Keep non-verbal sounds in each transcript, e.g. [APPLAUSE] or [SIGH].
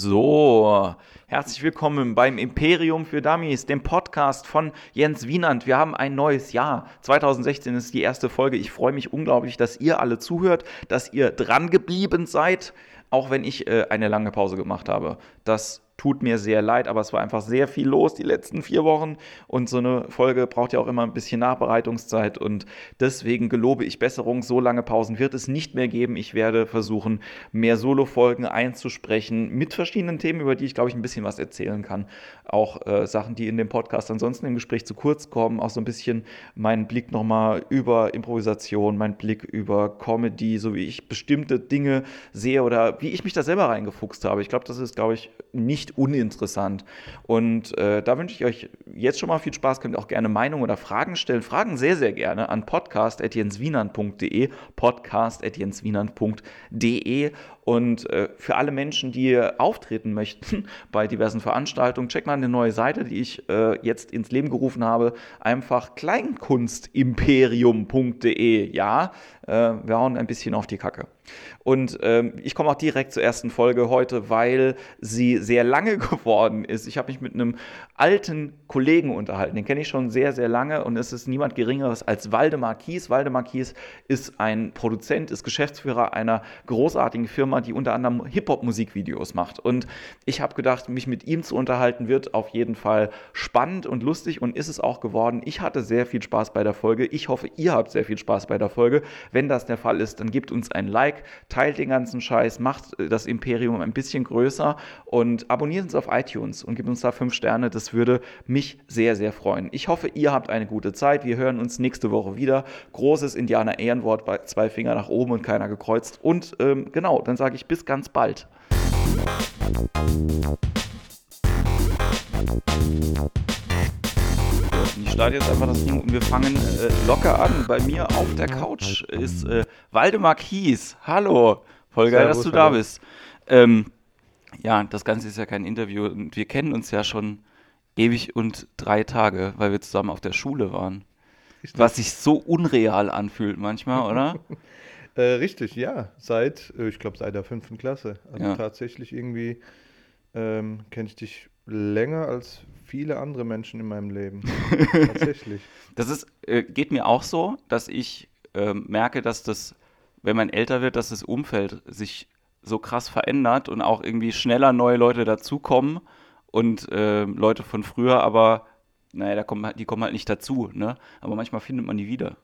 So, herzlich willkommen beim Imperium für Dummies, dem Podcast von Jens Wienand. Wir haben ein neues Jahr. 2016 ist die erste Folge. Ich freue mich unglaublich, dass ihr alle zuhört, dass ihr dran geblieben seid, auch wenn ich äh, eine lange Pause gemacht habe. Das tut mir sehr leid, aber es war einfach sehr viel los die letzten vier Wochen und so eine Folge braucht ja auch immer ein bisschen Nachbereitungszeit und deswegen gelobe ich Besserung. So lange Pausen wird es nicht mehr geben. Ich werde versuchen, mehr Solo-Folgen einzusprechen mit verschiedenen Themen, über die ich glaube ich ein bisschen was erzählen kann. Auch äh, Sachen, die in dem Podcast ansonsten im Gespräch zu kurz kommen, auch so ein bisschen meinen Blick nochmal über Improvisation, mein Blick über Comedy, so wie ich bestimmte Dinge sehe oder wie ich mich da selber reingefuchst habe. Ich glaube, das ist, glaube ich, nicht nicht uninteressant. Und äh, da wünsche ich euch jetzt schon mal viel Spaß. Könnt ihr auch gerne Meinungen oder Fragen stellen. Fragen sehr, sehr gerne an podcast.jenswienand.de podcast.jenswienand.de und äh, für alle Menschen, die auftreten möchten [LAUGHS] bei diversen Veranstaltungen, check mal eine neue Seite, die ich äh, jetzt ins Leben gerufen habe. Einfach kleinkunstimperium.de. Ja, äh, wir hauen ein bisschen auf die Kacke. Und ähm, ich komme auch direkt zur ersten Folge heute, weil sie sehr lange [LAUGHS] geworden ist. Ich habe mich mit einem alten Kollegen unterhalten. Den kenne ich schon sehr, sehr lange und es ist niemand Geringeres als Waldemar Kies. Waldemar Kies ist ein Produzent, ist Geschäftsführer einer großartigen Firma, die unter anderem Hip-Hop-Musikvideos macht. Und ich habe gedacht, mich mit ihm zu unterhalten wird auf jeden Fall spannend und lustig und ist es auch geworden. Ich hatte sehr viel Spaß bei der Folge. Ich hoffe, ihr habt sehr viel Spaß bei der Folge. Wenn das der Fall ist, dann gebt uns ein Like, teilt den ganzen Scheiß, macht das Imperium ein bisschen größer und abonniert uns auf iTunes und gebt uns da fünf Sterne. Das würde mich sehr, sehr freuen. Ich hoffe, ihr habt eine gute Zeit. Wir hören uns nächste Woche wieder. Großes Indianer-Ehrenwort bei zwei Finger nach oben und keiner gekreuzt. Und ähm, genau, dann sage sage ich bis ganz bald. Ich starte jetzt einfach das Ding und wir fangen äh, locker an. Bei mir auf der Couch ist äh, Waldemar Kies. Hallo. Voll geil, Servus, dass du hallo. da bist. Ähm, ja, das Ganze ist ja kein Interview und wir kennen uns ja schon ewig und drei Tage, weil wir zusammen auf der Schule waren. Was sich so unreal anfühlt manchmal, oder? [LAUGHS] Äh, richtig, ja. Seit, äh, ich glaube, seit der fünften Klasse. Also ja. tatsächlich irgendwie ähm, kenne ich dich länger als viele andere Menschen in meinem Leben. [LAUGHS] tatsächlich. Das ist, äh, geht mir auch so, dass ich äh, merke, dass das, wenn man älter wird, dass das Umfeld sich so krass verändert und auch irgendwie schneller neue Leute dazukommen und äh, Leute von früher, aber naja, da kommen, die kommen halt nicht dazu, ne? Aber manchmal findet man die wieder.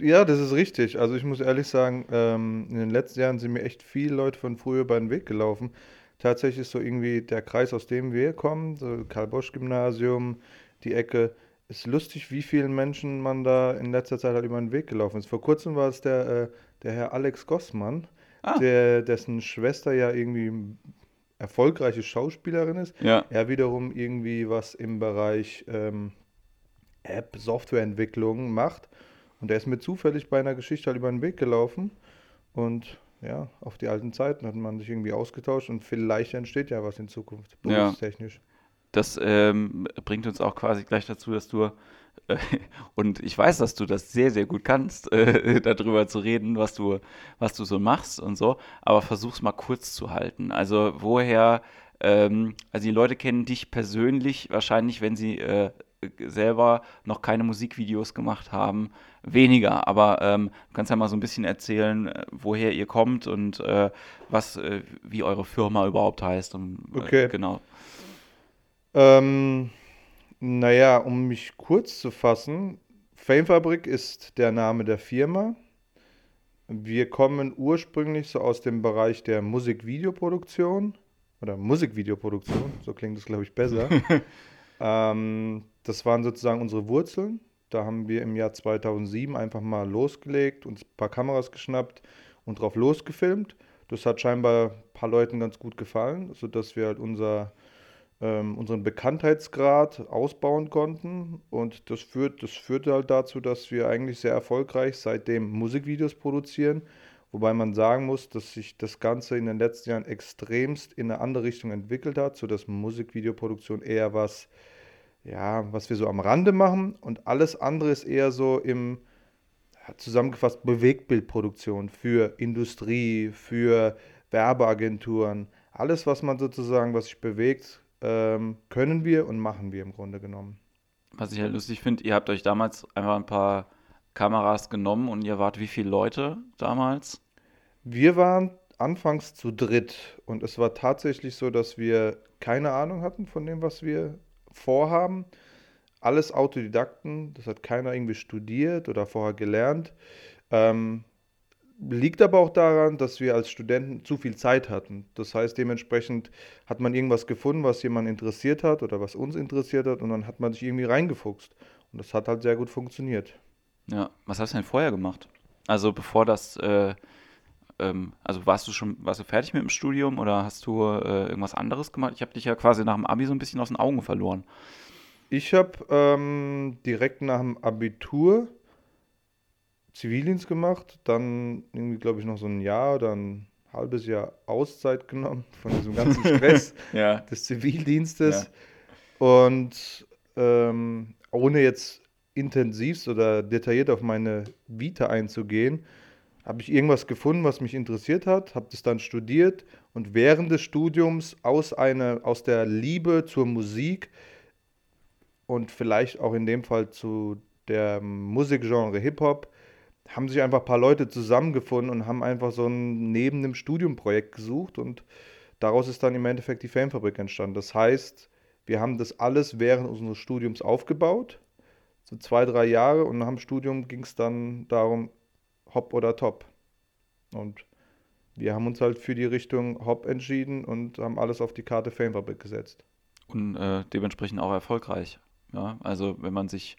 Ja, das ist richtig. Also ich muss ehrlich sagen, ähm, in den letzten Jahren sind mir echt viele Leute von früher über den Weg gelaufen. Tatsächlich ist so irgendwie der Kreis, aus dem wir kommen, so Karl-Bosch-Gymnasium, die Ecke, ist lustig, wie vielen Menschen man da in letzter Zeit halt über den Weg gelaufen ist. Vor kurzem war es der, äh, der Herr Alex Gossmann, ah. der, dessen Schwester ja irgendwie erfolgreiche Schauspielerin ist. Ja. Er wiederum irgendwie was im Bereich ähm, App, Softwareentwicklung macht. Und er ist mir zufällig bei einer Geschichte halt über den Weg gelaufen. Und ja, auf die alten Zeiten hat man sich irgendwie ausgetauscht und vielleicht entsteht ja was in Zukunft, berufstechnisch. Ja. Das ähm, bringt uns auch quasi gleich dazu, dass du, [LAUGHS] und ich weiß, dass du das sehr, sehr gut kannst, [LAUGHS] äh, darüber zu reden, was du, was du so machst und so, aber versuch's mal kurz zu halten. Also woher, ähm, also die Leute kennen dich persönlich wahrscheinlich, wenn sie äh, selber noch keine Musikvideos gemacht haben, weniger. Aber ähm, du kannst ja mal so ein bisschen erzählen, äh, woher ihr kommt und äh, was, äh, wie eure Firma überhaupt heißt. Und, äh, okay. Genau. Ähm, naja, um mich kurz zu fassen, Famefabrik ist der Name der Firma. Wir kommen ursprünglich so aus dem Bereich der Musikvideoproduktion oder Musikvideoproduktion, so klingt es glaube ich besser. [LAUGHS] ähm, das waren sozusagen unsere Wurzeln. Da haben wir im Jahr 2007 einfach mal losgelegt, uns ein paar Kameras geschnappt und drauf losgefilmt. Das hat scheinbar ein paar Leuten ganz gut gefallen, sodass wir halt unser, ähm, unseren Bekanntheitsgrad ausbauen konnten. Und das, führt, das führte halt dazu, dass wir eigentlich sehr erfolgreich seitdem Musikvideos produzieren. Wobei man sagen muss, dass sich das Ganze in den letzten Jahren extremst in eine andere Richtung entwickelt hat, sodass Musikvideoproduktion eher was ja, was wir so am Rande machen und alles andere ist eher so im zusammengefasst Bewegtbildproduktion für Industrie, für Werbeagenturen, alles, was man sozusagen, was sich bewegt, ähm, können wir und machen wir im Grunde genommen. Was ich halt lustig finde, ihr habt euch damals einfach ein paar Kameras genommen und ihr wart wie viele Leute damals? Wir waren anfangs zu dritt und es war tatsächlich so, dass wir keine Ahnung hatten von dem, was wir vorhaben. Alles Autodidakten, das hat keiner irgendwie studiert oder vorher gelernt. Ähm, liegt aber auch daran, dass wir als Studenten zu viel Zeit hatten. Das heißt, dementsprechend hat man irgendwas gefunden, was jemand interessiert hat oder was uns interessiert hat und dann hat man sich irgendwie reingefuchst. Und das hat halt sehr gut funktioniert. Ja, was hast du denn vorher gemacht? Also bevor das, äh, ähm, also warst du schon, warst du fertig mit dem Studium oder hast du äh, irgendwas anderes gemacht? Ich habe dich ja quasi nach dem Abi so ein bisschen aus den Augen verloren. Ich habe ähm, direkt nach dem Abitur Zivildienst gemacht, dann irgendwie, glaube ich, noch so ein Jahr oder ein halbes Jahr Auszeit genommen [LAUGHS] von diesem ganzen Stress [LAUGHS] ja. des Zivildienstes. Ja. Und ähm, ohne jetzt intensivst oder detailliert auf meine Vita einzugehen, habe ich irgendwas gefunden, was mich interessiert hat, habe das dann studiert und während des Studiums aus, einer, aus der Liebe zur Musik und vielleicht auch in dem Fall zu der Musikgenre Hip-Hop haben sich einfach ein paar Leute zusammengefunden und haben einfach so ein neben dem Studiumprojekt gesucht und daraus ist dann im Endeffekt die Famefabrik entstanden. Das heißt, wir haben das alles während unseres Studiums aufgebaut, so zwei, drei Jahre und nach dem Studium ging es dann darum, Hop oder Top. Und wir haben uns halt für die Richtung Hop entschieden und haben alles auf die Karte Famefabrik gesetzt. Und äh, dementsprechend auch erfolgreich. Ja, also wenn man sich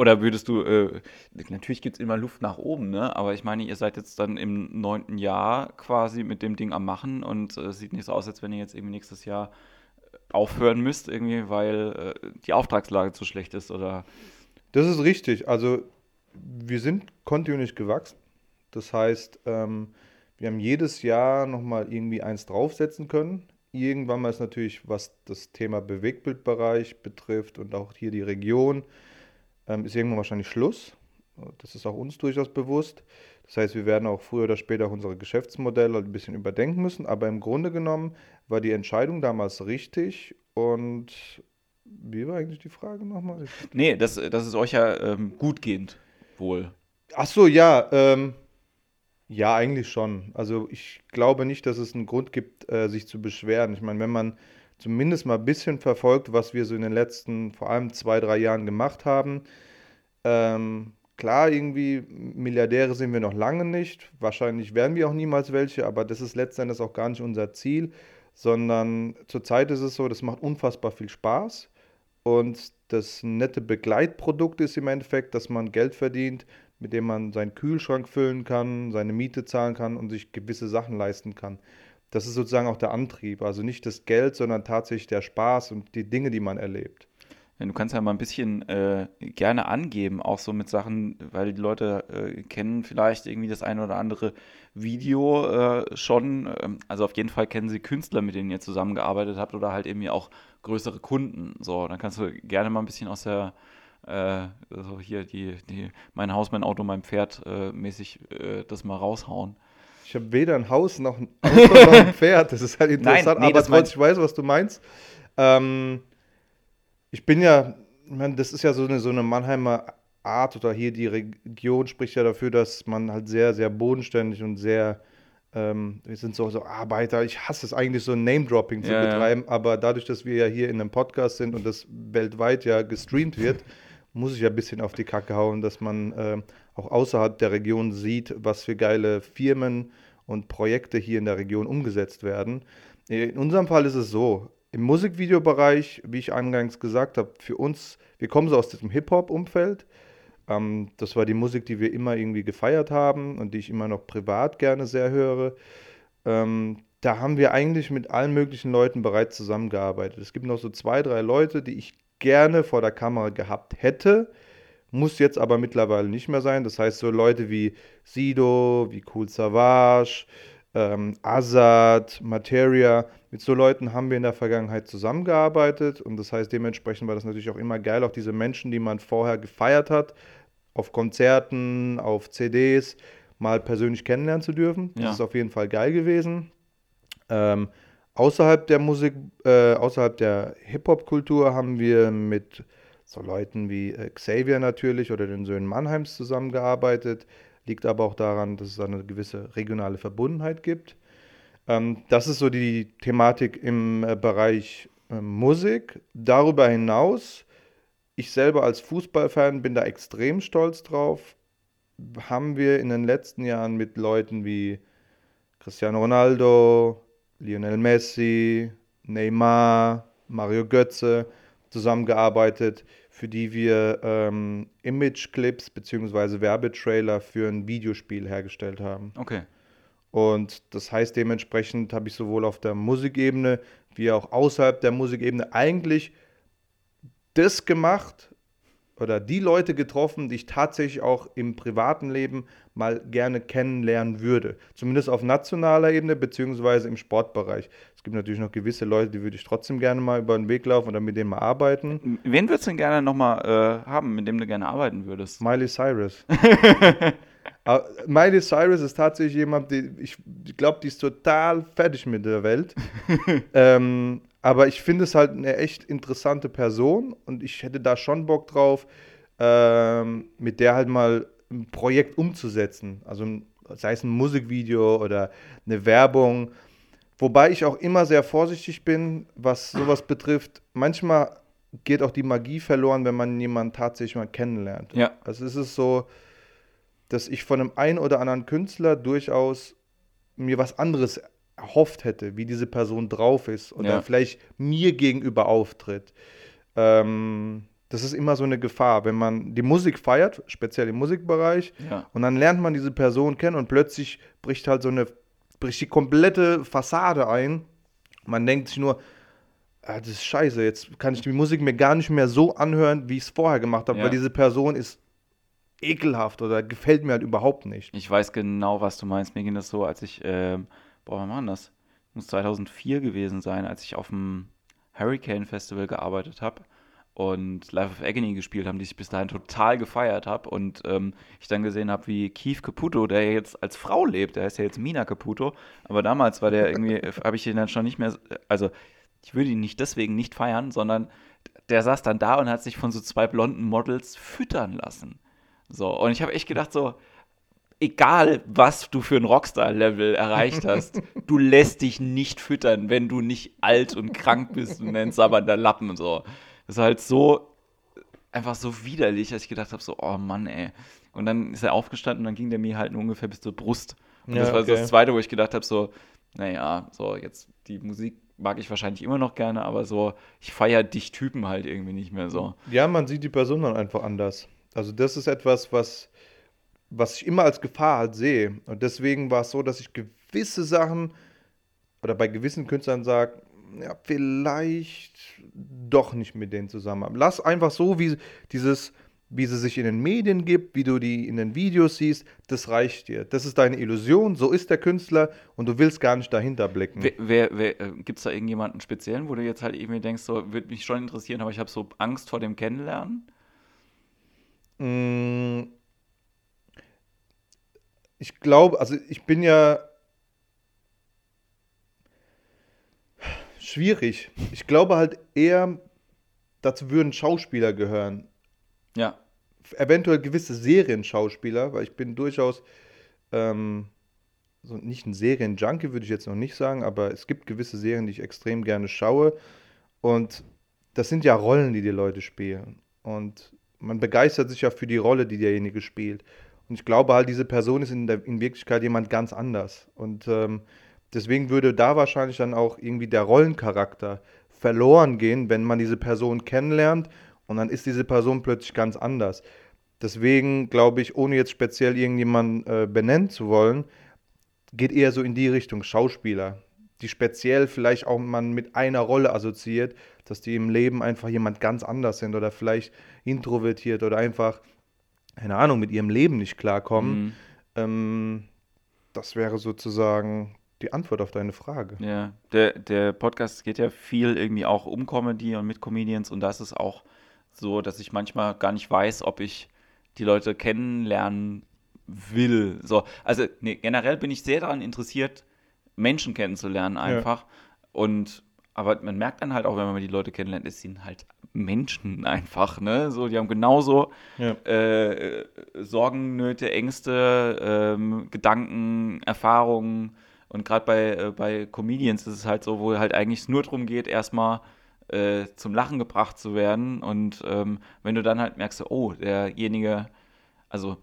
oder würdest du, äh, natürlich gibt es immer Luft nach oben, ne? aber ich meine, ihr seid jetzt dann im neunten Jahr quasi mit dem Ding am Machen und es äh, sieht nicht so aus, als wenn ihr jetzt irgendwie nächstes Jahr äh, aufhören müsst, irgendwie, weil äh, die Auftragslage zu schlecht ist, oder? Das ist richtig. Also, wir sind kontinuierlich gewachsen. Das heißt, ähm, wir haben jedes Jahr nochmal irgendwie eins draufsetzen können. Irgendwann mal ist natürlich, was das Thema Bewegtbildbereich betrifft und auch hier die Region, ähm, ist irgendwann wahrscheinlich Schluss. Das ist auch uns durchaus bewusst. Das heißt, wir werden auch früher oder später auch unsere Geschäftsmodelle ein bisschen überdenken müssen. Aber im Grunde genommen war die Entscheidung damals richtig. Und wie war eigentlich die Frage nochmal? Nee, das, das ist euch ja ähm, gutgehend wohl. Ach so, ja. Ähm, ja, eigentlich schon. Also ich glaube nicht, dass es einen Grund gibt, äh, sich zu beschweren. Ich meine, wenn man zumindest mal ein bisschen verfolgt, was wir so in den letzten vor allem zwei, drei Jahren gemacht haben. Ähm, klar, irgendwie Milliardäre sind wir noch lange nicht. Wahrscheinlich werden wir auch niemals welche, aber das ist letztendlich auch gar nicht unser Ziel, sondern zurzeit ist es so, das macht unfassbar viel Spaß. Und das nette Begleitprodukt ist im Endeffekt, dass man Geld verdient, mit dem man seinen Kühlschrank füllen kann, seine Miete zahlen kann und sich gewisse Sachen leisten kann das ist sozusagen auch der Antrieb. Also nicht das Geld, sondern tatsächlich der Spaß und die Dinge, die man erlebt. Ja, du kannst ja mal ein bisschen äh, gerne angeben, auch so mit Sachen, weil die Leute äh, kennen vielleicht irgendwie das eine oder andere Video äh, schon. Ähm, also auf jeden Fall kennen sie Künstler, mit denen ihr zusammengearbeitet habt oder halt irgendwie auch größere Kunden. So, dann kannst du gerne mal ein bisschen aus der äh, also hier die, die mein Haus, mein Auto, mein Pferd äh, mäßig äh, das mal raushauen. Ich habe weder ein Haus noch ein Auto noch ein [LAUGHS] Pferd. Das ist halt interessant, Nein, nee, aber trotzdem, ich weiß, was du meinst. Ähm, ich bin ja, ich meine, das ist ja so eine, so eine Mannheimer Art oder hier die Region spricht ja dafür, dass man halt sehr, sehr bodenständig und sehr, ähm, wir sind so, so Arbeiter. Ich hasse es eigentlich, so ein Name-Dropping zu ja, betreiben, ja. aber dadurch, dass wir ja hier in einem Podcast sind und das weltweit ja gestreamt wird, [LAUGHS] muss ich ja ein bisschen auf die Kacke hauen, dass man äh, auch außerhalb der Region sieht, was für geile Firmen und Projekte hier in der Region umgesetzt werden. In unserem Fall ist es so, im Musikvideobereich, wie ich eingangs gesagt habe, für uns, wir kommen so aus diesem Hip-Hop-Umfeld. Ähm, das war die Musik, die wir immer irgendwie gefeiert haben und die ich immer noch privat gerne sehr höre. Ähm, da haben wir eigentlich mit allen möglichen Leuten bereits zusammengearbeitet. Es gibt noch so zwei, drei Leute, die ich gerne vor der Kamera gehabt hätte, muss jetzt aber mittlerweile nicht mehr sein. Das heißt, so Leute wie Sido, wie Cool Savage, ähm, Azad, Materia, mit so Leuten haben wir in der Vergangenheit zusammengearbeitet und das heißt, dementsprechend war das natürlich auch immer geil, auch diese Menschen, die man vorher gefeiert hat, auf Konzerten, auf CDs, mal persönlich kennenlernen zu dürfen. Das ja. ist auf jeden Fall geil gewesen. Ähm, Außerhalb der Musik, äh, außerhalb der Hip-Hop-Kultur haben wir mit so Leuten wie äh, Xavier natürlich oder den Söhnen Mannheims zusammengearbeitet. Liegt aber auch daran, dass es eine gewisse regionale Verbundenheit gibt. Ähm, das ist so die Thematik im äh, Bereich äh, Musik. Darüber hinaus, ich selber als Fußballfan bin da extrem stolz drauf, haben wir in den letzten Jahren mit Leuten wie Cristiano Ronaldo, Lionel Messi, Neymar, Mario Götze zusammengearbeitet, für die wir ähm, Image-Clips bzw. Werbetrailer für ein Videospiel hergestellt haben. Okay. Und das heißt, dementsprechend habe ich sowohl auf der Musikebene wie auch außerhalb der Musikebene eigentlich das gemacht, oder die Leute getroffen, die ich tatsächlich auch im privaten Leben mal gerne kennenlernen würde. Zumindest auf nationaler Ebene beziehungsweise im Sportbereich. Es gibt natürlich noch gewisse Leute, die würde ich trotzdem gerne mal über den Weg laufen oder mit denen mal arbeiten. Wen würdest du denn gerne nochmal äh, haben, mit dem du gerne arbeiten würdest? Miley Cyrus. [LAUGHS] Miley Cyrus ist tatsächlich jemand, die, ich glaube, die ist total fertig mit der Welt. [LAUGHS] ähm, aber ich finde es halt eine echt interessante Person und ich hätte da schon Bock drauf, ähm, mit der halt mal ein Projekt umzusetzen. Also sei es ein Musikvideo oder eine Werbung. Wobei ich auch immer sehr vorsichtig bin, was sowas betrifft. Manchmal geht auch die Magie verloren, wenn man jemanden tatsächlich mal kennenlernt. Ja. Also es ist so, dass ich von einem einen oder anderen Künstler durchaus mir was anderes erhofft hätte, wie diese Person drauf ist oder ja. vielleicht mir gegenüber auftritt. Ähm, das ist immer so eine Gefahr, wenn man die Musik feiert, speziell im Musikbereich, ja. und dann lernt man diese Person kennen und plötzlich bricht halt so eine, bricht die komplette Fassade ein. Man denkt sich nur, ah, das ist scheiße, jetzt kann ich die Musik mir gar nicht mehr so anhören, wie ich es vorher gemacht habe, ja. weil diese Person ist ekelhaft oder gefällt mir halt überhaupt nicht. Ich weiß genau, was du meinst. Mir ging das so, als ich ähm, boah, wann war das? Muss 2004 gewesen sein, als ich auf dem Hurricane Festival gearbeitet habe und Life of Agony gespielt haben, die ich bis dahin total gefeiert habe und ähm, ich dann gesehen habe, wie Keith Caputo, der jetzt als Frau lebt, der heißt ja jetzt Mina Caputo, aber damals war der irgendwie, [LAUGHS] habe ich ihn dann schon nicht mehr, also ich würde ihn nicht deswegen nicht feiern, sondern der saß dann da und hat sich von so zwei blonden Models füttern lassen. So, und ich habe echt gedacht so, egal was du für ein Rockstar-Level erreicht hast, [LAUGHS] du lässt dich nicht füttern, wenn du nicht alt und krank bist und ein sabbernder Lappen und so. Das ist halt so, einfach so widerlich, dass ich gedacht habe, so, oh Mann, ey. Und dann ist er aufgestanden und dann ging der mir halt nur ungefähr bis zur Brust. Und ja, das war okay. so das Zweite, wo ich gedacht habe, so, naja, so, jetzt die Musik mag ich wahrscheinlich immer noch gerne, aber so, ich feiere dich Typen halt irgendwie nicht mehr so. Ja, man sieht die Person dann einfach anders. Also das ist etwas, was was ich immer als Gefahr halt sehe. Und deswegen war es so, dass ich gewisse Sachen oder bei gewissen Künstlern sage, ja, vielleicht doch nicht mit denen zusammen. Lass einfach so, wie dieses, wie sie sich in den Medien gibt, wie du die in den Videos siehst, das reicht dir. Das ist deine Illusion, so ist der Künstler und du willst gar nicht dahinter blicken. Wer, wer, wer äh, Gibt es da irgendjemanden speziellen, wo du jetzt halt irgendwie denkst, so würde mich schon interessieren, aber ich habe so Angst vor dem Kennenlernen? Mmh ich glaube, also ich bin ja schwierig. Ich glaube halt eher, dazu würden Schauspieler gehören. Ja. Eventuell gewisse Serienschauspieler, weil ich bin durchaus ähm, so nicht ein Serienjunkie, würde ich jetzt noch nicht sagen, aber es gibt gewisse Serien, die ich extrem gerne schaue. Und das sind ja Rollen, die die Leute spielen. Und man begeistert sich ja für die Rolle, die derjenige spielt. Und ich glaube halt, diese Person ist in, der, in Wirklichkeit jemand ganz anders. Und ähm, deswegen würde da wahrscheinlich dann auch irgendwie der Rollencharakter verloren gehen, wenn man diese Person kennenlernt und dann ist diese Person plötzlich ganz anders. Deswegen glaube ich, ohne jetzt speziell irgendjemanden äh, benennen zu wollen, geht eher so in die Richtung Schauspieler, die speziell vielleicht auch man mit einer Rolle assoziiert, dass die im Leben einfach jemand ganz anders sind oder vielleicht introvertiert oder einfach keine Ahnung, mit ihrem Leben nicht klarkommen. Mhm. Ähm, das wäre sozusagen die Antwort auf deine Frage. Ja, der, der Podcast geht ja viel irgendwie auch um Comedy und mit Comedians und das ist auch so, dass ich manchmal gar nicht weiß, ob ich die Leute kennenlernen will. So, also nee, generell bin ich sehr daran interessiert, Menschen kennenzulernen einfach. und aber man merkt dann halt auch, wenn man die Leute kennenlernt, es sind halt Menschen einfach, ne? So, die haben genauso Ja. äh, Sorgen, Nöte, Ängste, ähm, Gedanken, Erfahrungen. Und gerade bei, äh, bei Comedians ist es halt so, wo halt eigentlich nur darum geht, erstmal äh, zum Lachen gebracht zu werden. Und ähm, wenn du dann halt merkst, oh, derjenige, also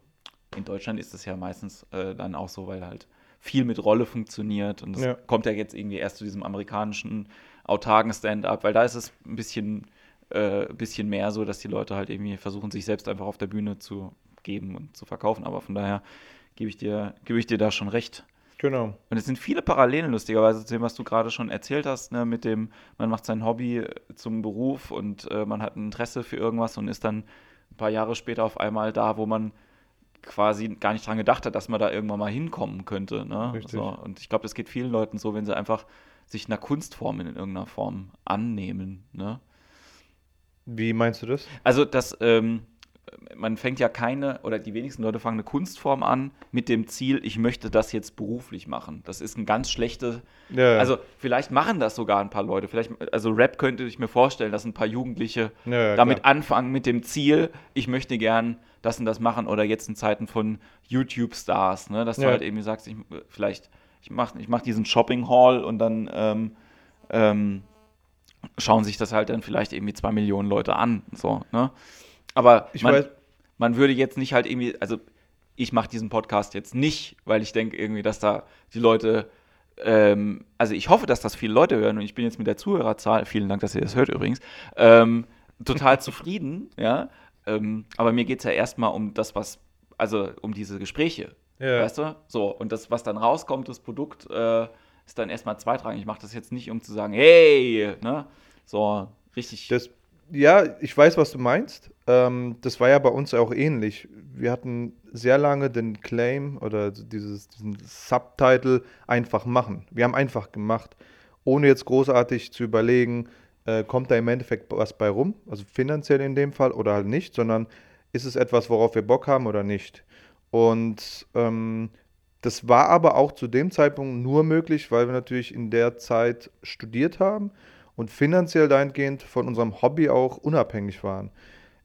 in Deutschland ist es ja meistens äh, dann auch so, weil halt viel mit Rolle funktioniert. Und es Ja. kommt ja jetzt irgendwie erst zu diesem amerikanischen autarken Stand-up, weil da ist es ein bisschen, äh, bisschen mehr so, dass die Leute halt irgendwie versuchen, sich selbst einfach auf der Bühne zu geben und zu verkaufen. Aber von daher gebe ich dir, gebe ich dir da schon recht. Genau. Und es sind viele Parallelen, lustigerweise, zu dem, was du gerade schon erzählt hast, ne, mit dem, man macht sein Hobby zum Beruf und äh, man hat ein Interesse für irgendwas und ist dann ein paar Jahre später auf einmal da, wo man quasi gar nicht dran gedacht hat, dass man da irgendwann mal hinkommen könnte. Ne? Richtig. So, und ich glaube, das geht vielen Leuten so, wenn sie einfach sich einer Kunstform in irgendeiner Form annehmen. Ne? Wie meinst du das? Also, das, ähm, man fängt ja keine, oder die wenigsten Leute fangen eine Kunstform an mit dem Ziel, ich möchte das jetzt beruflich machen. Das ist ein ganz schlechte, Ja, also vielleicht machen das sogar ein paar Leute. Vielleicht, also Rap könnte ich mir vorstellen, dass ein paar Jugendliche ja, damit klar. anfangen mit dem Ziel, ich möchte gern das und das machen oder jetzt in Zeiten von YouTube-Stars, ne, dass du halt irgendwie sagst, ich, vielleicht, ich mache ich mach diesen Shopping-Hall und dann ähm, ähm, schauen sich das halt dann vielleicht irgendwie zwei Millionen Leute an, so, ne? Aber Ich man, weiß, man würde jetzt nicht halt irgendwie, also ich mache diesen Podcast jetzt nicht, weil ich denke irgendwie, dass da die Leute, ähm, also ich hoffe, dass das viele Leute hören und ich bin jetzt mit der Zuhörerzahl, vielen Dank, dass ihr das hört übrigens, ähm, total [LAUGHS] zufrieden, ja. Ähm, aber mir geht es ja erstmal um das, was, also um diese Gespräche, ja. weißt du? So, und das, was dann rauskommt, das Produkt, äh, ist dann erstmal zweitrangig. Ich mache das jetzt nicht, um zu sagen, hey, ne? So, richtig. Das, ja, ich weiß, was du meinst. Ähm, das war ja bei uns auch ähnlich. Wir hatten sehr lange den Claim oder dieses, diesen Subtitle einfach machen. Wir haben einfach gemacht, ohne jetzt großartig zu überlegen, äh, kommt da im Endeffekt was bei rum, also finanziell in dem Fall oder halt nicht, sondern ist es etwas, worauf wir Bock haben oder nicht. Und ähm, das war aber auch zu dem Zeitpunkt nur möglich, weil wir natürlich in der Zeit studiert haben und finanziell dahingehend von unserem Hobby auch unabhängig waren.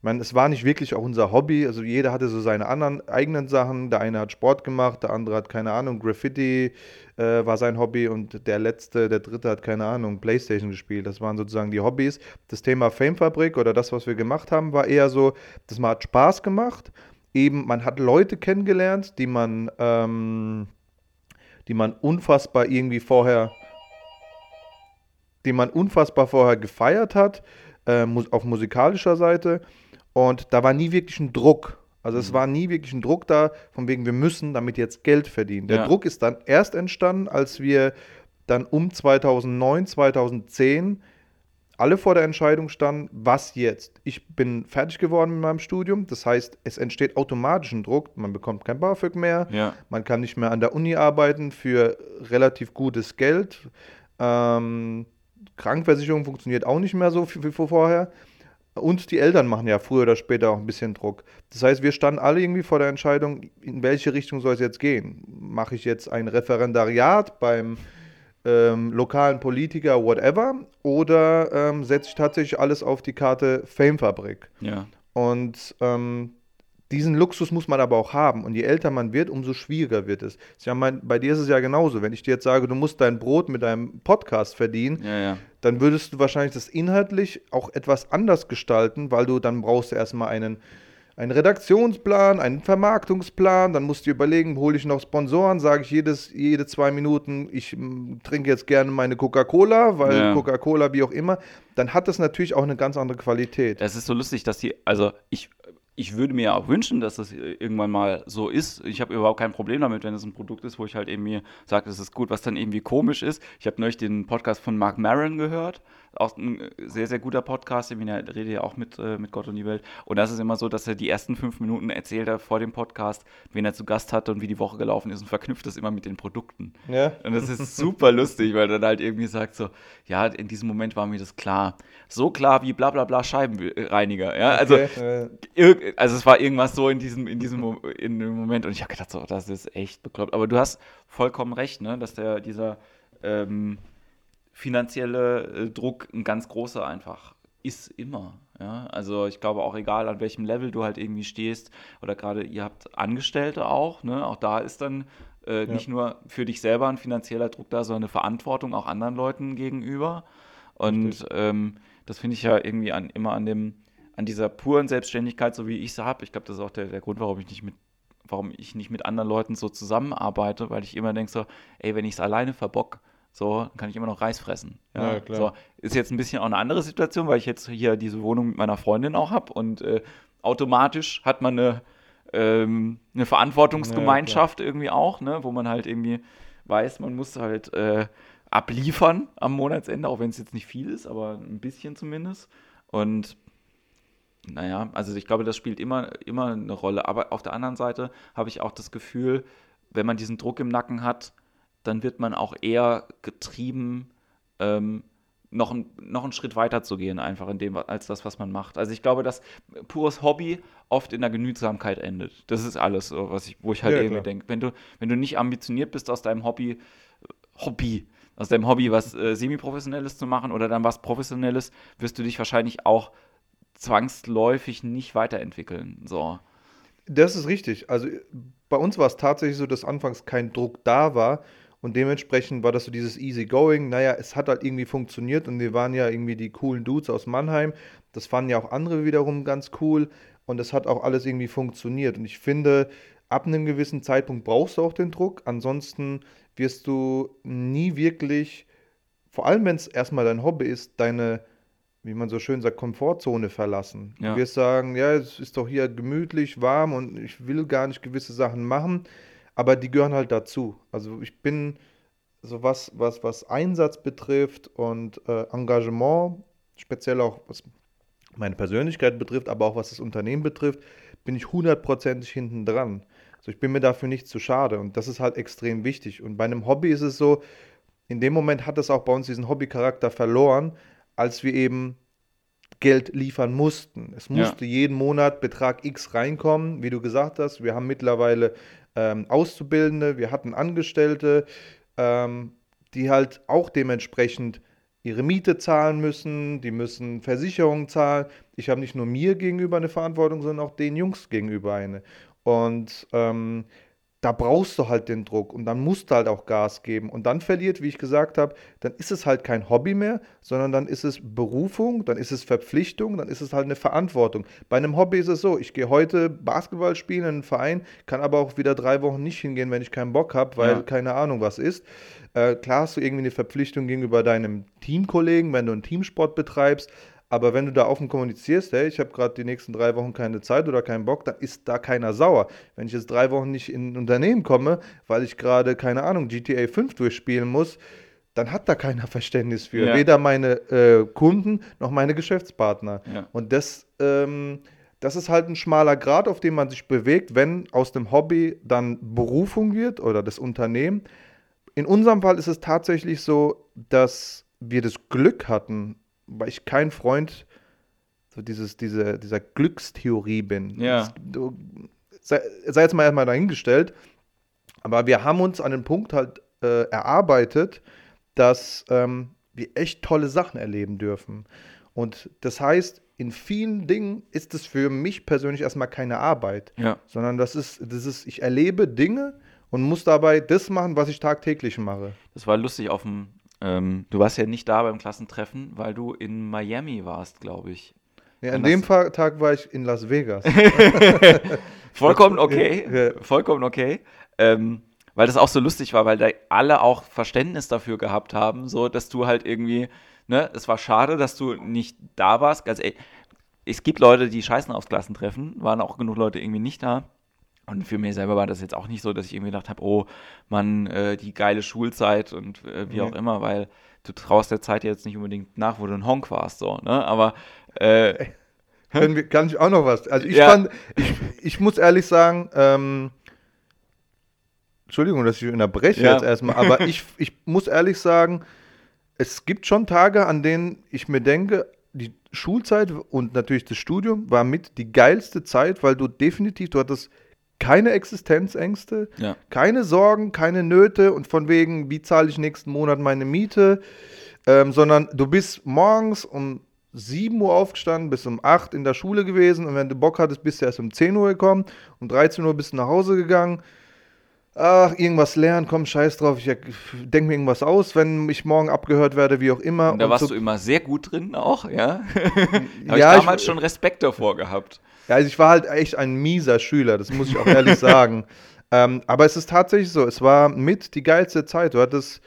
Ich meine, es war nicht wirklich auch unser Hobby, also jeder hatte so seine anderen eigenen Sachen. Der eine hat Sport gemacht, der andere hat keine Ahnung, Graffiti äh, war sein Hobby und der letzte, der dritte hat keine Ahnung, Playstation gespielt. Das waren sozusagen die Hobbys. Das Thema Famefabrik oder das, was wir gemacht haben, war eher so, das hat Spaß gemacht. Eben, man hat Leute kennengelernt, die man, ähm, die man unfassbar irgendwie vorher die man unfassbar vorher gefeiert hat, äh, auf musikalischer Seite. Und da war nie wirklich ein Druck. Also es Mhm. war nie wirklich ein Druck da, von wegen, wir müssen damit jetzt Geld verdienen. Der Ja. Druck ist dann erst entstanden, als wir dann um 2009, 2010 alle vor der Entscheidung standen, was jetzt? Ich bin fertig geworden mit meinem Studium, das heißt, es entsteht automatisch ein Druck, man bekommt kein BAföG mehr, ja. man kann nicht mehr an der Uni arbeiten für relativ gutes Geld. Ähm, Krankenversicherung funktioniert auch nicht mehr so wie wie vorher. Und die Eltern machen ja früher oder später auch ein bisschen Druck. Das heißt, wir standen alle irgendwie vor der Entscheidung, in welche Richtung soll es jetzt gehen? Mache ich jetzt ein Referendariat beim ähm, lokalen Politiker, whatever, oder ähm, setze ich tatsächlich alles auf die Karte Famefabrik? Ja. Und ähm, diesen Luxus muss man aber auch haben. Und je älter man wird, umso schwieriger wird es. Ja, mein, bei dir ist es ja genauso. Wenn ich dir jetzt sage, du musst dein Brot mit deinem Podcast verdienen, Ja, ja. dann würdest du wahrscheinlich das inhaltlich auch etwas anders gestalten, weil du dann brauchst du erstmal einen, einen Redaktionsplan, einen Vermarktungsplan, dann musst du überlegen, hole ich noch Sponsoren, sage ich jedes, jede zwei Minuten, ich mm, trinke jetzt gerne meine Coca-Cola, weil Ja. Coca-Cola, wie auch immer, dann hat das natürlich auch eine ganz andere Qualität. Es ist so lustig, dass die, also ich, ich würde mir ja auch wünschen, dass das irgendwann mal so ist. Ich habe überhaupt kein Problem damit, wenn es ein Produkt ist, wo ich halt eben mir sage, das ist gut, was dann irgendwie komisch ist. Ich habe neulich den Podcast von Mark Maron gehört. Auch ein sehr, sehr guter Podcast, ich meine, er redet ja auch mit, äh, mit Gott und die Welt. Und das ist immer so, dass er die ersten fünf Minuten erzählt er vor dem Podcast, wen er zu Gast hatte und wie die Woche gelaufen ist und verknüpft das immer mit den Produkten. Ja. Und das ist super lustig, weil er dann halt irgendwie sagt so, ja, in diesem Moment war mir das klar. So klar wie bla bla bla Scheibenreiniger. Ja, also, Okay, äh, irg- also es war irgendwas so in diesem, in diesem in dem Moment und ich habe gedacht, so, das ist echt bekloppt. Aber du hast vollkommen recht, ne, dass der, dieser, ähm, finanzielle äh, Druck ein ganz großer einfach ist immer. Ja? Also ich glaube auch egal, an welchem Level du halt irgendwie stehst oder gerade ihr habt Angestellte auch, ne? auch da ist dann äh, ja. nicht nur für dich selber ein finanzieller Druck da, sondern eine Verantwortung auch anderen Leuten gegenüber. Und ähm, das finde ich ja irgendwie an, immer an dem, an dieser puren Selbstständigkeit, so wie ich sie habe. Ich glaube, das ist auch der, der Grund, warum ich nicht mit warum ich nicht mit anderen Leuten so zusammenarbeite, weil ich immer denke so, ey, wenn ich es alleine verbock, so, dann kann ich immer noch Reis fressen. Ja, ja, klar. So, ist jetzt ein bisschen auch eine andere Situation, weil ich jetzt hier diese Wohnung mit meiner Freundin auch habe und äh, automatisch hat man eine, ähm, eine Verantwortungsgemeinschaft ja, irgendwie auch, ne, wo man halt irgendwie weiß, man muss halt äh, abliefern am Monatsende, auch wenn es jetzt nicht viel ist, aber ein bisschen zumindest. Und naja, also ich glaube, das spielt immer, immer eine Rolle. Aber auf der anderen Seite habe ich auch das Gefühl, wenn man diesen Druck im Nacken hat, dann wird man auch eher getrieben, ähm, noch, ein, noch einen Schritt weiter zu gehen, einfach in dem, als das, was man macht. Also ich glaube, dass pures Hobby oft in der Genügsamkeit endet. Das ist alles, was ich, wo ich halt ja, irgendwie denke. Wenn du, wenn du nicht ambitioniert bist, aus deinem Hobby, Hobby, aus deinem Hobby was äh, semi-professionelles zu machen oder dann was Professionelles, wirst du dich wahrscheinlich auch zwangsläufig nicht weiterentwickeln. So. Das ist richtig. Also bei uns war es tatsächlich so, dass anfangs kein Druck da war und dementsprechend war das so dieses easy going. Naja, es hat halt irgendwie funktioniert und wir waren ja irgendwie die coolen Dudes aus Mannheim. Das fanden ja auch andere wiederum ganz cool und es hat auch alles irgendwie funktioniert. Und ich finde, ab einem gewissen Zeitpunkt brauchst du auch den Druck. Ansonsten wirst du nie wirklich, vor allem wenn es erstmal dein Hobby ist, deine wie man so schön sagt, Komfortzone verlassen. Ja. Du wirst sagen, ja, es ist doch hier gemütlich, warm und ich will gar nicht gewisse Sachen machen, aber die gehören halt dazu. Also ich bin so was, was, was Einsatz betrifft und äh, Engagement, speziell auch was meine Persönlichkeit betrifft, aber auch was das Unternehmen betrifft, bin ich hundertprozentig hinten dran. Also ich bin mir dafür nicht zu schade und das ist halt extrem wichtig. Und bei einem Hobby ist es so, in dem Moment hat es auch bei uns diesen Hobbycharakter verloren, als wir eben Geld liefern mussten. Es musste ja. jeden Monat Betrag X reinkommen, wie du gesagt hast. Wir haben mittlerweile ähm, Auszubildende, wir hatten Angestellte, ähm, die halt auch dementsprechend ihre Miete zahlen müssen, die müssen Versicherungen zahlen. Ich habe nicht nur mir gegenüber eine Verantwortung, sondern auch den Jungs gegenüber eine. Und ähm, da brauchst du halt den Druck und dann musst du halt auch Gas geben. Und dann verliert, wie ich gesagt habe, dann ist es halt kein Hobby mehr, sondern dann ist es Berufung, dann ist es Verpflichtung, dann ist es halt eine Verantwortung. Bei einem Hobby ist es so, ich gehe heute Basketball spielen in einen Verein, kann aber auch wieder drei Wochen nicht hingehen, wenn ich keinen Bock habe, weil ja. keine Ahnung was ist. Äh, klar hast du irgendwie eine Verpflichtung gegenüber deinem Teamkollegen, wenn du einen Teamsport betreibst, aber wenn du da offen kommunizierst, hey, ich habe gerade die nächsten drei Wochen keine Zeit oder keinen Bock, dann ist da keiner sauer. Wenn ich jetzt drei Wochen nicht in ein Unternehmen komme, weil ich gerade, keine Ahnung, GTA 5 durchspielen muss, dann hat da keiner [LAUGHS] Verständnis für. Ja. Weder meine äh, Kunden noch meine Geschäftspartner. Ja. Und das, ähm, das ist halt ein schmaler Grad, auf dem man sich bewegt, wenn aus dem Hobby dann Berufung wird oder das Unternehmen. In unserem Fall ist es tatsächlich so, dass wir das Glück hatten, weil ich kein Freund so dieses, diese, dieser Glückstheorie bin. Ja. Sei, sei, jetzt mal erstmal dahingestellt, aber wir haben uns an den Punkt halt äh, erarbeitet, dass ähm, wir echt tolle Sachen erleben dürfen. Und das heißt, in vielen Dingen ist es für mich persönlich erstmal keine Arbeit, ja. sondern das ist, das ist, ich erlebe Dinge und muss dabei das machen, was ich tagtäglich mache. Das war lustig auf dem ähm, du warst ja nicht da beim Klassentreffen, weil du in Miami warst, glaube ich. Ja, an dem Tag war ich in Las Vegas. [LAUGHS] Vollkommen okay. Vollkommen okay. Ähm, weil das auch so lustig war, weil da alle auch Verständnis dafür gehabt haben, so dass du halt irgendwie, ne, es war schade, dass du nicht da warst. Also, ey, es gibt Leute, die scheißen aufs Klassentreffen, waren auch genug Leute irgendwie nicht da. Und für mich selber war das jetzt auch nicht so, dass ich irgendwie gedacht habe, oh Mann, äh, die geile Schulzeit und äh, wie mhm. auch immer, weil du traust der Zeit jetzt nicht unbedingt nach, wo du ein Honk warst, so, ne? Aber äh, wir, kann ich auch noch was? Also ich ja. fand, ich, ich muss ehrlich sagen, ähm, Entschuldigung, dass ich unterbreche ja. jetzt erstmal, aber ich, ich muss ehrlich sagen, es gibt schon Tage, an denen ich mir denke, die Schulzeit und natürlich das Studium war mit die geilste Zeit, weil du definitiv, du hattest keine Existenzängste, ja. keine Sorgen, keine Nöte und von wegen, wie zahle ich nächsten Monat meine Miete. ähm, sondern du bist morgens um 7 Uhr aufgestanden, bis um 8 in der Schule gewesen und wenn du Bock hattest, bist du erst um 10 Uhr gekommen, um 13 Uhr bist du nach Hause gegangen. Ach, irgendwas lernen, komm, scheiß drauf, ich denke mir irgendwas aus, wenn ich morgen abgehört werde, wie auch immer. Und da und warst so, du immer sehr gut drin auch, ja? [LAUGHS] Habe ja, ich damals ich, schon Respekt davor gehabt. Ja, also ich war halt echt ein mieser Schüler, das muss ich auch ehrlich [LAUGHS] sagen. Ähm, aber es ist tatsächlich so, es war mit die geilste Zeit. Du hattest,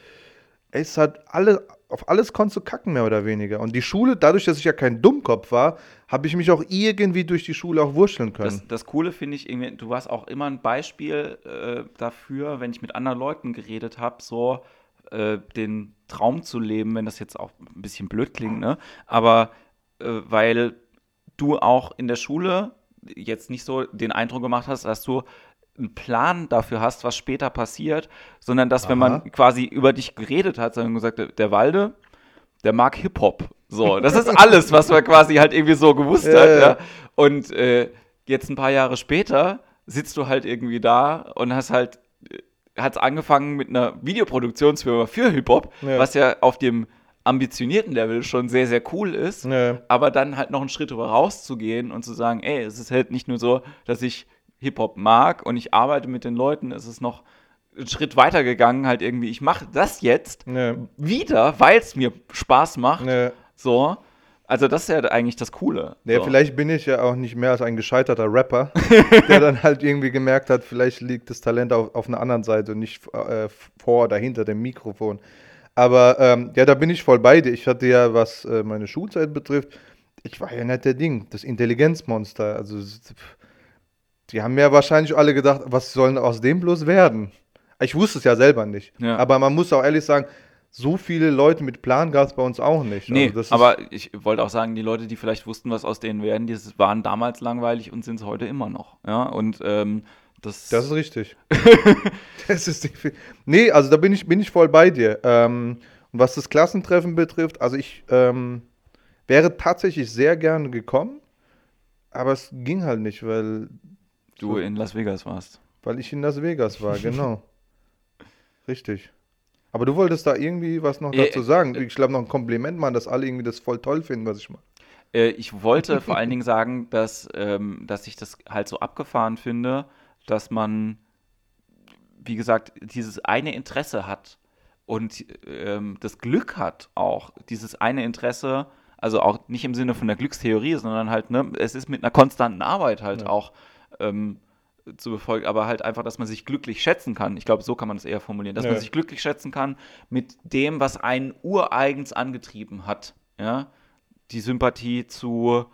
es hat alle, auf alles konntest du kacken, mehr oder weniger. Und die Schule, dadurch, dass ich ja kein Dummkopf war, habe ich mich auch irgendwie durch die Schule auch wurschteln können. Das, das Coole finde ich, irgendwie, du warst auch immer ein Beispiel äh, dafür, wenn ich mit anderen Leuten geredet habe, so äh, den Traum zu leben, wenn das jetzt auch ein bisschen blöd klingt, ne? Aber äh, weil du auch in der Schule jetzt nicht so den Eindruck gemacht hast, dass du einen Plan dafür hast, was später passiert, sondern dass, Aha. wenn man quasi über dich geredet hat, sondern gesagt, der Walde, der mag Hip-Hop. So, das ist alles, was man quasi halt irgendwie so gewusst ja, hat. Ja. ja. Und äh, jetzt ein paar Jahre später sitzt du halt irgendwie da und hast halt, äh, hat angefangen mit einer Videoproduktionsfirma für Hip-Hop, was ja auf dem ambitionierten Level schon sehr, sehr cool ist, aber dann halt noch einen Schritt darüber rauszugehen und zu sagen, ey, es ist halt nicht nur so, dass ich Hip-Hop mag und ich arbeite mit den Leuten, ist es noch einen Schritt weiter gegangen, halt irgendwie, ich mache das jetzt nee. wieder, weil es mir Spaß macht. Nee. So. Also das ist ja eigentlich das Coole. Ja, so. vielleicht bin ich ja auch nicht mehr als ein gescheiterter Rapper, [LAUGHS] der dann halt irgendwie gemerkt hat, vielleicht liegt das Talent auf, auf einer anderen Seite und nicht äh, vor oder hinter dem Mikrofon. Aber ähm, ja, da bin ich voll bei dir. Ich hatte ja, was äh, meine Schulzeit betrifft, ich war ja nicht der Ding, das Intelligenzmonster. Also die haben ja wahrscheinlich alle gedacht, was soll aus dem bloß werden? Ich wusste es ja selber nicht. Ja. Aber man muss auch ehrlich sagen, so viele Leute mit Plan gab es bei uns auch nicht. Nee, also aber ich wollte auch sagen, die Leute, die vielleicht wussten, was aus denen werden, die waren damals langweilig und sind es heute immer noch. Ja, und ähm, das. Das ist richtig. [LAUGHS] [LAUGHS] das ist Nee, also da bin ich, bin ich voll bei dir. Ähm, und was das Klassentreffen betrifft, also ich ähm, wäre tatsächlich sehr gerne gekommen, aber es ging halt nicht, weil du so, in Las Vegas warst. Weil ich in Las Vegas war, [LAUGHS] genau. Richtig. Aber du wolltest da irgendwie was noch dazu sagen. Ich glaube, noch ein Kompliment machen, dass alle irgendwie das voll toll finden, was ich mache. Äh, ich wollte [LAUGHS] vor allen Dingen sagen, dass, ähm, dass ich das halt so abgefahren finde, dass man, wie gesagt, dieses eine Interesse hat und ähm, das Glück hat auch, dieses eine Interesse, also auch nicht im Sinne von der Glückstheorie, sondern halt, ne, es ist mit einer konstanten Arbeit halt ja. auch ähm, zu befolgen, aber halt einfach, dass man sich glücklich schätzen kann. Ich glaube, so kann man es eher formulieren, dass ja. man sich glücklich schätzen kann mit dem, was einen ureigens angetrieben hat. Ja, die Sympathie zu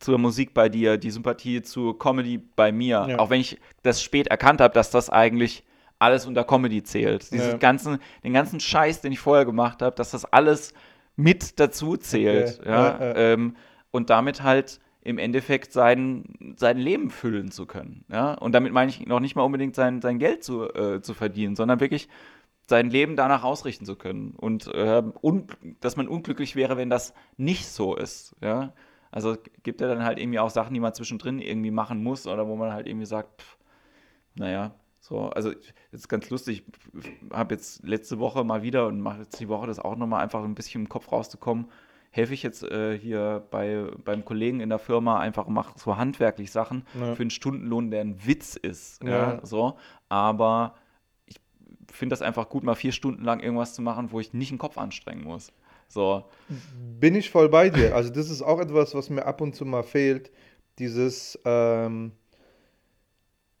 zur Musik bei dir, die Sympathie zu Comedy bei mir. Ja. Auch wenn ich das spät erkannt habe, dass das eigentlich alles unter Comedy zählt. Dieses ja. ganzen, den ganzen Scheiß, den ich vorher gemacht habe, dass das alles mit dazu zählt. Okay. Ja, ähm, und damit halt im Endeffekt sein, sein Leben füllen zu können. Ja? Und damit meine ich noch nicht mal unbedingt sein, sein Geld zu, äh, zu verdienen, sondern wirklich sein Leben danach ausrichten zu können. Und äh, dass man unglücklich wäre, wenn das nicht so ist. Ja? Also gibt ja dann halt irgendwie auch Sachen, die man zwischendrin irgendwie machen muss oder wo man halt irgendwie sagt, pff, naja, so, also ist ganz lustig. Ich habe jetzt letzte Woche mal wieder und mache jetzt die Woche das auch nochmal einfach ein bisschen im Kopf rauszukommen, helfe ich jetzt äh, hier bei, beim Kollegen in der Firma einfach, mache so handwerklich Sachen ja. für einen Stundenlohn, der ein Witz ist. Ja. ja so. Aber ich finde das einfach gut, mal vier Stunden lang irgendwas zu machen, wo ich nicht den Kopf anstrengen muss. So. Bin ich voll bei dir. Also, das ist auch etwas, was mir ab und zu mal fehlt. Dieses, ähm,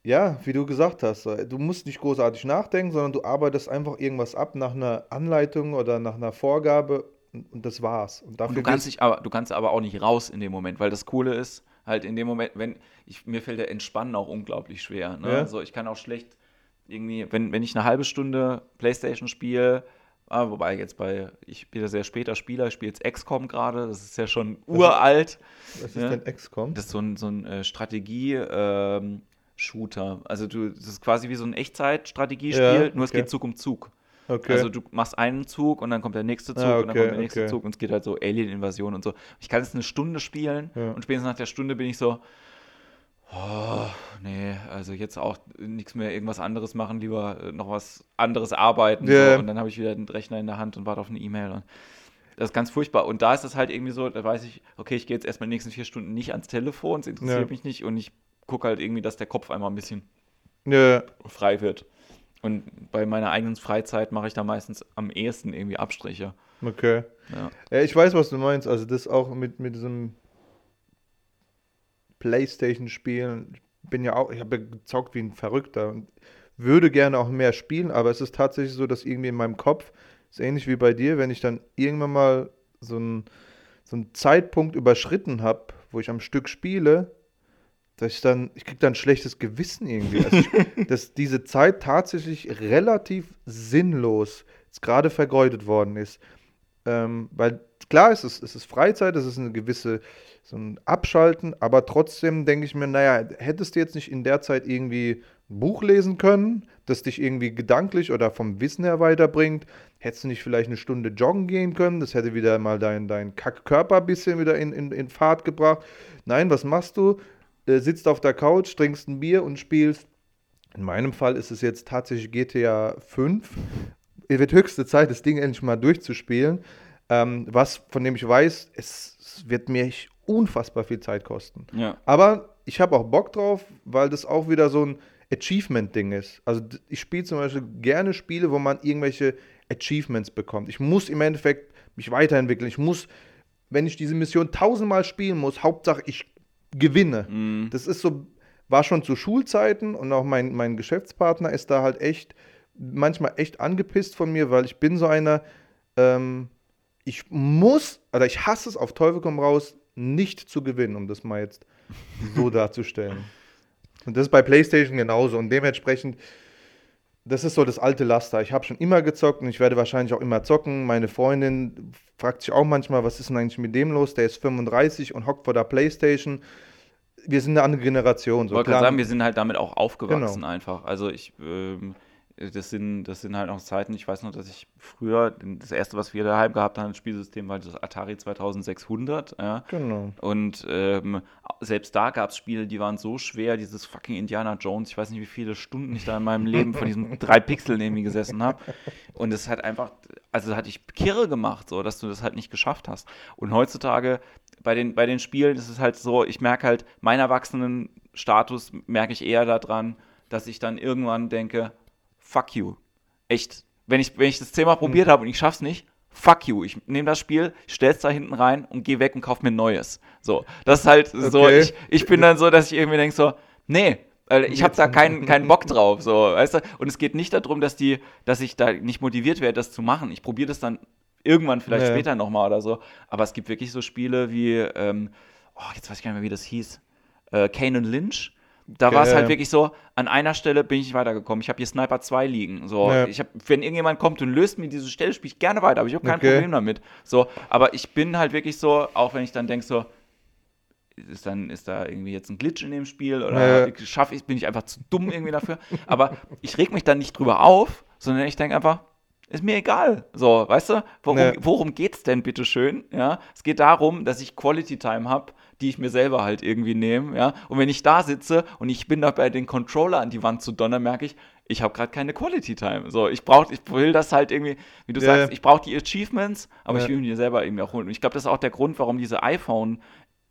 ja, wie du gesagt hast, du musst nicht großartig nachdenken, sondern du arbeitest einfach irgendwas ab nach einer Anleitung oder nach einer Vorgabe und das war's. Und, und du kannst dich aber, du kannst aber auch nicht raus in dem Moment, weil das Coole ist, halt in dem Moment, wenn ich, mir fällt der Entspannen auch unglaublich schwer. Ne? Ja. Also ich kann auch schlecht irgendwie, wenn, wenn ich eine halbe Stunde Playstation spiele, ah, wobei jetzt bei, ich bin ja sehr später Spieler, ich spiele jetzt XCOM gerade, das ist ja schon was uralt. Ist, was ist ja? denn XCOM? Das ist so ein, so ein äh, Strategie- ähm, Shooter. Also du, das ist quasi wie so ein Echtzeit-Strategiespiel, ja, okay. nur es geht Zug um Zug. Okay. Also du machst einen Zug und dann kommt der nächste Zug ah, okay, und dann kommt der nächste okay. Zug und es geht halt so Alien-Invasion und so. Ich kann jetzt eine Stunde spielen ja. und spätestens nach der Stunde bin ich so, oh, nee, also jetzt auch nichts mehr irgendwas anderes machen, lieber äh, noch was anderes arbeiten. Yeah. So. Und dann habe ich wieder den Rechner in der Hand und warte auf eine E-Mail. Das ist ganz furchtbar. Und da ist es halt irgendwie so, da weiß ich, okay, ich gehe jetzt erstmal die nächsten vier Stunden nicht ans Telefon, es interessiert Ja. mich nicht und ich gucke halt irgendwie, dass der Kopf einmal ein bisschen Ja, frei wird. Und bei meiner eigenen Freizeit mache ich da meistens am ehesten irgendwie Abstriche. okay. Ja. Ja, ich weiß, was du meinst. Also das auch mit, mit diesem Playstation-Spielen. Ich bin ja auch, ich habe ja gezockt wie ein Verrückter und würde gerne auch mehr spielen, aber es ist tatsächlich so, dass irgendwie in meinem Kopf, ist ähnlich wie bei dir, wenn ich dann irgendwann mal so einen so einen Zeitpunkt überschritten habe, wo ich am Stück spiele, dass ich dann, ich kriege dann ein schlechtes Gewissen irgendwie. Also ich, [LAUGHS] dass diese Zeit tatsächlich relativ sinnlos jetzt gerade vergeudet worden ist. Ähm, weil klar, es ist, es ist Freizeit, es ist eine gewisse, so ein Abschalten, aber trotzdem denke ich mir, naja, hättest du jetzt nicht in der Zeit irgendwie ein Buch lesen können, das dich irgendwie gedanklich oder vom Wissen her weiterbringt, hättest du nicht vielleicht eine Stunde joggen gehen können, das hätte wieder mal dein, dein Kackkörper ein bisschen wieder in, in, in Fahrt gebracht. Nein, was machst du? Äh, sitzt auf der Couch, trinkst ein Bier und spielst. In meinem Fall ist es jetzt tatsächlich GTA 5. Es wird höchste Zeit, das Ding endlich mal durchzuspielen. Ähm, was, von dem ich weiß, es, wird mir unfassbar viel Zeit kosten. Ja. Aber ich habe auch Bock drauf, weil das auch wieder so ein Achievement-Ding ist. Also ich spiele zum Beispiel gerne Spiele, wo man irgendwelche Achievements bekommt. Ich muss im Endeffekt mich weiterentwickeln. Ich muss, wenn ich diese Mission tausendmal spielen muss, Hauptsache ich gewinne. Mhm. Das ist so, war schon zu Schulzeiten und auch mein, mein Geschäftspartner ist da halt echt, manchmal echt angepisst von mir, weil ich bin so einer, ähm, ich muss, oder ich hasse es auf Teufel komm raus, nicht zu gewinnen, um das mal jetzt so [LAUGHS] darzustellen. Und das ist bei PlayStation genauso und dementsprechend, das ist so das alte Laster. Ich habe schon immer gezockt und ich werde wahrscheinlich auch immer zocken. Meine Freundin fragt sich auch manchmal, was ist denn eigentlich mit dem los? Der ist 35 und hockt vor der PlayStation. Wir sind eine andere Generation. Ich So wollte klar, gerade sagen, wir sind halt damit auch aufgewachsen Genau. einfach. Also ich, ähm, das sind, das sind halt noch Zeiten, ich weiß noch, dass ich früher, das erste, was wir daheim gehabt haben, das Spielsystem war das Atari 2600, ja. Genau. Und ähm, selbst da gab es Spiele, die waren so schwer, dieses fucking Indiana Jones, ich weiß nicht, wie viele Stunden ich da in meinem Leben von diesen [LAUGHS] drei Pixeln irgendwie gesessen habe. Und es hat einfach, also hat dich kirre gemacht, so, dass du das halt nicht geschafft hast. Und heutzutage bei den, bei den Spielen ist es halt so, ich merke halt, mein Erwachsenenstatus merke ich eher daran, dass ich dann irgendwann denke, fuck you. Echt. Wenn ich, wenn ich das zehnmal probiert habe und ich schaff's nicht, fuck you. Ich nehme das Spiel, stell's da hinten rein und geh weg und kauf mir ein neues. So. Das ist halt so, Okay. ich, ich bin dann so, dass ich irgendwie denke so, nee, ich habe da keinen, keinen Bock [LAUGHS] drauf, so, weißt du? Und es geht nicht darum, dass die, dass ich da nicht motiviert werde, das zu machen. Ich probiere das dann irgendwann vielleicht Ja. später nochmal oder so. Aber es gibt wirklich so Spiele wie, ähm, oh, jetzt weiß ich gar nicht mehr, wie das hieß, äh, Kane und Lynch. Da war es halt wirklich so, an einer Stelle bin ich nicht weitergekommen. Ich habe hier Sniper 2 liegen. So, Ja. ich hab, wenn irgendjemand kommt und löst mir diese Stelle, spiele ich gerne weiter, aber ich habe kein Okay. Problem damit. So, aber ich bin halt wirklich so, auch wenn ich dann denke so, ist dann ist da irgendwie jetzt ein Glitch in dem Spiel oder Ja. schaffe ich bin ich einfach zu dumm irgendwie dafür, [LAUGHS] aber ich reg mich dann nicht drüber auf, sondern ich denke einfach ist mir egal. So, weißt du, worum, Ja. worum geht's denn bitte schön? Ja, es geht darum, dass ich Quality Time habe, die ich mir selber halt irgendwie nehme, ja. Und wenn ich da sitze und ich bin dabei, den Controller an die Wand zu donnern, merke ich, ich habe gerade keine Quality Time. So, ich brauche, ich will das halt irgendwie, wie du Ja. sagst, ich brauche die Achievements, aber Ja. ich will mir selber irgendwie auch holen. Und ich glaube, das ist auch der Grund, warum diese iPhone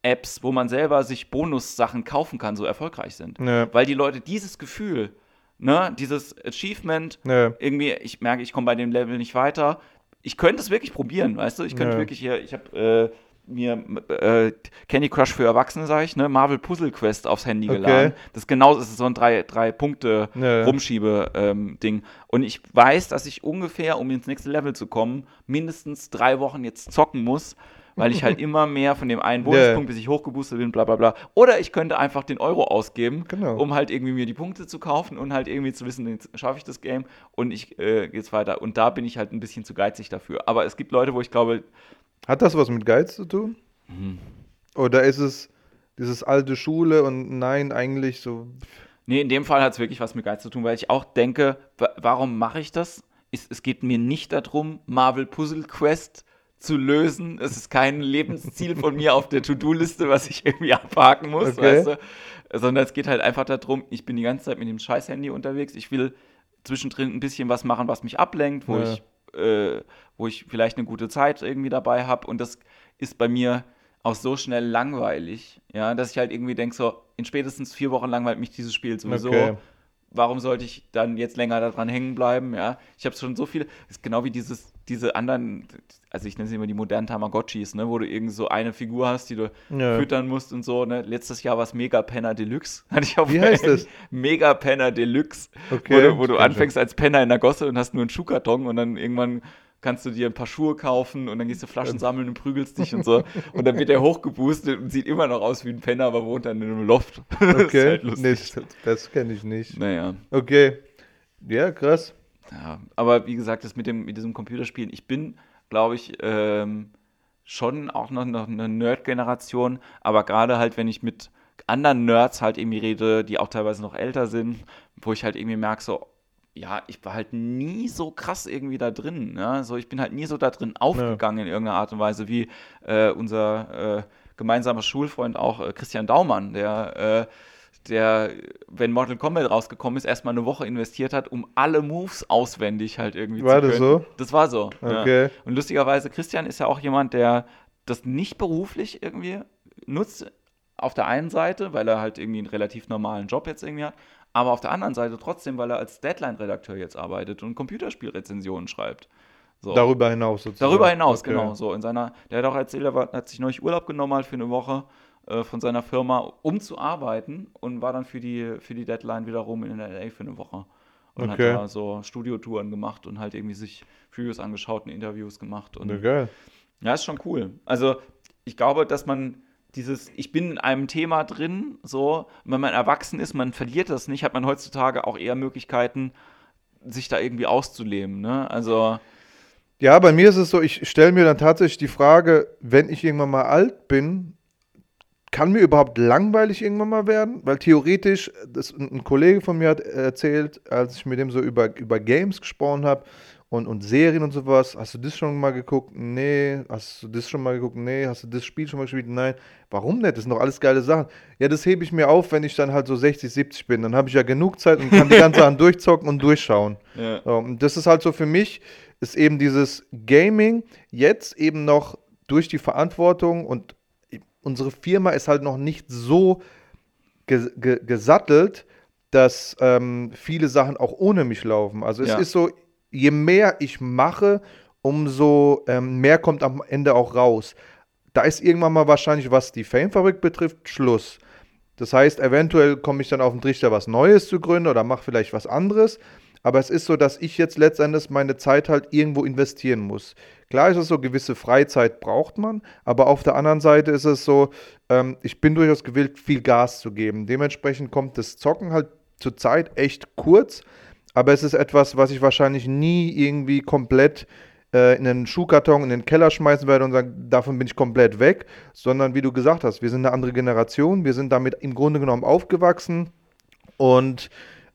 Apps, wo man selber sich Bonussachen kaufen kann, so erfolgreich sind. Ja. Weil die Leute dieses Gefühl, ne, dieses Achievement, irgendwie, ich merke, ich komme bei dem Level nicht weiter. Ich könnte es wirklich probieren, weißt du? Ich könnte wirklich hier, ich habe äh, mir äh, Candy Crush für Erwachsene, sage ich, ne, Marvel Puzzle Quest aufs Handy Okay. geladen. Das ist genau, das ist so ein drei, drei Punkte Ja. Rumschiebe-Ding. Und ich weiß, dass ich ungefähr, um ins nächste Level zu kommen, mindestens drei Wochen jetzt zocken muss, weil ich halt [LAUGHS] immer mehr von dem einen Bonuspunkt, bis ich hochgeboostet bin, bla bla bla. Oder ich könnte einfach den Euro ausgeben, Genau. um halt irgendwie mir die Punkte zu kaufen und halt irgendwie zu wissen, jetzt schaffe ich das Game und ich äh, geht's weiter. Und da bin ich halt ein bisschen zu geizig dafür. Aber es gibt Leute, wo ich glaube, Hat das was mit Geiz zu tun? Mhm. Oder ist es dieses alte Schule und nein, eigentlich so. Nee, in dem Fall hat es wirklich was mit Geiz zu tun, weil ich auch denke, wa- warum mache ich das? Es, es geht mir nicht darum, Marvel Puzzle Quest zu lösen. Es ist kein Lebensziel von mir auf der To-Do-Liste, was ich irgendwie abhaken muss, Okay. weißt du? Sondern es geht halt einfach darum, ich bin die ganze Zeit mit dem scheiß Handy unterwegs. Ich will zwischendrin ein bisschen was machen, was mich ablenkt, wo Ja. ich äh, wo ich vielleicht eine gute Zeit irgendwie dabei habe und das ist bei mir auch so schnell langweilig, ja, dass ich halt irgendwie denke, so in spätestens vier Wochen langweilt mich dieses Spiel sowieso. Okay. Warum sollte ich dann jetzt länger daran hängen bleiben? Ja, ich habe schon so viele. ist genau wie dieses, diese anderen, also ich nenne sie immer die modernen Tamagotchis, ne, wo du irgend so eine Figur hast, die du ja. füttern musst und so. Ne? Letztes Jahr war es Mega Penner Deluxe. [LAUGHS] Hatte ich auf Wie heißt das? Mega Penner Deluxe, okay, wo du, wo du anfängst als Penner in der Gosse und hast nur einen Schuhkarton und dann irgendwann kannst du dir ein paar Schuhe kaufen und dann gehst du Flaschen sammeln und prügelst dich und so. Und dann wird er [LAUGHS] hochgeboostet und sieht immer noch aus wie ein Penner, aber wohnt dann in einem Loft. [LAUGHS] Okay, halt nee, das kenne ich nicht. Naja. Okay. Ja, krass. Ja, aber wie gesagt, das mit, dem, mit diesem Computerspielen, ich bin, glaube ich, ähm, schon auch noch, noch eine Nerd-Generation, aber gerade halt, wenn ich mit anderen Nerds halt irgendwie rede, die auch teilweise noch älter sind, wo ich halt irgendwie merke, so, ja, ich war halt nie so krass irgendwie da drin. Ja? So, ich bin halt nie so da drin aufgegangen ja. in irgendeiner Art und Weise, wie äh, unser äh, gemeinsamer Schulfreund auch äh, Christian Daumann, der, äh, der, wenn Mortal Kombat rausgekommen ist, erstmal eine Woche investiert hat, um alle Moves auswendig halt irgendwie war zu können. War das so? Das war so. Okay. Ja. Und lustigerweise, Christian ist ja auch jemand, der das nicht beruflich irgendwie nutzt, auf der einen Seite, weil er halt irgendwie einen relativ normalen Job jetzt irgendwie hat, aber auf der anderen Seite trotzdem, weil er als Deadline-Redakteur jetzt arbeitet und Computerspielrezensionen schreibt. So. Darüber hinaus sozusagen. Darüber hinaus, okay. genau. So in seiner, der hat auch erzählt, er hat sich neulich Urlaub genommen halt für eine Woche äh, von seiner Firma, um zu arbeiten und war dann für die, für die Deadline wiederum in LA für eine Woche. Und okay. hat da so Studiotouren gemacht und halt irgendwie sich Videos angeschaut und Interviews gemacht. Und, okay. Ja, ist schon cool. Also ich glaube, dass man dieses, ich bin in einem Thema drin, so, wenn man erwachsen ist, man verliert das nicht, hat man heutzutage auch eher Möglichkeiten, sich da irgendwie auszuleben, ne? Also. Ja, bei mir ist es so, ich stelle mir dann tatsächlich die Frage, wenn ich irgendwann mal alt bin, kann mir überhaupt langweilig irgendwann mal werden? Weil theoretisch, das, ein Kollege von mir hat erzählt, als ich mit dem so über, über Games gesprochen habe, und, und Serien und sowas. Hast du das schon mal geguckt? Nee. Hast du das schon mal geguckt? Nee. Hast du das Spiel schon mal gespielt? Nein. Warum nicht? Das sind doch alles geile Sachen. Ja, das hebe ich mir auf, wenn ich dann halt so 60, 70 bin. Dann habe ich ja genug Zeit und kann die ganzen [LAUGHS] Sachen durchzocken und durchschauen. Ja. So, und das ist halt so für mich, ist eben dieses Gaming jetzt eben noch durch die Verantwortung und unsere Firma ist halt noch nicht so ge ge gesattelt, dass ähm, viele Sachen auch ohne mich laufen. Also es ja. ist so, je mehr ich mache, umso ähm, mehr kommt am Ende auch raus. Da ist irgendwann mal wahrscheinlich, was die Famefabrik betrifft, Schluss. Das heißt, eventuell komme ich dann auf den Trichter, was Neues zu gründen oder mache vielleicht was anderes. Aber es ist so, dass ich jetzt letztendlich meine Zeit halt irgendwo investieren muss. Klar ist es so, gewisse Freizeit braucht man, aber auf der anderen Seite ist es so, ähm, ich bin durchaus gewillt, viel Gas zu geben. Dementsprechend kommt das Zocken halt zurzeit echt kurz. Aber es ist etwas, was ich wahrscheinlich nie irgendwie komplett äh, in den Schuhkarton, in den Keller schmeißen werde und sagen, davon bin ich komplett weg. Sondern wie du gesagt hast, wir sind eine andere Generation, wir sind damit im Grunde genommen aufgewachsen. Und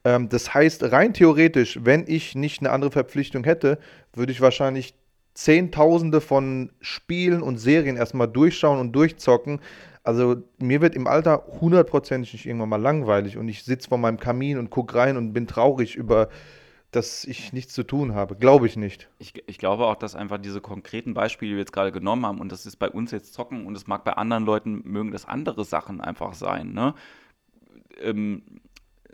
ähm, das heißt, rein theoretisch, wenn ich nicht eine andere Verpflichtung hätte, würde ich wahrscheinlich Zehntausende von Spielen und Serien erstmal durchschauen und durchzocken, also mir wird im Alter hundertprozentig nicht irgendwann mal langweilig und ich sitze vor meinem Kamin und gucke rein und bin traurig über, dass ich nichts zu tun habe. Glaube ich nicht. Ich, ich glaube auch, dass einfach diese konkreten Beispiele, die wir jetzt gerade genommen haben, und das ist bei uns jetzt Zocken und es mag bei anderen Leuten, mögen das andere Sachen einfach sein, ne? Ähm,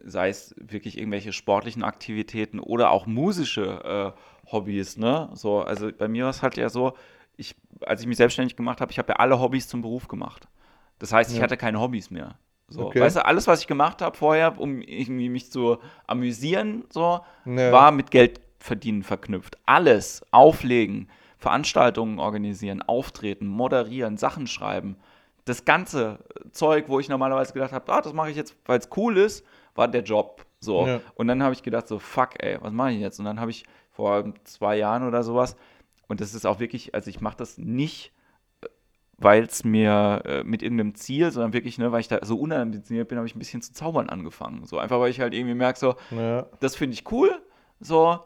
sei es wirklich irgendwelche sportlichen Aktivitäten oder auch musische äh, Hobbys, ne? So, also bei mir war es halt ja so, ich, als ich mich selbstständig gemacht habe, ich habe ja alle Hobbys zum Beruf gemacht. Das heißt, ich ja. hatte keine Hobbys mehr. So, okay. Weißt du, alles, was ich gemacht habe vorher, um irgendwie mich zu amüsieren, so, ja. war mit Geld verdienen verknüpft. Alles, auflegen, Veranstaltungen organisieren, auftreten, moderieren, Sachen schreiben. Das ganze Zeug, wo ich normalerweise gedacht habe, ah, das mache ich jetzt, weil es cool ist, war der Job. So. Ja. Und dann habe ich gedacht, so, fuck, ey, was mache ich jetzt? Und dann habe ich vor zwei Jahren oder sowas, und das ist auch wirklich, also ich mache das nicht weil es mir äh, mit irgendeinem Ziel, sondern wirklich, ne, weil ich da so unambitioniert bin, habe ich ein bisschen zu zaubern angefangen. So einfach, weil ich halt irgendwie merke, so, ja. das finde ich cool, so,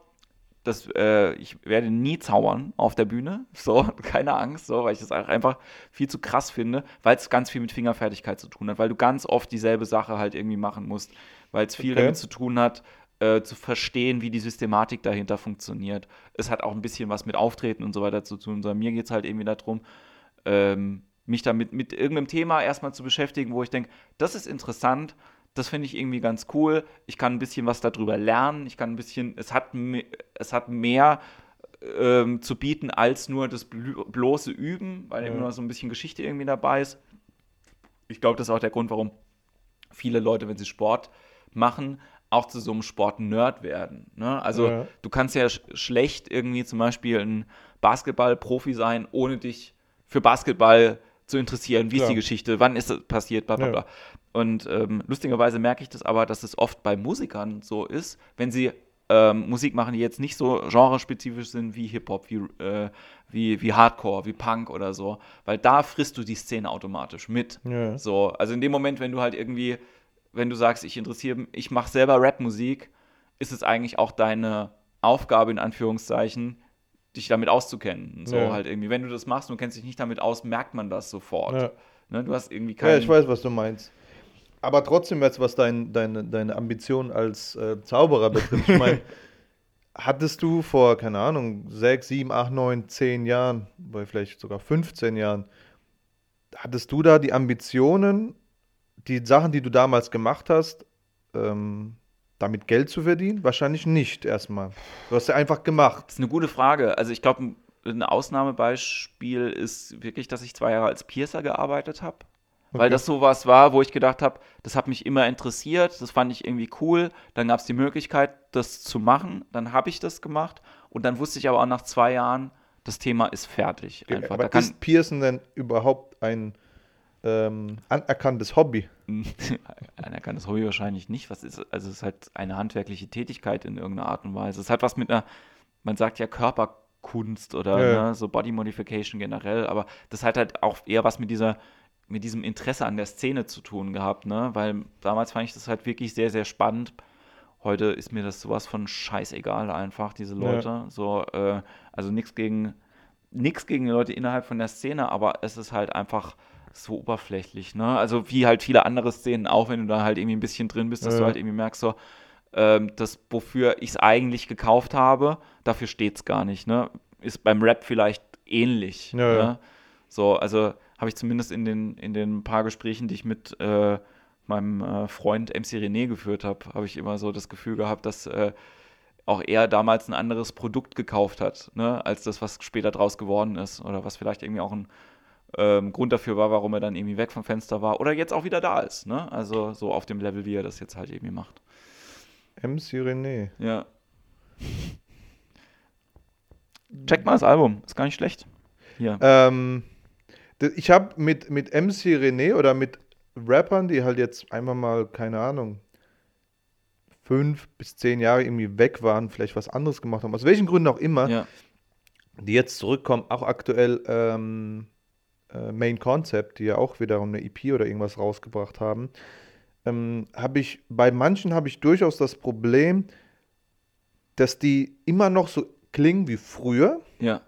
das, äh, ich werde nie zaubern auf der Bühne, so, [LAUGHS] keine Angst, so, weil ich das einfach viel zu krass finde, weil es ganz viel mit Fingerfertigkeit zu tun hat, weil du ganz oft dieselbe Sache halt irgendwie machen musst, weil es viel okay. damit zu tun hat, äh, zu verstehen, wie die Systematik dahinter funktioniert. Es hat auch ein bisschen was mit Auftreten und so weiter zu tun. Sondern mir geht es halt irgendwie darum, ähm, mich damit mit irgendeinem Thema erstmal zu beschäftigen, wo ich denke, das ist interessant, das finde ich irgendwie ganz cool. Ich kann ein bisschen was darüber lernen. Ich kann ein bisschen, es hat, es hat mehr ähm, zu bieten als nur das bloße Üben, weil ja. immer so ein bisschen Geschichte irgendwie dabei ist. Ich glaube, das ist auch der Grund, warum viele Leute, wenn sie Sport machen, auch zu so einem Sport-Nerd werden. Ne? Also ja. du kannst ja sch schlecht irgendwie zum Beispiel ein Basketball-Profi sein, ohne dich für Basketball zu interessieren. Wie ja. ist die Geschichte? Wann ist das passiert? Bla, bla, bla. Und ähm, lustigerweise merke ich das aber, dass es oft bei Musikern so ist, wenn sie ähm, Musik machen, die jetzt nicht so genrespezifisch sind wie Hip-Hop, wie, äh, wie, wie Hardcore, wie Punk oder so, weil da frisst du die Szene automatisch mit. Ja. So, also in dem Moment, wenn du halt irgendwie, wenn du sagst, ich interessiere, ich mache selber Rapmusik, ist es eigentlich auch deine Aufgabe in Anführungszeichen, dich damit auszukennen. So ja. halt irgendwie, wenn du das machst und kennst dich nicht damit aus, merkt man das sofort. Ja. Ne, du hast irgendwie keine. Ja, ich weiß, was du meinst aber trotzdem jetzt, was dein, deine, deine Ambition als äh, Zauberer betrifft, ich meine, [LAUGHS] hattest du vor, keine Ahnung, sechs, sieben, acht, neun, zehn Jahren, oder vielleicht sogar 15 Jahren, hattest du da die Ambitionen, die Sachen, die du damals gemacht hast, ähm, damit Geld zu verdienen? Wahrscheinlich nicht erstmal. Du hast ja einfach gemacht. Das ist eine gute Frage. Also ich glaube, ein Ausnahmebeispiel ist wirklich, dass ich zwei Jahre als Piercer gearbeitet habe. Weil das sowas war, wo ich gedacht habe, das hat mich immer interessiert, das fand ich irgendwie cool. Dann gab es die Möglichkeit, das zu machen. Dann habe ich das gemacht. Und dann wusste ich aber auch nach zwei Jahren, das Thema ist fertig. Einfach. Aber da ist Pearson denn überhaupt ein ähm, anerkanntes Hobby? [LAUGHS] anerkanntes Hobby wahrscheinlich nicht. Was ist, also es ist halt eine handwerkliche Tätigkeit in irgendeiner Art und Weise. Es hat was mit einer, man sagt ja Körperkunst oder ja. ne, so Body Modification generell, aber das hat halt auch eher was mit dieser mit diesem Interesse an der Szene zu tun gehabt, ne? Weil damals fand ich das halt wirklich sehr, sehr spannend. Heute ist mir das sowas von scheißegal einfach, diese Leute. Ja. So, äh, also nichts gegen nichts gegen die Leute innerhalb von der Szene, aber es ist halt einfach so oberflächlich, ne? Also wie halt viele andere Szenen, auch wenn du da halt irgendwie ein bisschen drin bist, dass ja. du halt irgendwie merkst, so, ähm, das, wofür ich es eigentlich gekauft habe, dafür steht es gar nicht, ne? Ist beim Rap vielleicht ähnlich. Ja, ne? So, also habe ich zumindest in den, in den paar Gesprächen, die ich mit äh, meinem äh, Freund MC René geführt habe, habe ich immer so das Gefühl gehabt, dass äh, auch er damals ein anderes Produkt gekauft hat, ne, als das, was später draus geworden ist. Oder was vielleicht irgendwie auch ein ähm, Grund dafür war, warum er dann irgendwie weg vom Fenster war. Oder jetzt auch wieder da ist. Ne? Also so auf dem Level, wie er das jetzt halt irgendwie macht. MC René. Ja. Check mal das Album, ist gar nicht schlecht. Hier. Ähm, ich habe mit, mit MC René oder mit Rappern, die halt jetzt einfach mal, keine Ahnung, fünf bis zehn Jahre irgendwie weg waren, vielleicht was anderes gemacht haben, aus welchen Gründen auch immer, ja. die jetzt zurückkommen, auch aktuell ähm, äh, Main Concept, die ja auch wiederum eine EP oder irgendwas rausgebracht haben, ähm, habe ich, bei manchen habe ich durchaus das Problem, dass die immer noch so klingen wie früher. Ja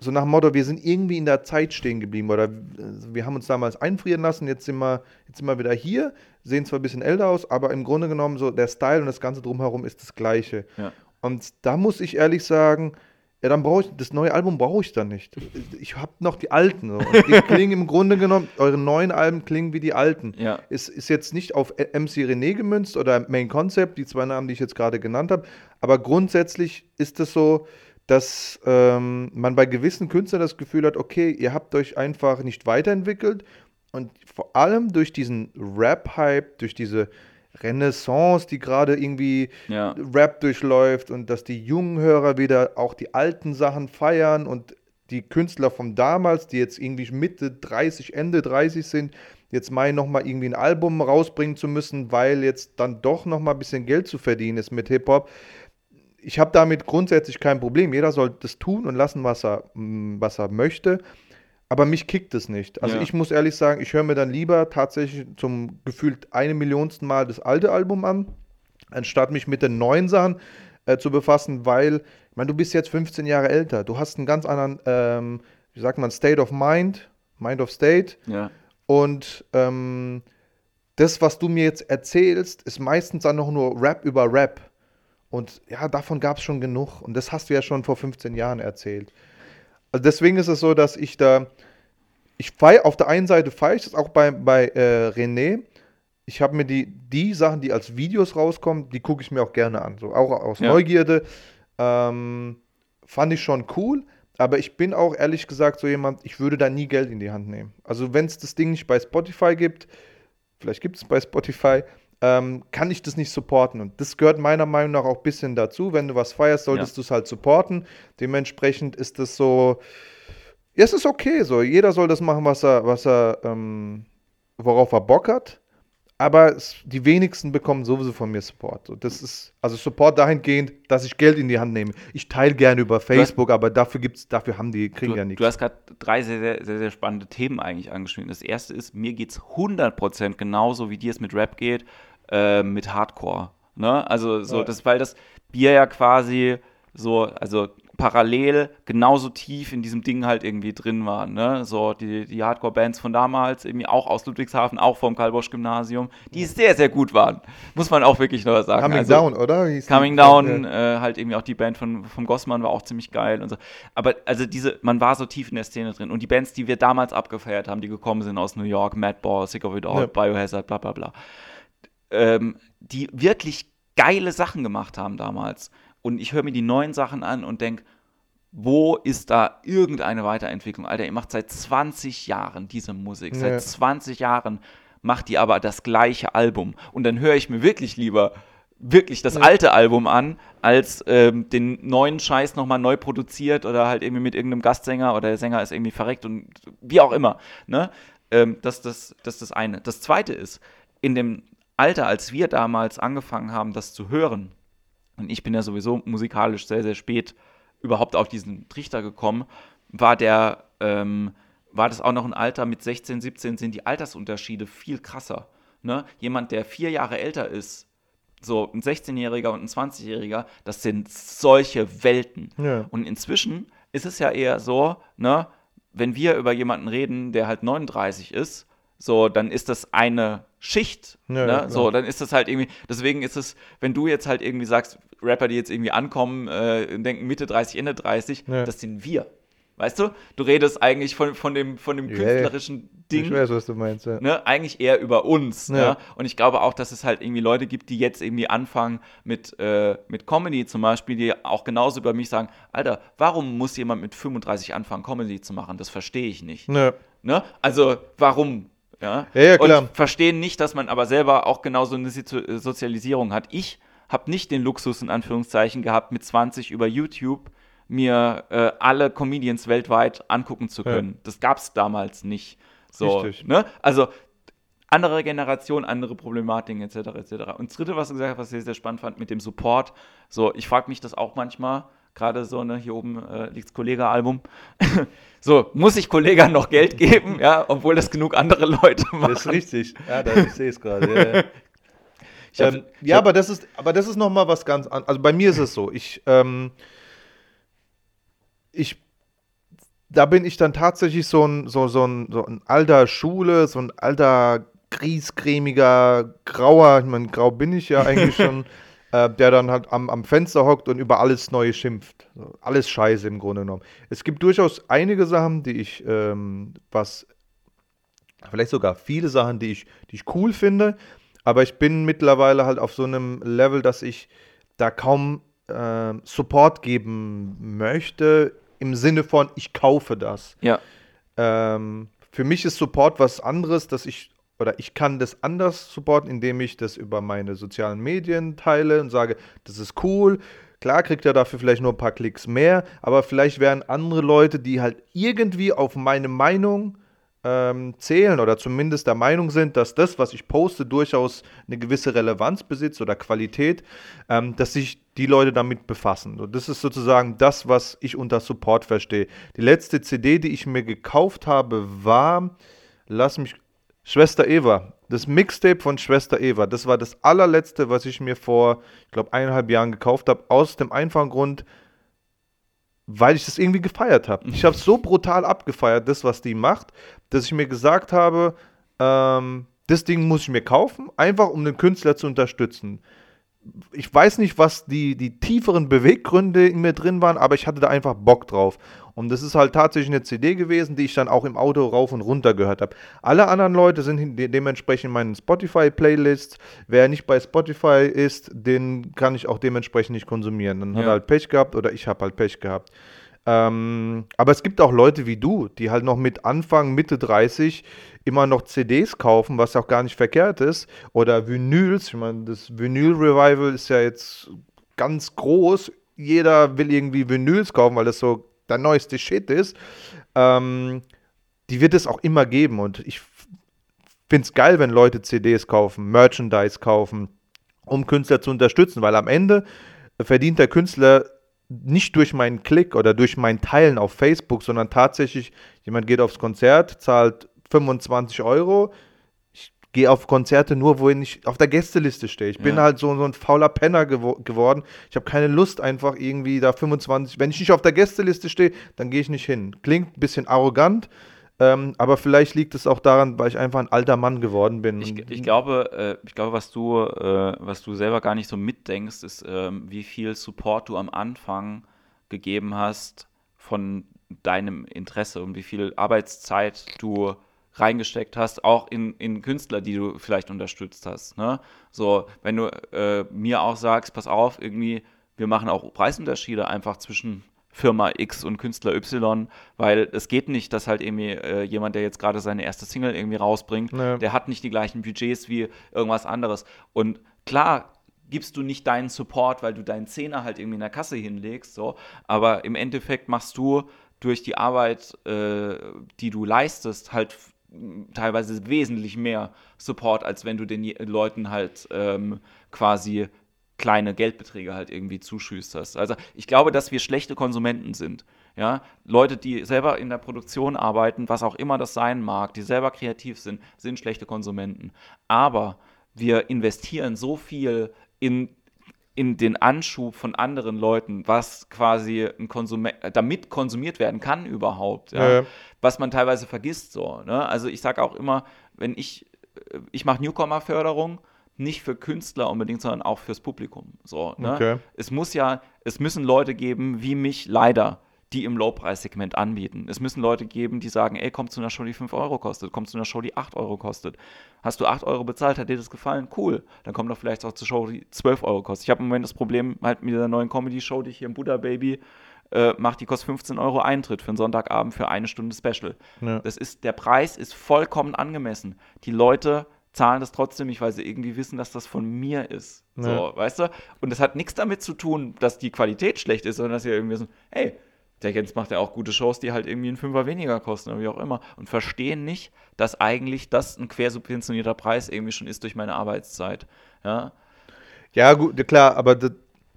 so nach dem Motto, wir sind irgendwie in der Zeit stehen geblieben oder wir haben uns damals einfrieren lassen, jetzt sind wir, jetzt sind wir wieder hier, sehen zwar ein bisschen älter aus, aber im Grunde genommen so der Style und das Ganze drumherum ist das gleiche. Ja. Und da muss ich ehrlich sagen, ja, dann brauche ich, das neue Album brauche ich dann nicht. Ich habe noch die alten. So. die klingen im Grunde genommen, eure neuen Alben klingen wie die alten. Ja. Es ist jetzt nicht auf MC René gemünzt oder Main Concept, die zwei Namen, die ich jetzt gerade genannt habe, aber grundsätzlich ist es so, dass ähm, man bei gewissen Künstlern das Gefühl hat, okay, ihr habt euch einfach nicht weiterentwickelt und vor allem durch diesen Rap-Hype, durch diese Renaissance, die gerade irgendwie ja. Rap durchläuft und dass die jungen Hörer wieder auch die alten Sachen feiern und die Künstler von damals, die jetzt irgendwie Mitte 30, Ende 30 sind, jetzt meinen nochmal irgendwie ein Album rausbringen zu müssen, weil jetzt dann doch nochmal ein bisschen Geld zu verdienen ist mit Hip-Hop ich habe damit grundsätzlich kein Problem. Jeder soll das tun und lassen, was er, mm, was er möchte. Aber mich kickt es nicht. Also ja. ich muss ehrlich sagen, ich höre mir dann lieber tatsächlich zum gefühlt eine Millionsten Mal das alte Album an, anstatt mich mit den neuen Sachen äh, zu befassen, weil, ich meine, du bist jetzt 15 Jahre älter. Du hast einen ganz anderen, ähm, wie sagt man, State of Mind, Mind of State. Ja. Und ähm, das, was du mir jetzt erzählst, ist meistens dann noch nur Rap über Rap. Und ja, davon gab es schon genug. Und das hast du ja schon vor 15 Jahren erzählt. Also deswegen ist es so, dass ich da, ich feiere, auf der einen Seite feiere ich das auch bei, bei äh, René. Ich habe mir die, die Sachen, die als Videos rauskommen, die gucke ich mir auch gerne an. So auch aus ja. Neugierde. Ähm, fand ich schon cool. Aber ich bin auch ehrlich gesagt so jemand, ich würde da nie Geld in die Hand nehmen. Also wenn es das Ding nicht bei Spotify gibt, vielleicht gibt es bei Spotify, ähm, kann ich das nicht supporten. Und das gehört meiner Meinung nach auch ein bisschen dazu. Wenn du was feierst, solltest ja. du es halt supporten. Dementsprechend ist das so, ja, es ist okay so. Jeder soll das machen, was er, was er, ähm, worauf er Bock hat. Aber es, die wenigsten bekommen sowieso von mir Support. So, das ist also Support dahingehend, dass ich Geld in die Hand nehme. Ich teile gerne über Facebook, hast, aber dafür gibt's, dafür haben die kriegen du, ja nichts. Du hast gerade drei sehr, sehr, sehr, sehr, spannende Themen eigentlich angeschnitten. Das erste ist, mir geht es 100% genauso, wie dir es mit Rap geht. Äh, mit Hardcore. Ne? Also so, ja. das, weil das Bier ja quasi so, also parallel genauso tief in diesem Ding halt irgendwie drin war. Ne? So die, die Hardcore-Bands von damals, irgendwie auch aus Ludwigshafen, auch vom Karl-Bosch-Gymnasium, die sehr, sehr gut waren. Muss man auch wirklich nur sagen. Coming also, Down, oder? Hieß Coming Down, äh, halt irgendwie auch die Band von, vom Gossmann war auch ziemlich geil und so. Aber also diese, man war so tief in der Szene drin. Und die Bands, die wir damals abgefeiert haben, die gekommen sind aus New York, Madball, Sick of It All, ja. Biohazard, bla bla bla ähm, die wirklich geile Sachen gemacht haben damals. Und ich höre mir die neuen Sachen an und denke, wo ist da irgendeine Weiterentwicklung? Alter, ihr macht seit 20 Jahren diese Musik. Ja. Seit 20 Jahren macht ihr aber das gleiche Album. Und dann höre ich mir wirklich lieber wirklich das ja. alte Album an, als ähm, den neuen Scheiß nochmal neu produziert oder halt irgendwie mit irgendeinem Gastsänger oder der Sänger ist irgendwie verreckt und wie auch immer. Ne? Ähm, das, das, das ist das eine. Das zweite ist, in dem Alter, als wir damals angefangen haben, das zu hören, und ich bin ja sowieso musikalisch sehr, sehr spät überhaupt auf diesen Trichter gekommen, war der, ähm, war das auch noch ein Alter mit 16, 17, sind die Altersunterschiede viel krasser. Ne? Jemand, der vier Jahre älter ist, so ein 16-Jähriger und ein 20-Jähriger, das sind solche Welten. Ja. Und inzwischen ist es ja eher so, ne, wenn wir über jemanden reden, der halt 39 ist, so, dann ist das eine Schicht. Ja, ne? ja, so, dann ist das halt irgendwie, deswegen ist es, wenn du jetzt halt irgendwie sagst, Rapper, die jetzt irgendwie ankommen, äh, denken Mitte 30, Ende 30, ja. das sind wir. Weißt du? Du redest eigentlich von, von dem, von dem künstlerischen Ding. Ich weiß, was du meinst, ja. Ne? Eigentlich eher über uns. Ne? Und ich glaube auch, dass es halt irgendwie Leute gibt, die jetzt irgendwie anfangen mit, äh, mit Comedy zum Beispiel, die auch genauso über mich sagen, Alter, warum muss jemand mit 35 anfangen, Comedy zu machen? Das verstehe ich nicht. Ne? Also, warum? Ja, ja, ja klar. Und verstehen nicht, dass man aber selber auch genauso eine Sozialisierung hat. Ich habe nicht den Luxus, in Anführungszeichen, gehabt, mit 20 über YouTube mir äh, alle Comedians weltweit angucken zu können. Ja. Das gab es damals nicht. So, Richtig. Ne? Also andere Generation, andere Problematiken etc. etc. Und das dritte, was du gesagt hast, was ich sehr, sehr spannend fand, mit dem Support. So, ich frage mich das auch manchmal, gerade so, ne, hier oben äh, liegt das Kollega-Album. [LAUGHS] so, muss ich Kollega noch Geld geben, ja, obwohl das genug andere Leute machen. Das ist richtig. Ja, da, ich sehe es gerade. Ja, [LAUGHS] ähm, ja aber das ist, aber das ist noch mal was ganz anderes. Also bei mir ist es so, ich, ähm, ich, da bin ich dann tatsächlich so ein, so, so ein, so ein alter Schule, so ein alter griesgrämiger, grauer, ich meine, grau bin ich ja eigentlich [LAUGHS] schon. Äh, der dann halt am, am Fenster hockt und über alles Neue schimpft. alles Scheiße im Grunde genommen. Es gibt durchaus einige Sachen, die ich, ähm, was, vielleicht sogar viele Sachen, die ich, die ich cool finde, aber ich bin mittlerweile halt auf so einem Level, dass ich da kaum äh, Support geben möchte, im Sinne von, ich kaufe das. Ja. Ähm, für mich ist Support was anderes, dass ich oder ich kann das anders supporten, indem ich das über meine sozialen Medien teile und sage, das ist cool. Klar kriegt er dafür vielleicht nur ein paar Klicks mehr, aber vielleicht wären andere Leute, die halt irgendwie auf meine Meinung ähm, zählen oder zumindest der Meinung sind, dass das, was ich poste, durchaus eine gewisse Relevanz besitzt oder Qualität, ähm, dass sich die Leute damit befassen. Und das ist sozusagen das, was ich unter Support verstehe. Die letzte CD, die ich mir gekauft habe, war, lass mich Schwester Eva. Das Mixtape von Schwester Eva. Das war das allerletzte, was ich mir vor, ich glaube, eineinhalb Jahren gekauft habe. Aus dem einfachen Grund, weil ich das irgendwie gefeiert habe. Ich habe so brutal abgefeiert, das, was die macht, dass ich mir gesagt habe, ähm, das Ding muss ich mir kaufen, einfach um den Künstler zu unterstützen. Ich weiß nicht, was die, die tieferen Beweggründe in mir drin waren, aber ich hatte da einfach Bock drauf. Und das ist halt tatsächlich eine CD gewesen, die ich dann auch im Auto rauf und runter gehört habe. Alle anderen Leute sind de dementsprechend in meinen Spotify-Playlists. Wer nicht bei Spotify ist, den kann ich auch dementsprechend nicht konsumieren. Dann ja. hat er halt Pech gehabt oder ich habe halt Pech gehabt. Ähm, aber es gibt auch Leute wie du, die halt noch mit Anfang, Mitte 30 immer noch CDs kaufen, was auch gar nicht verkehrt ist. Oder Vinyls. Ich meine, das Vinyl-Revival ist ja jetzt ganz groß. Jeder will irgendwie Vinyls kaufen, weil das so der neueste Shit ist. Ähm, die wird es auch immer geben. Und ich finde es geil, wenn Leute CDs kaufen, Merchandise kaufen, um Künstler zu unterstützen, weil am Ende verdient der Künstler nicht durch meinen Klick oder durch mein Teilen auf Facebook, sondern tatsächlich, jemand geht aufs Konzert, zahlt 25 Euro. Gehe auf Konzerte nur, wohin ich auf der Gästeliste stehe. Ich bin ja. halt so, so ein fauler Penner gewo geworden. Ich habe keine Lust, einfach irgendwie da 25. Wenn ich nicht auf der Gästeliste stehe, dann gehe ich nicht hin. Klingt ein bisschen arrogant. Ähm, aber vielleicht liegt es auch daran, weil ich einfach ein alter Mann geworden bin. Ich, ich glaube, äh, ich glaube, was du, äh, was du selber gar nicht so mitdenkst, ist, äh, wie viel Support du am Anfang gegeben hast von deinem Interesse und wie viel Arbeitszeit du reingesteckt hast, auch in, in Künstler, die du vielleicht unterstützt hast. Ne? So, wenn du äh, mir auch sagst, pass auf, irgendwie, wir machen auch Preisunterschiede einfach zwischen Firma X und Künstler Y, weil es geht nicht, dass halt irgendwie äh, jemand, der jetzt gerade seine erste Single irgendwie rausbringt, nee. der hat nicht die gleichen Budgets wie irgendwas anderes. Und klar gibst du nicht deinen Support, weil du deinen Zehner halt irgendwie in der Kasse hinlegst, so, aber im Endeffekt machst du durch die Arbeit, äh, die du leistest, halt teilweise wesentlich mehr Support, als wenn du den Leuten halt ähm, quasi kleine Geldbeträge halt irgendwie zuschüsterst. Also ich glaube, dass wir schlechte Konsumenten sind. Ja, Leute, die selber in der Produktion arbeiten, was auch immer das sein mag, die selber kreativ sind, sind schlechte Konsumenten. Aber wir investieren so viel in in den Anschub von anderen Leuten, was quasi ein Konsument, damit konsumiert werden kann überhaupt, ja? Ja, was man teilweise vergisst so. Ne? Also ich sage auch immer, wenn ich, ich mache Newcomer-Förderung, nicht für Künstler unbedingt, sondern auch fürs Publikum. So, ne? okay. Es muss ja, es müssen Leute geben, wie mich leider, die im Low-Preis-Segment anbieten. Es müssen Leute geben, die sagen, ey, komm zu einer Show, die 5 Euro kostet, komm zu einer Show, die 8 Euro kostet. Hast du 8 Euro bezahlt, hat dir das gefallen? Cool. Dann komm doch vielleicht auch zur Show, die 12 Euro kostet. Ich habe im Moment das Problem halt mit dieser neuen Comedy-Show, die ich hier im Buddha Baby äh, mache, die kostet 15 Euro Eintritt für einen Sonntagabend für eine Stunde Special. Ja. Das ist, der Preis ist vollkommen angemessen. Die Leute zahlen das trotzdem nicht, weil sie irgendwie wissen, dass das von mir ist. Ja. So, weißt du? Und das hat nichts damit zu tun, dass die Qualität schlecht ist, sondern dass sie irgendwie so, hey, der Jens macht ja auch gute Shows, die halt irgendwie einen Fünfer weniger kosten oder wie auch immer und verstehen nicht, dass eigentlich das ein quersubventionierter Preis irgendwie schon ist durch meine Arbeitszeit. Ja, ja gut, klar, aber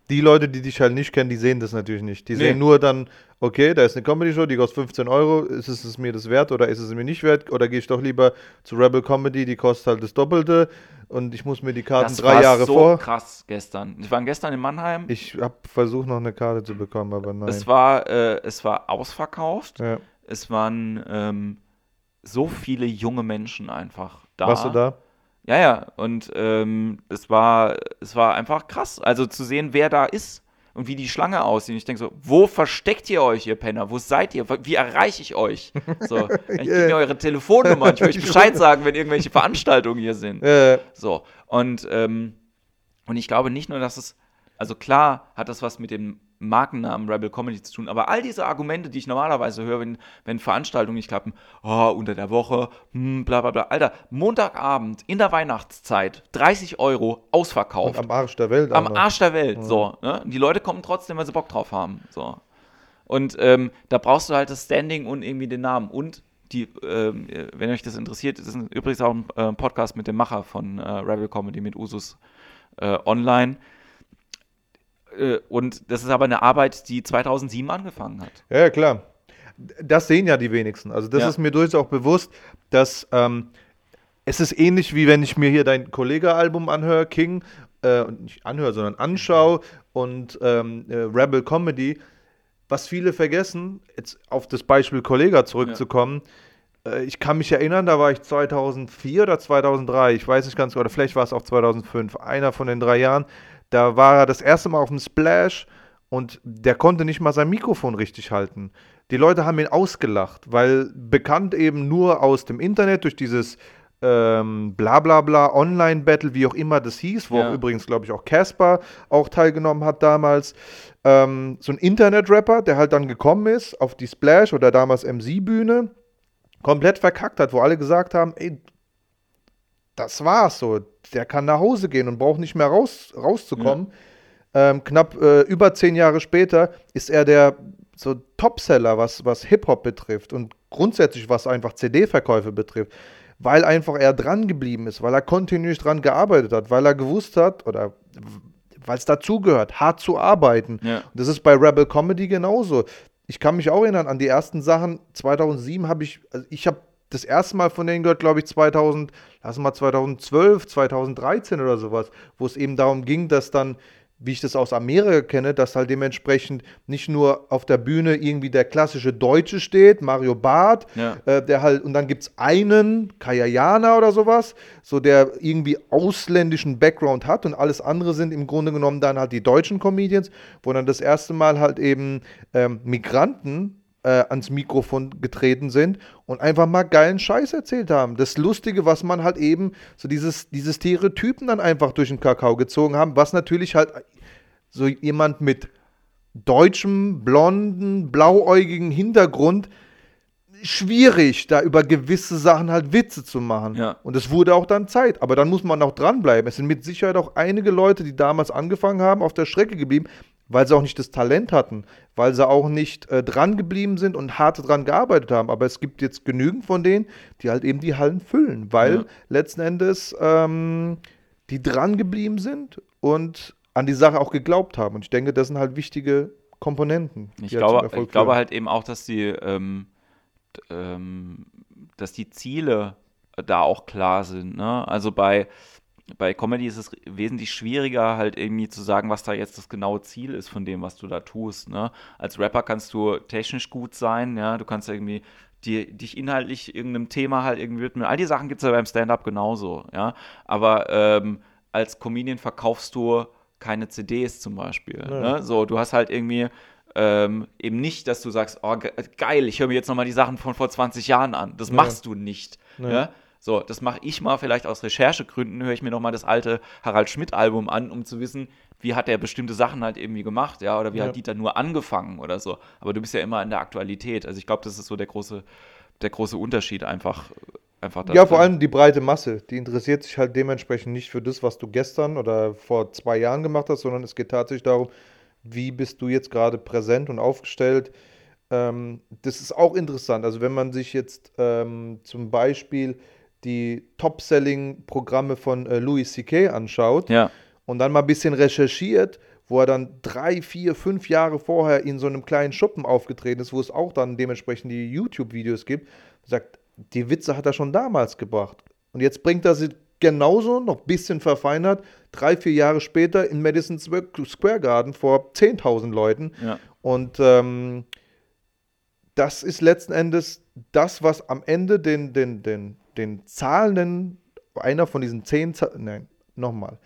die Leute, die dich halt nicht kennen, die sehen das natürlich nicht. Die nee. sehen nur dann, okay, da ist eine Comedy-Show, die kostet 15 Euro, ist es mir das wert oder ist es mir nicht wert? Oder gehe ich doch lieber zu Rebel Comedy, die kostet halt das Doppelte und ich muss mir die Karten das drei war Jahre so vor. krass gestern. Ich war gestern in Mannheim. Ich habe versucht, noch eine Karte zu bekommen, aber nein. Es war, äh, es war ausverkauft. Ja. Es waren ähm, so viele junge Menschen einfach da. Warst du da? Ja, ja, und ähm, es, war, es war einfach krass. Also zu sehen, wer da ist und wie die Schlange aussieht. Ich denke so, wo versteckt ihr euch, ihr Penner? Wo seid ihr? Wie erreiche ich euch? [LAUGHS] So, ich yeah. mir eure Telefonnummer. Ich will euch [LAUGHS] Bescheid sagen, wenn irgendwelche Veranstaltungen hier sind. Yeah. So, und, ähm, und ich glaube nicht nur, dass es, also klar hat das was mit dem Markennamen Rebel Comedy zu tun. Aber all diese Argumente, die ich normalerweise höre, wenn, wenn Veranstaltungen nicht klappen, oh, unter der Woche, hm, bla bla bla. Alter, Montagabend in der Weihnachtszeit, 30 Euro, ausverkauft. Und am Arsch der Welt. Am Arsch der Welt, ja. so. Ne? Die Leute kommen trotzdem, weil sie Bock drauf haben. So. Und ähm, da brauchst du halt das Standing und irgendwie den Namen. Und die, ähm, wenn euch das interessiert, das ist übrigens auch ein äh, Podcast mit dem Macher von äh, Rebel Comedy mit Usus äh, online. Äh, und das ist aber eine Arbeit, die 2007 angefangen hat. Ja, klar. Das sehen ja die wenigsten. Also das ja. ist mir durchaus auch bewusst, dass ähm, es ist ähnlich wie wenn ich mir hier dein Kollege-Album anhöre, King, äh, nicht anhöre, sondern anschaue und ähm, äh, Rebel Comedy. Was viele vergessen, jetzt auf das Beispiel Kollega zurückzukommen, ja. äh, ich kann mich erinnern, da war ich 2004 oder 2003, ich weiß nicht ganz, oder vielleicht war es auch 2005, einer von den drei Jahren. Da war er das erste Mal auf dem Splash und der konnte nicht mal sein Mikrofon richtig halten. Die Leute haben ihn ausgelacht, weil bekannt eben nur aus dem Internet durch dieses ähm, bla bla bla Online-Battle, wie auch immer das hieß, wo Ja. auch übrigens, glaube ich, auch Casper auch teilgenommen hat damals. Ähm, so ein Internet-Rapper, der halt dann gekommen ist auf die Splash oder damals MC-Bühne, komplett verkackt hat, wo alle gesagt haben, ey, das war's so, der kann nach Hause gehen und braucht nicht mehr raus, rauszukommen. Ähm, knapp äh, über zehn Jahre später ist er der so Topseller, was, was Hip-Hop betrifft und grundsätzlich was einfach CD-Verkäufe betrifft, weil einfach er dran geblieben ist, weil er kontinuierlich dran gearbeitet hat, weil er gewusst hat oder weil es dazugehört, hart zu arbeiten. Ja. Das ist bei Rebel Comedy genauso. Ich kann mich auch erinnern an die ersten Sachen. 2007 habe ich, also ich habe das erste Mal von denen gehört, glaube ich, 2000, lass mal 2012, 2013 oder sowas, wo es eben darum ging, dass dann, wie ich das aus Amerika kenne, dass halt dementsprechend nicht nur auf der Bühne irgendwie der klassische Deutsche steht, Mario Barth, Ja. äh, der halt, und dann gibt es einen, Kayayana oder sowas, so der irgendwie ausländischen Background hat und alles andere sind im Grunde genommen dann halt die deutschen Comedians, wo dann das erste Mal halt eben ähm, Migranten äh, ans Mikrofon getreten sind und einfach mal geilen Scheiß erzählt haben. Das Lustige, was man halt eben, so dieses, diese Stereotypen dann einfach durch den Kakao gezogen haben, was natürlich halt so jemand mit deutschem, blonden, blauäugigen Hintergrund schwierig, da über gewisse Sachen halt Witze zu machen. Ja. Und es wurde auch dann Zeit. Aber dann muss man auch dranbleiben. Es sind mit Sicherheit auch einige Leute, die damals angefangen haben, auf der Strecke geblieben, weil sie auch nicht das Talent hatten, weil sie auch nicht äh, dran geblieben sind und hart dran gearbeitet haben. Aber es gibt jetzt genügend von denen, die halt eben die Hallen füllen, weil Ja. letzten Endes ähm, die dran geblieben sind und an die Sache auch geglaubt haben. Und ich denke, das sind halt wichtige Komponenten. Ich halt zum glaube, ich glaube halt eben auch, dass die, ähm, ähm, dass die Ziele da auch klar sind. Ne? Also bei, bei Comedy ist es wesentlich schwieriger, halt irgendwie zu sagen, was da jetzt das genaue Ziel ist von dem, was du da tust. Ne? Als Rapper kannst du technisch gut sein, ja, du kannst irgendwie die, dich inhaltlich irgendeinem Thema halt irgendwie widmen. All die Sachen gibt es ja beim Stand-up genauso, ja. Aber ähm, als Comedian verkaufst du keine CDs zum Beispiel. Ja. Ne? So, du hast halt irgendwie ähm, eben nicht, dass du sagst, oh ge geil, ich höre mir jetzt nochmal die Sachen von vor 20 Jahren an. Das Ja. machst du nicht. Ja. So, das mache ich mal vielleicht aus Recherchegründen, höre ich mir nochmal das alte Harald Schmidt-Album an, um zu wissen, wie hat er bestimmte Sachen halt irgendwie gemacht, ja, oder wie Ja. hat Dieter nur angefangen oder so. Aber du bist ja immer in der Aktualität. Also ich glaube, das ist so der große, der große Unterschied einfach. einfach Ja, vor allem die breite Masse. Die interessiert sich halt dementsprechend nicht für das, was du gestern oder vor zwei Jahren gemacht hast, sondern es geht tatsächlich darum, wie bist du jetzt gerade präsent und aufgestellt. Ähm, das ist auch interessant. Also wenn man sich jetzt ähm, zum Beispiel die Top-Selling-Programme von äh, Louis C.K. anschaut Ja, und dann mal ein bisschen recherchiert, wo er dann drei, vier, fünf Jahre vorher in so einem kleinen Schuppen aufgetreten ist, wo es auch dann dementsprechend die YouTube-Videos gibt, sagt, die Witze hat er schon damals gebracht. Und jetzt bringt er sie genauso, noch ein bisschen verfeinert, drei, vier Jahre später in Madison Square Garden vor 10.000 Leuten. ja. Und ähm, das ist letzten Endes das, was am Ende den, den, den, den zahlenden, einer von diesen zehn, Za- nein, nochmal.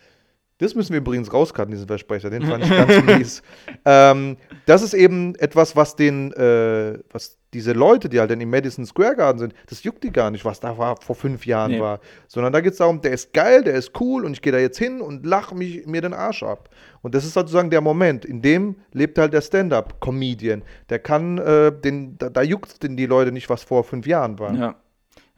Das müssen wir übrigens rauskarten, diesen Versprecher, den fand ich ganz [LAUGHS] mies. Ähm, das ist eben etwas, was den, äh, was diese Leute, die halt dann im Madison Square Garden sind, das juckt die gar nicht, was da war, vor fünf Jahren Nee. war. Sondern da geht es darum, der ist geil, der ist cool und ich gehe da jetzt hin und lache mich mir den Arsch ab. Und das ist sozusagen der Moment, in dem lebt halt der Stand-up-Comedian. Der kann, äh, den, da, da juckt denn die Leute nicht, was vor fünf Jahren war. Ja.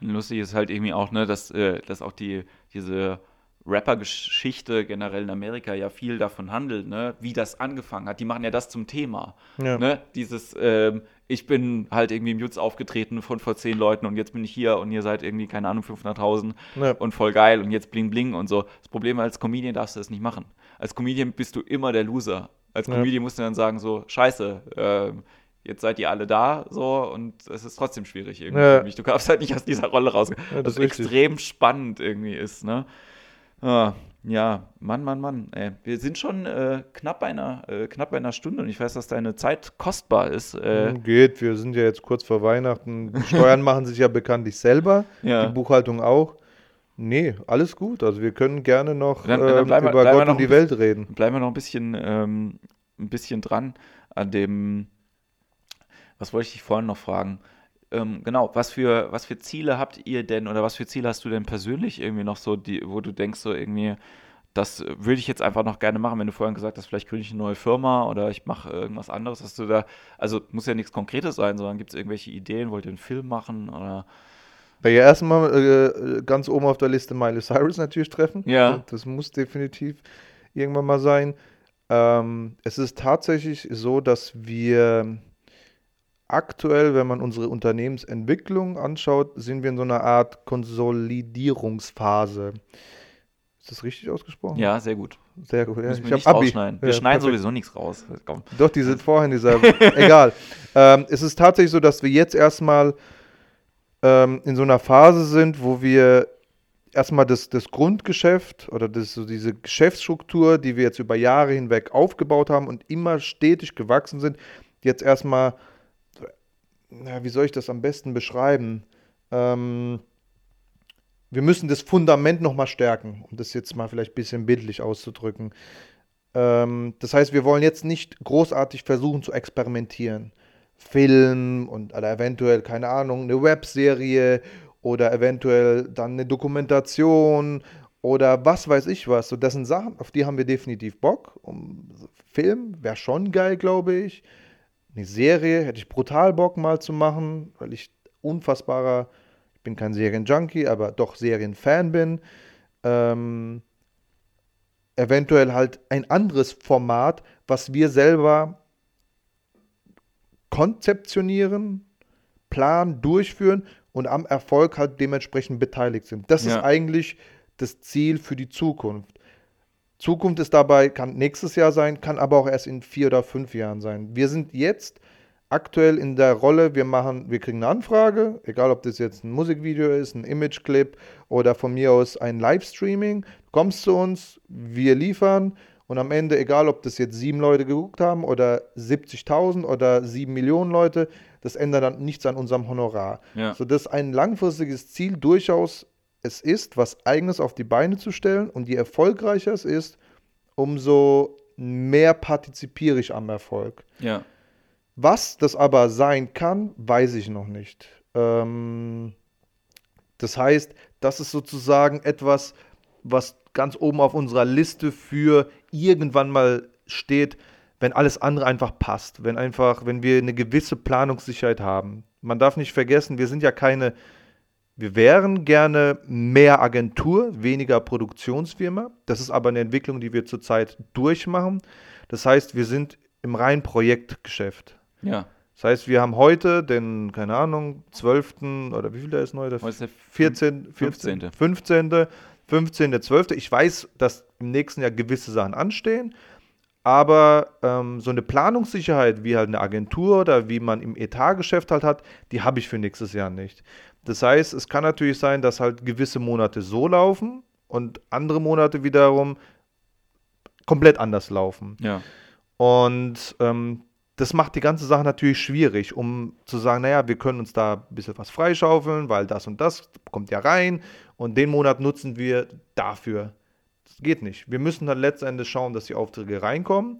Und lustig ist halt irgendwie auch, ne, dass, äh, dass auch die, diese Rapper-Geschichte generell in Amerika ja viel davon handelt, ne, wie das angefangen hat. Die machen ja das zum Thema. Ja. Ne? Dieses, ähm, ich bin halt irgendwie im Jutz aufgetreten von vor zehn Leuten und jetzt bin ich hier und ihr seid irgendwie, keine Ahnung, 500.000 Ja. und voll geil und jetzt bling bling und so. Das Problem als Comedian darfst du das nicht machen. Als Comedian bist du immer der Loser. Als Ja. Comedian musst du dann sagen, so, scheiße, ähm, jetzt seid ihr alle da, so, und es ist trotzdem schwierig irgendwie Ja. für mich. Du darfst halt nicht aus dieser Rolle raus. Ja, das was ist extrem spannend irgendwie ist, ne? Ah. Ja, Mann, Mann, Mann. Ey, wir sind schon äh, knapp, bei einer, äh, knapp bei einer Stunde und ich weiß, dass deine Zeit kostbar ist. Äh, Hm, Geht, wir sind ja jetzt kurz vor Weihnachten. Die Steuern machen sich ja bekanntlich selber, Ja. die Buchhaltung auch. Nee, alles gut. Also wir können gerne noch Dann- dann ähm, bleiben über bleiben Gott und die Welt reden. bleiben wir noch ein bisschen, ähm, ein bisschen dran an dem, was wollte ich dich vorhin noch fragen? Ähm, genau, was für, was für Ziele habt ihr denn oder was für Ziele hast du denn persönlich irgendwie noch so, die, wo du denkst, so irgendwie, das würde ich jetzt einfach noch gerne machen, wenn du vorhin gesagt hast, vielleicht gründe ich eine neue Firma oder ich mache irgendwas anderes, hast du da, also muss ja nichts Konkretes sein, sondern gibt es irgendwelche Ideen, wollt ihr einen Film machen oder Bei ihr erstmal äh, ganz oben auf der Liste Miley Cyrus natürlich treffen. Ja. Das muss definitiv irgendwann mal sein. Ähm, es ist tatsächlich so, dass wir aktuell, wenn man unsere Unternehmensentwicklung anschaut, sind wir in so einer Art Konsolidierungsphase. Ist das richtig ausgesprochen? ja, sehr gut. Sehr gut. Ja, Müssen ich wir nicht rausschneiden. Wir Ja, schneiden perfekt. sowieso nichts raus. Komm. Doch, diese [LAUGHS] vorhin, dieser, egal. Ähm, es ist tatsächlich so, dass wir jetzt erstmal ähm, in so einer Phase sind, wo wir erstmal das, das Grundgeschäft oder das, so diese Geschäftsstruktur, die wir jetzt über Jahre hinweg aufgebaut haben und immer stetig gewachsen sind, jetzt erstmal, na, wie soll ich das am besten beschreiben? Ähm, wir müssen das Fundament nochmal stärken, um das jetzt mal vielleicht ein bisschen bildlich auszudrücken. Ähm, das heißt, wir wollen jetzt nicht großartig versuchen zu experimentieren. Film und oder eventuell, keine Ahnung, eine Webserie oder eventuell dann eine Dokumentation oder was weiß ich was. So, das sind Sachen, auf die haben wir definitiv Bock. Um, Film wäre schon geil, glaube ich. Eine Serie hätte ich brutal Bock mal zu machen, weil ich unfassbarer, ich bin kein Serienjunkie, aber doch Serienfan bin. Ähm, eventuell halt ein anderes Format, was wir selber konzeptionieren, planen, durchführen und am Erfolg halt dementsprechend beteiligt sind. Das Ja. ist eigentlich das Ziel für die Zukunft. Zukunft ist dabei, kann nächstes Jahr sein, kann aber auch erst in vier oder fünf Jahren sein. Wir sind jetzt aktuell in der Rolle, wir machen, wir kriegen eine Anfrage, egal ob das jetzt ein Musikvideo ist, ein Imageclip oder von mir aus ein Livestreaming. Du kommst zu uns, wir liefern und am Ende, egal ob das jetzt sieben Leute geguckt haben oder 70.000 oder sieben Millionen Leute, das ändert dann nichts an unserem Honorar. Ja. So dass ein langfristiges Ziel durchaus es ist, was Eigenes auf die Beine zu stellen und je erfolgreicher es ist, umso mehr partizipiere ich am Erfolg. Ja. Was das aber sein kann, weiß ich noch nicht. Ähm, das heißt, das ist sozusagen etwas, was ganz oben auf unserer Liste für irgendwann mal steht, wenn alles andere einfach passt, wenn einfach, wenn wir eine gewisse Planungssicherheit haben. Man darf nicht vergessen, wir sind ja keine, wir wären gerne mehr Agentur, weniger Produktionsfirma. Das ist aber eine Entwicklung, die wir zurzeit durchmachen. Das heißt, wir sind im reinen Projektgeschäft. Ja. Das heißt, wir haben heute den, keine Ahnung, 12. oder wie viel der ist neu? Der Heute ist der 14, 15.. 15. 15. 15. 12. Ich weiß, dass im nächsten Jahr gewisse Sachen anstehen, aber ähm, so eine Planungssicherheit wie halt eine Agentur oder wie man im Etatgeschäft halt hat, die habe ich für nächstes Jahr nicht. Das heißt, es kann natürlich sein, dass halt gewisse Monate so laufen und andere Monate wiederum komplett anders laufen. Ja. Und ähm, das macht die ganze Sache natürlich schwierig, um zu sagen, naja, wir können uns da ein bisschen was freischaufeln, weil das und das kommt ja rein und den Monat nutzen wir dafür. Das geht nicht. Wir müssen halt letztendlich schauen, dass die Aufträge reinkommen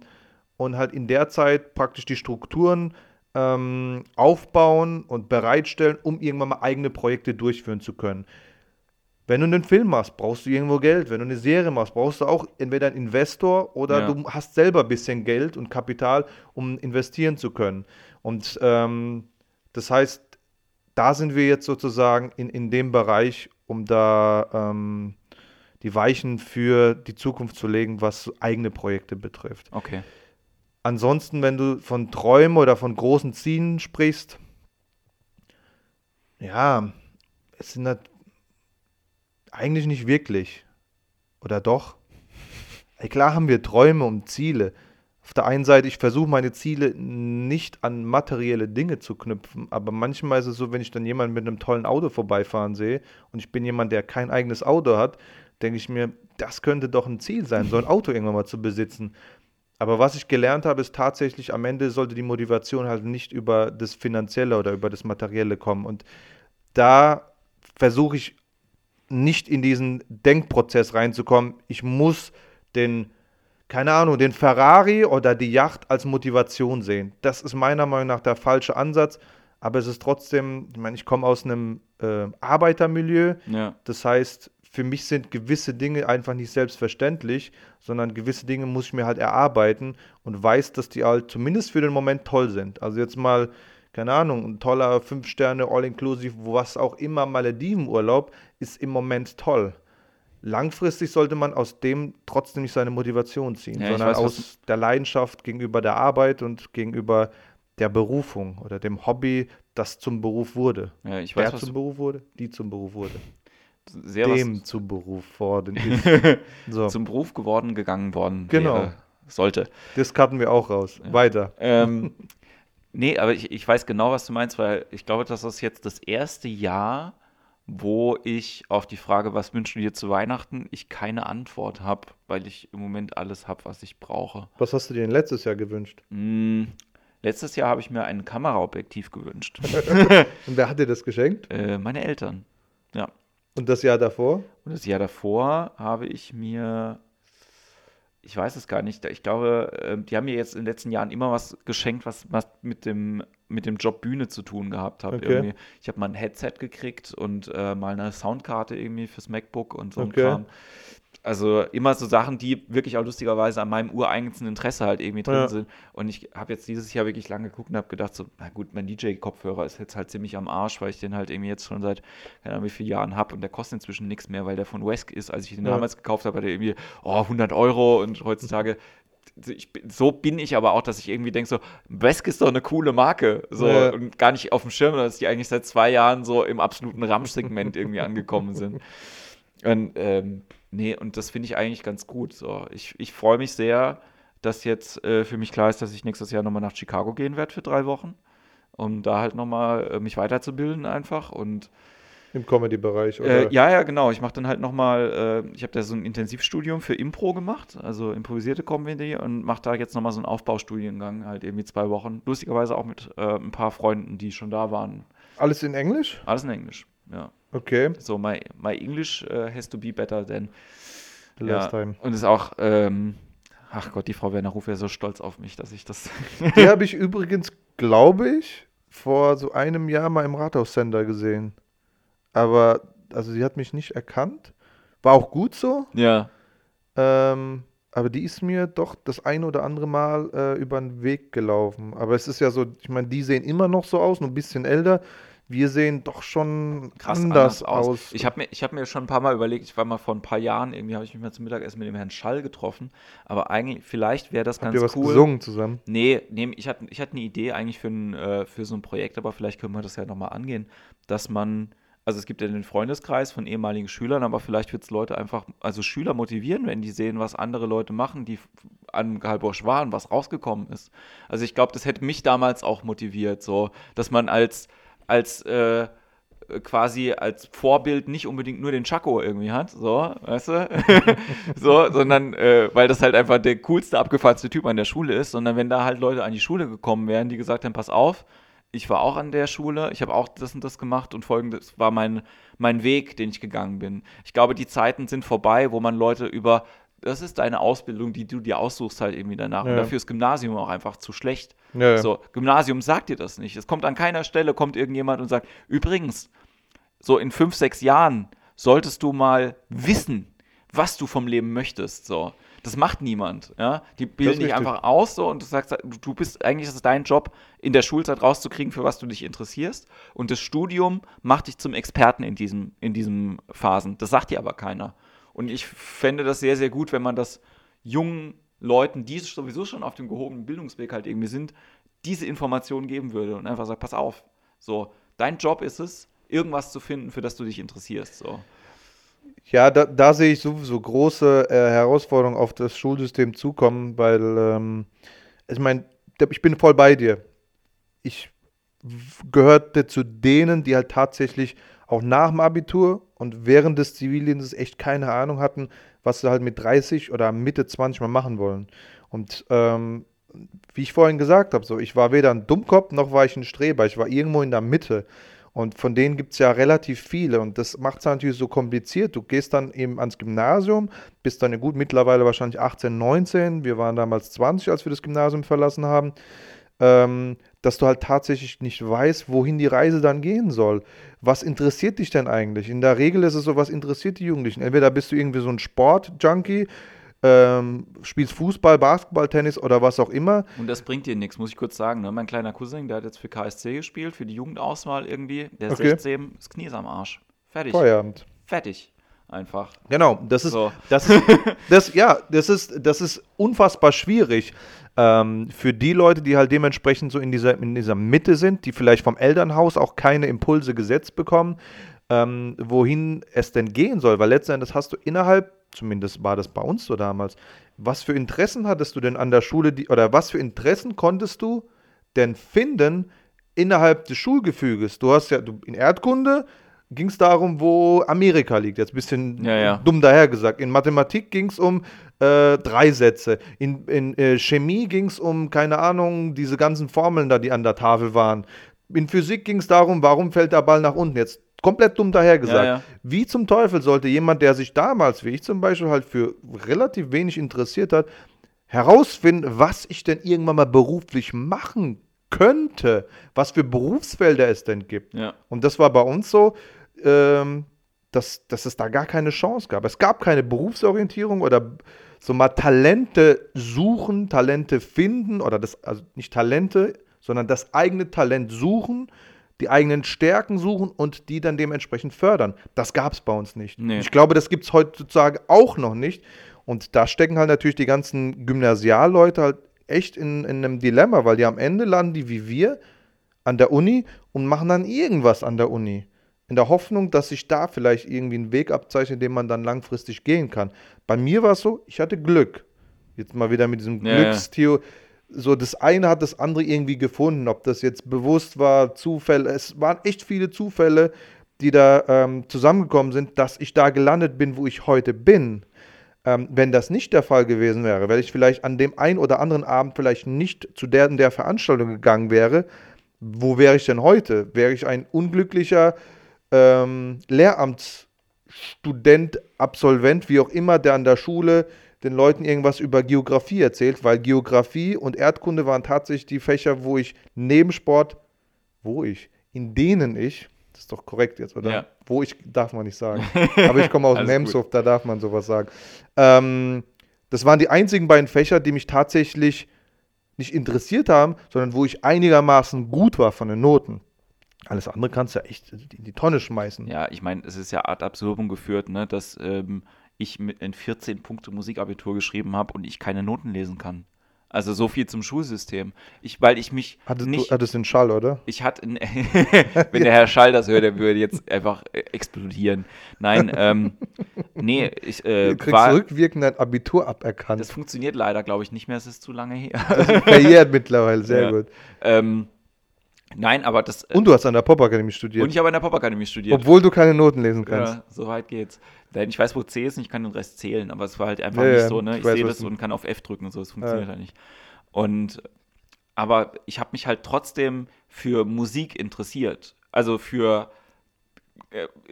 und halt in der Zeit praktisch die Strukturen ähm, aufbauen und bereitstellen, um irgendwann mal eigene Projekte durchführen zu können. Wenn du einen Film machst, brauchst du irgendwo Geld. Wenn du eine Serie machst, brauchst du auch entweder einen Investor oder Ja. du hast selber ein bisschen Geld und Kapital, um investieren zu können. Und ähm, das heißt, da sind wir jetzt sozusagen in, in dem Bereich, um da ähm, die Weichen für die Zukunft zu legen, was eigene Projekte betrifft. Okay. Ansonsten, wenn du von Träumen oder von großen Zielen sprichst, ja, es sind halt eigentlich nicht wirklich. Oder doch? Ey, klar haben wir Träume und Ziele. Auf der einen Seite, ich versuche meine Ziele nicht an materielle Dinge zu knüpfen, aber manchmal ist es so, wenn ich dann jemanden mit einem tollen Auto vorbeifahren sehe und ich bin jemand, der kein eigenes Auto hat, denke ich mir, das könnte doch ein Ziel sein, so ein Auto irgendwann mal zu besitzen. Aber was ich gelernt habe, ist tatsächlich, am Ende sollte die Motivation halt nicht über das Finanzielle oder über das Materielle kommen. Und da versuche ich nicht in diesen Denkprozess reinzukommen. Ich muss den, keine Ahnung, den Ferrari oder die Yacht als Motivation sehen. Das ist meiner Meinung nach der falsche Ansatz. Aber es ist trotzdem, ich meine, ich komme aus einem äh, Arbeitermilieu. Ja. Das heißt, für mich sind gewisse Dinge einfach nicht selbstverständlich, sondern gewisse Dinge muss ich mir halt erarbeiten und weiß, dass die halt zumindest für den Moment toll sind. Also jetzt mal, keine Ahnung, ein toller 5-Sterne All-Inclusive, was auch immer Maledivenurlaub, ist im Moment toll. Langfristig sollte man aus dem trotzdem nicht seine Motivation ziehen, Ja, sondern weiß, aus der Leidenschaft gegenüber der Arbeit und gegenüber der Berufung oder dem Hobby, das zum Beruf wurde. Ja, ich Wer weiß, was zum du Beruf wurde, die zum Beruf wurde. Sehr Dem was zum Beruf worden [LAUGHS] ist. so, zum Beruf geworden, gegangen worden Genau. wäre, sollte. das cutten wir auch raus. Weiter. Ähm, nee, aber ich, ich weiß genau, was du meinst, weil ich glaube, das ist jetzt das erste Jahr, wo ich auf die Frage, was wünschen wir dir zu Weihnachten, ich keine Antwort habe, weil ich im Moment alles habe, was ich brauche. Was hast du dir denn letztes Jahr gewünscht? Hm, letztes Jahr habe ich mir ein Kameraobjektiv gewünscht. [LAUGHS] Und wer hat dir das geschenkt? äh, meine Eltern. Ja. Und das Jahr davor? Und das Jahr davor habe ich mir, ich weiß es gar nicht, ich glaube, ähm, die haben mir jetzt in den letzten Jahren immer was geschenkt, was, was mit dem, mit dem Job Bühne zu tun gehabt hat. Okay. Ich habe mal ein Headset gekriegt und äh, mal eine Soundkarte irgendwie fürs MacBook und so ein Okay. Kram. Also immer so Sachen, die wirklich auch lustigerweise an meinem ureigensten Interesse halt irgendwie drin Ja. sind. Und ich habe jetzt dieses Jahr wirklich lange geguckt und habe gedacht, so, na gut, mein DJ-Kopfhörer ist jetzt halt ziemlich am Arsch, weil ich den halt irgendwie jetzt schon seit, keine Ahnung, wie vielen Jahren habe und der kostet inzwischen nichts mehr, weil der von Wesk ist. Als ich den Ja. damals gekauft habe, hat der irgendwie, oh, 100 Euro und heutzutage. Bin- so bin ich aber auch, dass ich irgendwie denke, so, Wesk ist doch eine coole Marke. So, Ja. und gar nicht auf dem Schirm, dass die eigentlich seit zwei Jahren so im absoluten Ramsch-Segment irgendwie angekommen sind. Und, ähm, nee, und das finde ich eigentlich ganz gut. So. Ich, ich freue mich sehr, dass jetzt äh, für mich klar ist, dass ich nächstes Jahr nochmal nach Chicago gehen werde für drei Wochen, um da halt nochmal äh, mich weiterzubilden einfach. Und Im Comedy-Bereich, oder? äh, ja, ja, genau. Ich mache dann halt nochmal, äh, ich habe da so ein Intensivstudium für Impro gemacht, also improvisierte Comedy und mache da jetzt nochmal so einen Aufbaustudiengang, halt irgendwie zwei Wochen. Lustigerweise auch mit äh, ein paar Freunden, die schon da waren. Alles in Englisch? Alles in Englisch, ja. Okay. So, my, my English äh, has to be better than The ja, last time. Und ist auch, ähm, ach Gott, die Frau Werner Ruf wäre so stolz auf mich, dass ich das. [LAUGHS] Die habe ich übrigens, glaube ich, vor so einem Jahr mal im Rathaus-Sender gesehen. Aber, also sie hat mich nicht erkannt. War auch gut so. ja. Ähm, aber die ist mir doch das ein oder andere Mal äh, über den Weg gelaufen. Aber es ist ja so, ich meine, die sehen immer noch so aus, nur ein bisschen älter. Wir sehen doch schon Krass anders, anders aus. aus. Ich habe mir, ich hab mir schon ein paar Mal überlegt, ich war mal vor ein paar Jahren, irgendwie habe ich mich mal zum Mittagessen mit dem Herrn Schall getroffen, aber eigentlich, vielleicht wäre das Habt ganz ihr was cool. gesungen zusammen? Nee, nee ich, hatte, ich hatte eine Idee eigentlich für, ein, äh, für so ein Projekt, aber vielleicht können wir das ja nochmal angehen, dass man, also es gibt ja den Freundeskreis von ehemaligen Schülern, aber vielleicht wird es Leute einfach, also Schüler motivieren, wenn die sehen, was andere Leute machen, die an Galbosch waren, was rausgekommen ist. Also ich glaube, das hätte mich damals auch motiviert, so, dass man als, als, äh, quasi als Vorbild nicht unbedingt nur den Chaco irgendwie hat, so, weißt du? [LAUGHS] so, sondern äh, weil das halt einfach der coolste, abgefahrenste Typ an der Schule ist, sondern wenn da halt Leute an die Schule gekommen wären, die gesagt haben, pass auf, ich war auch an der Schule, ich habe auch das und das gemacht und folgendes war mein, mein Weg, den ich gegangen bin. Ich glaube, die Zeiten sind vorbei, wo man Leute über, das ist deine Ausbildung, die du dir aussuchst halt irgendwie danach. Und Ja. dafür ist Gymnasium auch einfach zu schlecht. Ja. So, Gymnasium sagt dir das nicht. Es kommt an keiner Stelle, kommt irgendjemand und sagt, übrigens, so in fünf, sechs Jahren solltest du mal wissen, was du vom Leben möchtest. So. Das macht niemand. Ja? Die bilden dich einfach aus so, und du sagst, du- du bist, eigentlich ist es dein Job, in der Schulzeit rauszukriegen, für was du dich interessierst. Und das Studium macht dich zum Experten in diesem, in diesem Phasen. Das sagt dir aber keiner. Und ich fände das sehr, sehr gut, wenn man das jungen Leuten, die sowieso schon auf dem gehobenen Bildungsweg halt irgendwie sind, diese Informationen geben würde und einfach sagt, pass auf, so, dein Job ist es, irgendwas zu finden, für das du dich interessierst. So. Ja, da, da sehe ich sowieso große äh, Herausforderungen auf das Schulsystem zukommen, weil ähm, ich meine, ich bin voll bei dir. Ich gehörte zu denen, die halt tatsächlich auch nach dem Abitur und während des Zivildienstes echt keine Ahnung hatten, was sie halt mit 30 oder Mitte 20 mal machen wollen. Und ähm, wie ich vorhin gesagt habe, so, ich war weder ein Dummkopf noch war ich ein Streber. Ich war irgendwo in der Mitte. Und von denen gibt es ja relativ viele. Und das macht es natürlich so kompliziert. Du gehst dann eben ans Gymnasium, bist dann ja gut, mittlerweile wahrscheinlich 18, 19. Wir waren damals 20, als wir das Gymnasium verlassen haben. Ähm, dass du halt tatsächlich nicht weißt, wohin die Reise dann gehen soll. Was interessiert dich denn eigentlich? In der Regel ist es so, was interessiert die Jugendlichen? Entweder bist du irgendwie so ein Sport-Junkie, ähm, spielst Fußball, Basketball, Tennis oder was auch immer. Und das bringt dir nichts, muss ich kurz sagen. Ne? Mein kleiner Cousin, der hat jetzt für KSC gespielt, für die Jugendauswahl irgendwie. Der ist okay. 16, das Knie ist am Arsch. Fertig. Feierabend. Fertig. Einfach. Genau, das ist, so. das ist, [LAUGHS] das, ja, das ist, das ist unfassbar schwierig. Ähm, für die Leute, die halt dementsprechend so in dieser, in dieser Mitte sind, die vielleicht vom Elternhaus auch keine Impulse gesetzt bekommen, ähm, wohin es denn gehen soll. Weil letztendlich hast du innerhalb zumindest war das bei uns so damals. Was für Interessen hattest du denn an der Schule, die, oder was für Interessen konntest du denn finden innerhalb des Schulgefüges? Du hast ja, du, in Erdkunde ging es darum, wo Amerika liegt. Jetzt ein bisschen ja, ja. dumm dahergesagt. In Mathematik ging es um äh, drei Sätze. In, in äh, Chemie ging es um, keine Ahnung, diese ganzen Formeln da, die an der Tafel waren. In Physik ging es darum, warum fällt der Ball nach unten. Jetzt komplett dumm dahergesagt. Ja, ja. Wie zum Teufel sollte jemand, der sich damals, wie ich zum Beispiel, halt für relativ wenig interessiert hat, herausfinden, was ich denn irgendwann mal beruflich machen könnte, was für Berufsfelder es denn gibt. Ja. Und das war bei uns so, ähm, dass, dass es da gar keine Chance gab. Es gab keine Berufsorientierung oder so mal Talente suchen, Talente finden oder das, also nicht Talente, sondern das eigene Talent suchen die eigenen Stärken suchen und die dann dementsprechend fördern. Das gab es bei uns nicht. Nee. Ich glaube, das gibt es heutzutage auch noch nicht. Und da stecken halt natürlich die ganzen Gymnasialleute halt echt in, in einem Dilemma, weil die am Ende landen die wie wir an der Uni und machen dann irgendwas an der Uni. In der Hoffnung, dass sich da vielleicht irgendwie ein Weg abzeichnet, den man dann langfristig gehen kann. Bei mir war es so, ich hatte Glück. Jetzt mal wieder mit diesem ja, Glückstheorie so das eine hat das andere irgendwie gefunden, ob das jetzt bewusst war, Zufälle, es waren echt viele Zufälle, die da ähm, zusammengekommen sind, dass ich da gelandet bin, wo ich heute bin. Ähm, wenn das nicht der Fall gewesen wäre, wenn ich vielleicht an dem einen oder anderen Abend vielleicht nicht zu der und der Veranstaltung gegangen wäre, wo wäre ich denn heute? Wäre ich ein unglücklicher ähm, Lehramtsstudent, Absolvent, wie auch immer, der an der Schule den Leuten irgendwas über Geografie erzählt, weil Geografie und Erdkunde waren tatsächlich die Fächer, wo ich neben Sport, wo ich, in denen ich, das ist doch korrekt jetzt, oder? Ja. Wo ich, darf man nicht sagen. [LAUGHS] Aber ich komme aus Nemshof, da darf man sowas sagen. Ähm, das waren die einzigen beiden Fächer, die mich tatsächlich nicht interessiert haben, sondern wo ich einigermaßen gut war von den Noten. Alles andere kannst du ja echt in die Tonne schmeißen. Ja, ich meine, es ist ja ad absurdum geführt, ne, dass ähm, ich mit ein 14 Punkte Musikabitur geschrieben habe und ich keine Noten lesen kann. Also so viel zum Schulsystem. Ich, weil ich mich hattest nicht. Du, hattest den Schall, oder? Ich hatte, [LAUGHS] wenn der Herr Schall das hört, der würde jetzt einfach äh, explodieren. Nein, ähm, nee, ich äh, du kriegst war, rückwirkend dein Abitur aberkannt. Das funktioniert leider, glaube ich, nicht mehr. Es ist zu lange her. Verjährt mittlerweile, sehr ja. gut. Ähm, Nein, aber das. Äh, und du hast an der Popakademie studiert. Und ich habe an der Popakademie studiert. Obwohl du keine Noten lesen kannst. Ja, so weit geht's. Denn ich weiß, wo C ist und ich kann den Rest zählen, aber es war halt einfach ja, nicht so, ne? Ich, ich sehe das und kann auf F drücken und so, es funktioniert ja. halt nicht. Und aber ich habe mich halt trotzdem für Musik interessiert. Also für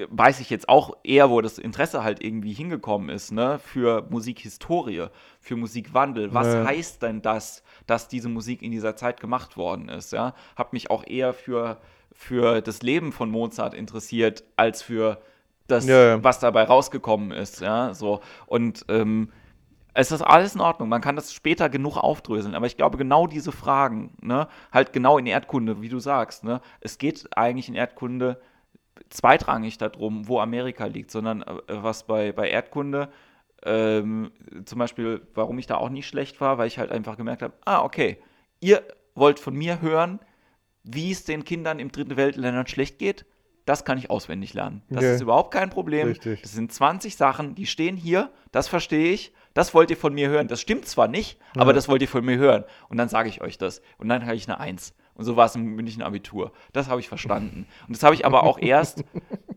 weiß ich jetzt auch eher, wo das Interesse halt irgendwie hingekommen ist, ne? Für Musikhistorie, für Musikwandel. Was ja. heißt denn das, dass diese Musik in dieser Zeit gemacht worden ist? Ja, habe mich auch eher für für das Leben von Mozart interessiert als für das, ja, ja. was dabei rausgekommen ist. Ja, so. Und ähm, es ist alles in Ordnung. Man kann das später genug aufdröseln. Aber ich glaube, genau diese Fragen, ne, halt genau in Erdkunde, wie du sagst, ne, es geht eigentlich in Erdkunde zweitrangig darum, wo Amerika liegt, sondern äh, was bei, bei Erdkunde ähm, zum Beispiel, warum ich da auch nicht schlecht war, weil ich halt einfach gemerkt habe, ah, okay, ihr wollt von mir hören, wie es den Kindern im dritten Weltländern schlecht geht das kann ich auswendig lernen. Das okay. ist überhaupt kein Problem. Richtig. Das sind 20 Sachen, die stehen hier, das verstehe ich, das wollt ihr von mir hören. Das stimmt zwar nicht, ja. aber das wollt ihr von mir hören. Und dann sage ich euch das. Und dann habe ich eine Eins. Und so war es im München Abitur. Das habe ich verstanden. Und das habe ich aber auch erst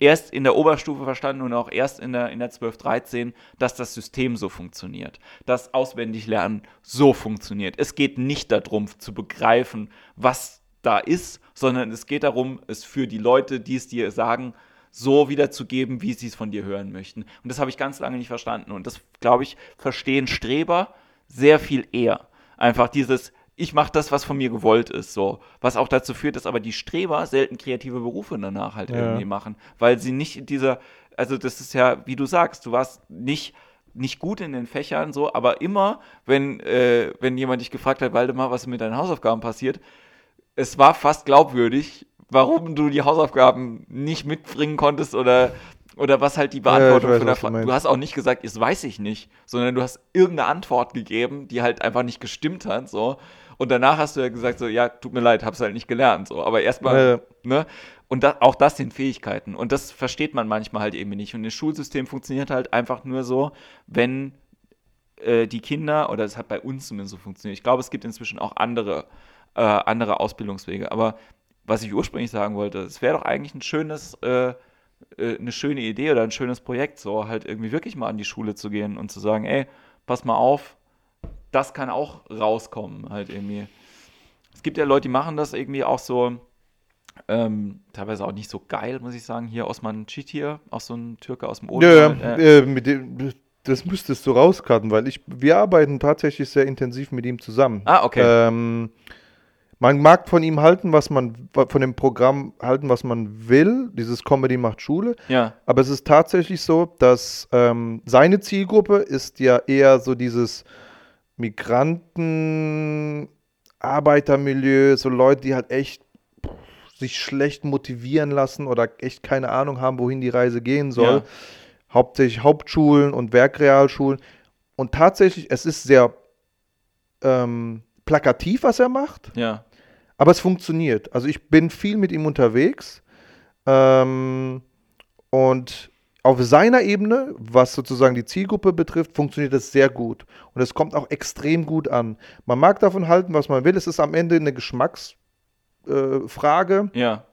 erst in der Oberstufe verstanden und auch erst in der, in der 12, 13, dass das System so funktioniert, dass Auswendiglernen so funktioniert. Es geht nicht darum zu begreifen, was da ist, sondern es geht darum, es für die Leute, die es dir sagen, so wiederzugeben, wie sie es von dir hören möchten. Und das habe ich ganz lange nicht verstanden. Und das, glaube ich, verstehen Streber sehr viel eher. Einfach dieses, ich mache das, was von mir gewollt ist, so. Was auch dazu führt, dass aber die Streber selten kreative Berufe danach halt ja. irgendwie machen, weil sie nicht in dieser, also das ist ja, wie du sagst, du warst nicht nicht gut in den Fächern, so, aber immer, wenn, äh, wenn jemand dich gefragt hat, Waldemar, was mit deinen Hausaufgaben passiert, es war fast glaubwürdig, warum du die Hausaufgaben nicht mitbringen konntest oder oder was halt die Beantwortung ja, weiß, von der Frage. Du hast auch nicht gesagt, das weiß ich nicht, sondern du hast irgendeine Antwort gegeben, die halt einfach nicht gestimmt hat, so. Und danach hast du ja gesagt, so, ja, tut mir leid, hab's halt nicht gelernt, so. Aber erstmal, ja, ne? Und da, auch das sind Fähigkeiten. Und das versteht man manchmal halt eben nicht. Und das Schulsystem funktioniert halt einfach nur so, wenn äh, die Kinder, oder es hat bei uns zumindest so funktioniert. Ich glaube, es gibt inzwischen auch andere, äh, andere Ausbildungswege. Aber was ich ursprünglich sagen wollte, es wäre doch eigentlich ein schönes, äh, äh, eine schöne Idee oder ein schönes Projekt, so halt irgendwie wirklich mal an die Schule zu gehen und zu sagen, ey, pass mal auf, das kann auch rauskommen, halt irgendwie. Es gibt ja Leute, die machen das irgendwie auch so, ähm, teilweise auch nicht so geil, muss ich sagen. Hier Osman Çitir, auch so ein Türke aus dem Oden. Ja, äh, äh, mit dem, das müsstest du rauskarten, weil ich, wir arbeiten tatsächlich sehr intensiv mit ihm zusammen. Ah, okay. Ähm, man mag von ihm halten, was man, von dem Programm halten, was man will. Dieses Comedy macht Schule. Ja. Aber es ist tatsächlich so, dass ähm, seine Zielgruppe ist ja eher so dieses Migranten, Arbeitermilieu, so Leute, die halt echt sich schlecht motivieren lassen oder echt keine Ahnung haben, wohin die Reise gehen soll. Ja. Hauptsächlich Hauptschulen und Werkrealschulen. Und tatsächlich, es ist sehr ähm, plakativ, was er macht. Ja. Aber es funktioniert. Also ich bin viel mit ihm unterwegs. Ähm, und auf seiner Ebene, was sozusagen die Zielgruppe betrifft, funktioniert es sehr gut. Und es kommt auch extrem gut an. Man mag davon halten, was man will. Es ist am Ende eine Geschmacksfrage. Äh, ja.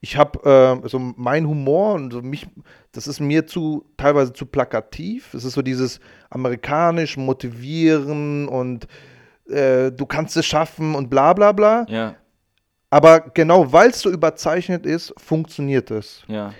Ich habe äh, so mein Humor und so mich, das ist mir zu teilweise zu plakativ. Es ist so dieses amerikanisch motivieren und äh, du kannst es schaffen und bla bla bla. Ja. Aber genau weil es so überzeichnet ist, funktioniert es. Ja.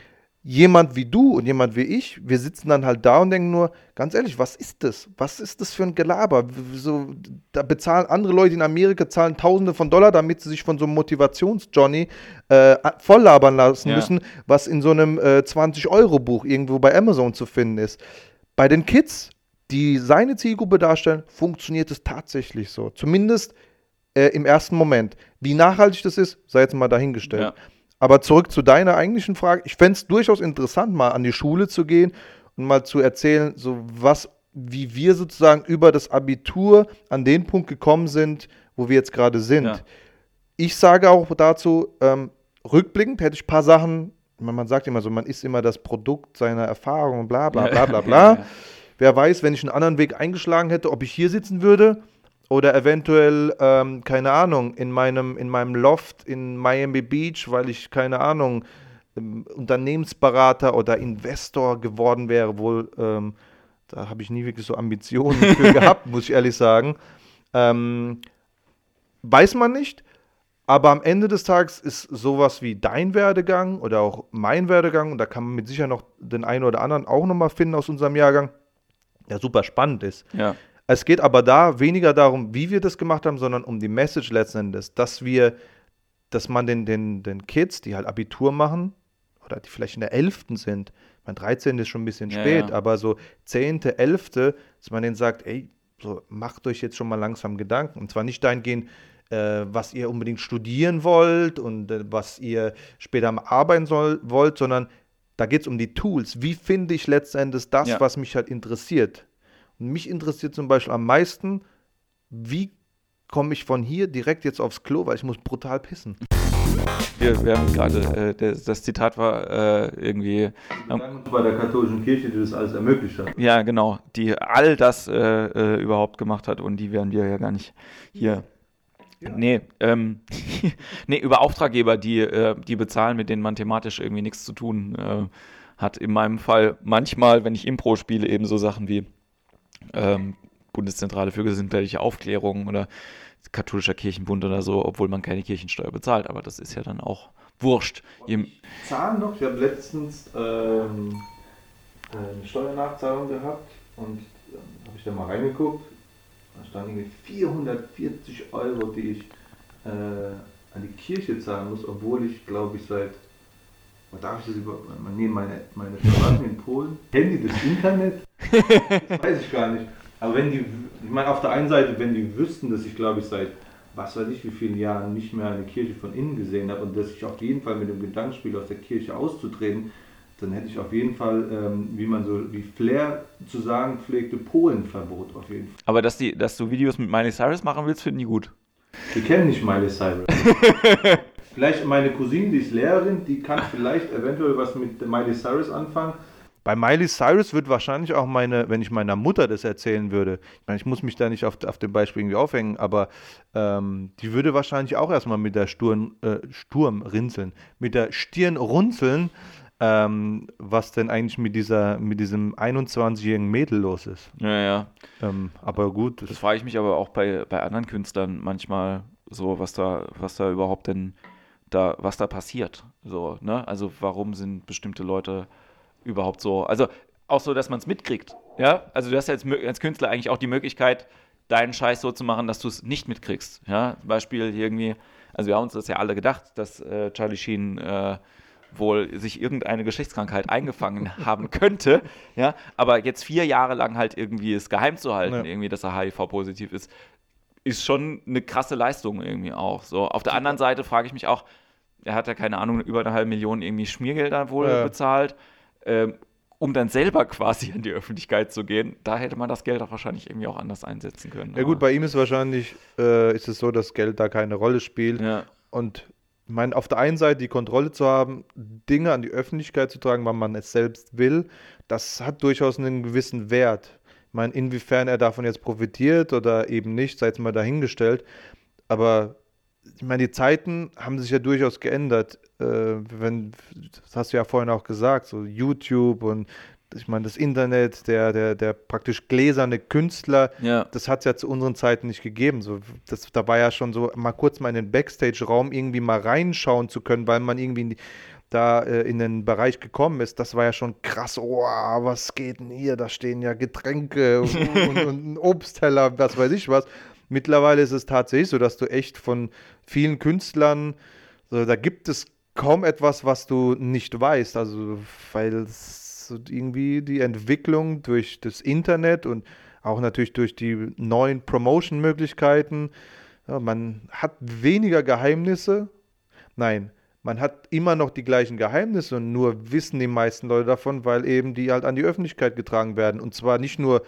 Jemand wie du und jemand wie ich, wir sitzen dann halt da und denken nur, ganz ehrlich, was ist das? Was ist das für ein Gelaber? So, da bezahlen andere Leute in Amerika zahlen Tausende von Dollar, damit sie sich von so einem Motivations-Johnny äh, volllabern lassen ja. müssen, was in so einem äh, 20-Euro-Buch irgendwo bei Amazon zu finden ist. Bei den Kids die seine Zielgruppe darstellen, funktioniert es tatsächlich so. Zumindest äh, im ersten Moment. Wie nachhaltig das ist, sei jetzt mal dahingestellt. Ja. Aber zurück zu deiner eigentlichen Frage. Ich fände es durchaus interessant, mal an die Schule zu gehen und mal zu erzählen, so was, wie wir sozusagen über das Abitur an den Punkt gekommen sind, wo wir jetzt gerade sind. Ja. Ich sage auch dazu, ähm, rückblickend hätte ich ein paar Sachen, man sagt immer so, man ist immer das Produkt seiner Erfahrungen, bla bla bla bla [LAUGHS] bla. Ja, Wer weiß, wenn ich einen anderen Weg eingeschlagen hätte, ob ich hier sitzen würde oder eventuell, ähm, keine Ahnung, in meinem, in meinem Loft in Miami Beach, weil ich, keine Ahnung, ähm, Unternehmensberater oder Investor geworden wäre, wohl, ähm, da habe ich nie wirklich so Ambitionen [LAUGHS] für gehabt, muss ich ehrlich sagen. Ähm, weiß man nicht. Aber am Ende des Tages ist sowas wie dein Werdegang oder auch mein Werdegang, und da kann man mit Sicherheit noch den einen oder anderen auch nochmal finden aus unserem Jahrgang, ja super spannend ist. Ja. Es geht aber da weniger darum, wie wir das gemacht haben, sondern um die Message letzten Endes, dass wir, dass man den, den, den Kids, die halt Abitur machen, oder die vielleicht in der 11. sind, mein 13. ist schon ein bisschen ja, spät, ja. aber so 10., 11., dass man denen sagt, ey, so macht euch jetzt schon mal langsam Gedanken. Und zwar nicht dahingehend, äh, was ihr unbedingt studieren wollt und äh, was ihr später arbeiten soll, wollt, sondern da geht es um die Tools. Wie finde ich letztendlich das, ja. was mich halt interessiert? Mich interessiert zum Beispiel am meisten, wie komme ich von hier direkt jetzt aufs Klo, weil ich muss brutal pissen. Wir, wir haben gerade, äh, das, Zitat war äh, irgendwie. Ähm, bei der katholischen Kirche, die das alles ermöglicht hat. Ja, genau, die all das äh, äh, überhaupt gemacht hat und die wären wir ja gar nicht hier. Ja. Nee, ähm, [LAUGHS] nee, über Auftraggeber, die, äh, die bezahlen, mit denen man thematisch irgendwie nichts zu tun äh, hat. In meinem Fall manchmal, wenn ich Impro spiele, eben so Sachen wie ähm, Bundeszentrale für gesundheitliche Aufklärung oder katholischer Kirchenbund oder so, obwohl man keine Kirchensteuer bezahlt. Aber das ist ja dann auch wurscht. Ich zahle noch, ich habe letztens ähm, eine Steuernachzahlung gehabt und ähm, habe ich da mal reingeguckt. Da standen irgendwie 440 Euro, die ich äh, an die Kirche zahlen muss, obwohl ich, glaube ich, seit darf ich das über nee, meine, meine Verwandten in Polen, kennen die das Internet? Das [LAUGHS] weiß ich gar nicht. Aber wenn die, ich meine, auf der einen Seite, wenn die wüssten, dass ich, glaube ich, seit was weiß ich wie vielen Jahren nicht mehr eine Kirche von innen gesehen habe und dass ich auf jeden Fall mit dem Gedanken spiele, aus der Kirche auszutreten, dann hätte ich auf jeden Fall, ähm, wie man so, wie Flair zu sagen pflegte, Polenverbot auf jeden Fall. Aber dass, die, dass du Videos mit Miley Cyrus machen willst, finden die gut. Die kennen nicht Miley Cyrus. [LAUGHS] vielleicht meine Cousine, die ist Lehrerin, die kann vielleicht eventuell was mit Miley Cyrus anfangen. Bei Miley Cyrus wird wahrscheinlich auch meine, wenn ich meiner Mutter das erzählen würde, ich meine, ich muss mich da nicht auf, auf dem Beispiel irgendwie aufhängen, aber ähm, die würde wahrscheinlich auch erstmal mit der Sturm, äh, Sturm rinseln, mit der Stirn runzeln, ähm, was denn eigentlich mit dieser, mit diesem 21-jährigen Mädel los ist. Ja, ja. Ähm, aber gut. Das, das frage ich mich aber auch bei, bei anderen Künstlern manchmal so, was da, was da überhaupt denn da, was da passiert. So, ne? Also warum sind bestimmte Leute überhaupt so, also auch so, dass man es mitkriegt. Ja, also du hast ja als, als Künstler eigentlich auch die Möglichkeit, deinen Scheiß so zu machen, dass du es nicht mitkriegst. Ja, Beispiel irgendwie, also wir haben uns das ja alle gedacht, dass äh, Charlie Sheen äh, wohl sich irgendeine Geschlechtskrankheit eingefangen [LAUGHS] haben könnte, ja, aber jetzt vier Jahre lang halt irgendwie es geheim zu halten, ja. irgendwie, dass er HIV-positiv ist, ist schon eine krasse Leistung irgendwie auch. So, auf der anderen Seite frage ich mich auch, er hat ja keine Ahnung, über eine halbe Million irgendwie Schmiergelder wohl ja. bezahlt ähm, um dann selber quasi in die Öffentlichkeit zu gehen, da hätte man das Geld auch wahrscheinlich irgendwie auch anders einsetzen können. Ja gut, bei ihm ist wahrscheinlich, äh, ist es so, dass Geld da keine Rolle spielt. Ja. Und ich meine, auf der einen Seite die Kontrolle zu haben, Dinge an die Öffentlichkeit zu tragen, wann man es selbst will, das hat durchaus einen gewissen Wert. Ich meine, inwiefern er davon jetzt profitiert oder eben nicht, sei jetzt mal dahingestellt. Aber ich meine, die Zeiten haben sich ja durchaus geändert. Äh, wenn, das hast du ja vorhin auch gesagt, so YouTube und ich meine, das Internet, der, der, der praktisch gläserne Künstler, ja. das hat es ja zu unseren Zeiten nicht gegeben. So, das, da war ja schon so, mal kurz mal in den Backstage-Raum irgendwie mal reinschauen zu können, weil man irgendwie in die, da äh, in den Bereich gekommen ist, das war ja schon krass. Oh, was geht denn hier? Da stehen ja Getränke und, [LAUGHS] und, und ein Obstteller, was weiß ich was. Mittlerweile ist es tatsächlich so, dass du echt von vielen Künstlern, so, da gibt es kaum etwas, was du nicht weißt. Also, weil so irgendwie die Entwicklung durch das Internet und auch natürlich durch die neuen Promotion-Möglichkeiten, ja, man hat weniger Geheimnisse. Nein, man hat immer noch die gleichen Geheimnisse und nur wissen die meisten Leute davon, weil eben die halt an die Öffentlichkeit getragen werden. Und zwar nicht nur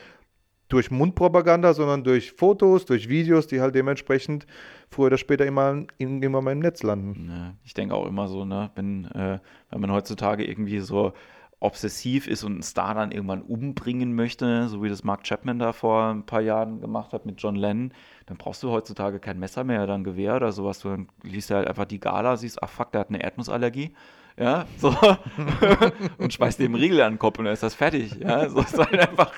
durch Mundpropaganda, sondern durch Fotos, durch Videos, die halt dementsprechend früher oder später immer, immer mal im Netz landen. Ja, ich denke auch immer so, ne, wenn, äh, wenn man heutzutage irgendwie so obsessiv ist und einen Star dann irgendwann umbringen möchte, so wie das Mark Chapman da vor ein paar Jahren gemacht hat mit John Lennon, dann brauchst du heutzutage kein Messer mehr oder ein Gewehr oder sowas. Du liest halt einfach die Gala, siehst, ach fuck, der hat eine Erdnussallergie ja, so, [LAUGHS] und schmeißt dem Riegel an den Kopf und dann ist das fertig, ja, so ist halt einfach.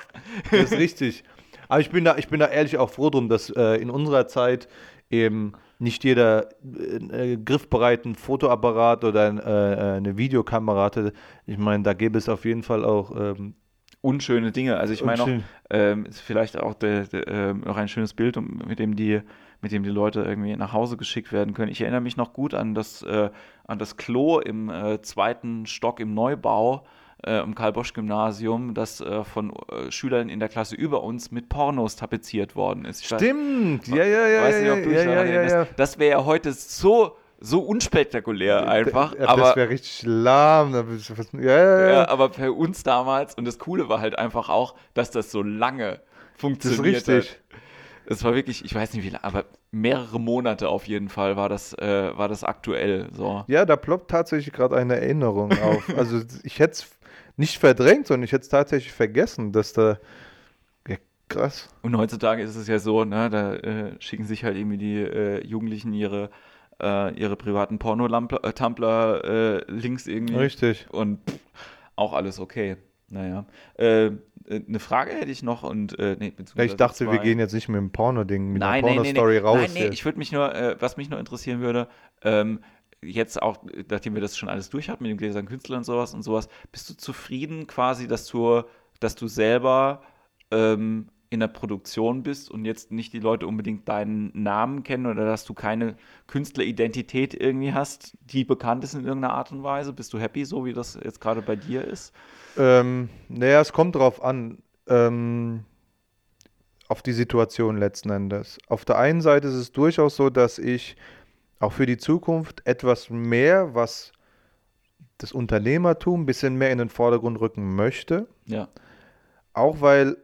das ist richtig. Aber ich bin da, ich bin da ehrlich auch froh drum, dass äh, in unserer Zeit eben nicht jeder äh, äh griffbereiten Fotoapparat oder äh, äh, eine Videokamera hatte. Ich meine, da gäbe es auf jeden Fall auch ähm, unschöne Dinge. Also ich meine auch, ähm, ist vielleicht auch de, de, äh, noch ein schönes Bild, mit dem die mit dem die Leute irgendwie nach Hause geschickt werden können. Ich erinnere mich noch gut an das, äh, an das Klo im äh, zweiten Stock im Neubau äh, im Karl-Bosch-Gymnasium, das äh, von äh, Schülern in der Klasse über uns mit Pornos tapeziert worden ist. Ich Stimmt, weiß, ja, ja, ja. Weiß nicht, ob du ja, ja, ja, ja. Das wäre ja heute so so unspektakulär einfach. Ja, aber, das wäre richtig lahm. Ja, ja, ja. aber für uns damals, und das Coole war halt einfach auch, dass das so lange funktioniert das ist richtig. Hat. Es war wirklich, ich weiß nicht wie lange, aber mehrere Monate auf jeden Fall war das, äh, war das aktuell. So. Ja, da ploppt tatsächlich gerade eine Erinnerung auf. [LAUGHS] also ich hätte es nicht verdrängt, sondern ich hätte es tatsächlich vergessen, dass da Krass. Und heutzutage ist es ja so, ne, da äh, schicken sich halt irgendwie die äh, Jugendlichen ihre, äh, ihre privaten Porno-Tumblr-Links irgendwie. Richtig. Und pff, auch alles okay. Naja. Äh, eine Frage hätte ich noch und äh, nee, ich dachte, wir zwei. gehen jetzt nicht mit dem Porno-Ding, mit Nein, der nee, nee, nee. Porno-Story raus. Nein, nee, jetzt. ich würde mich nur, äh, was mich nur interessieren würde, ähm, jetzt auch, nachdem wir das schon alles durch hatten mit dem gläsernen Künstler und sowas und sowas, bist du zufrieden quasi, dass du, dass du selber ähm, in der Produktion bist und jetzt nicht die Leute unbedingt deinen Namen kennen oder dass du keine Künstleridentität irgendwie hast, die bekannt ist in irgendeiner Art und Weise? Bist du happy, so wie das jetzt gerade bei dir ist? Ähm, naja, es kommt drauf an, ähm, auf die Situation letzten Endes. Auf der einen Seite ist es durchaus so, dass ich auch für die Zukunft etwas mehr, was das Unternehmertum ein bisschen mehr in den Vordergrund rücken möchte. Ja. Auch weil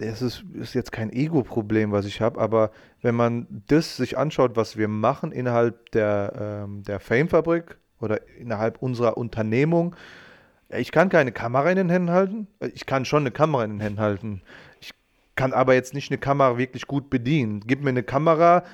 es ist, ist jetzt kein Ego-Problem, was ich habe, aber wenn man das sich anschaut, was wir machen innerhalb der, ähm, der Fame-Fabrik oder innerhalb unserer Unternehmung, ich kann keine Kamera in den Händen halten. Ich kann schon eine Kamera in den Händen halten. Ich kann aber jetzt nicht eine Kamera wirklich gut bedienen. Gib mir eine Kamera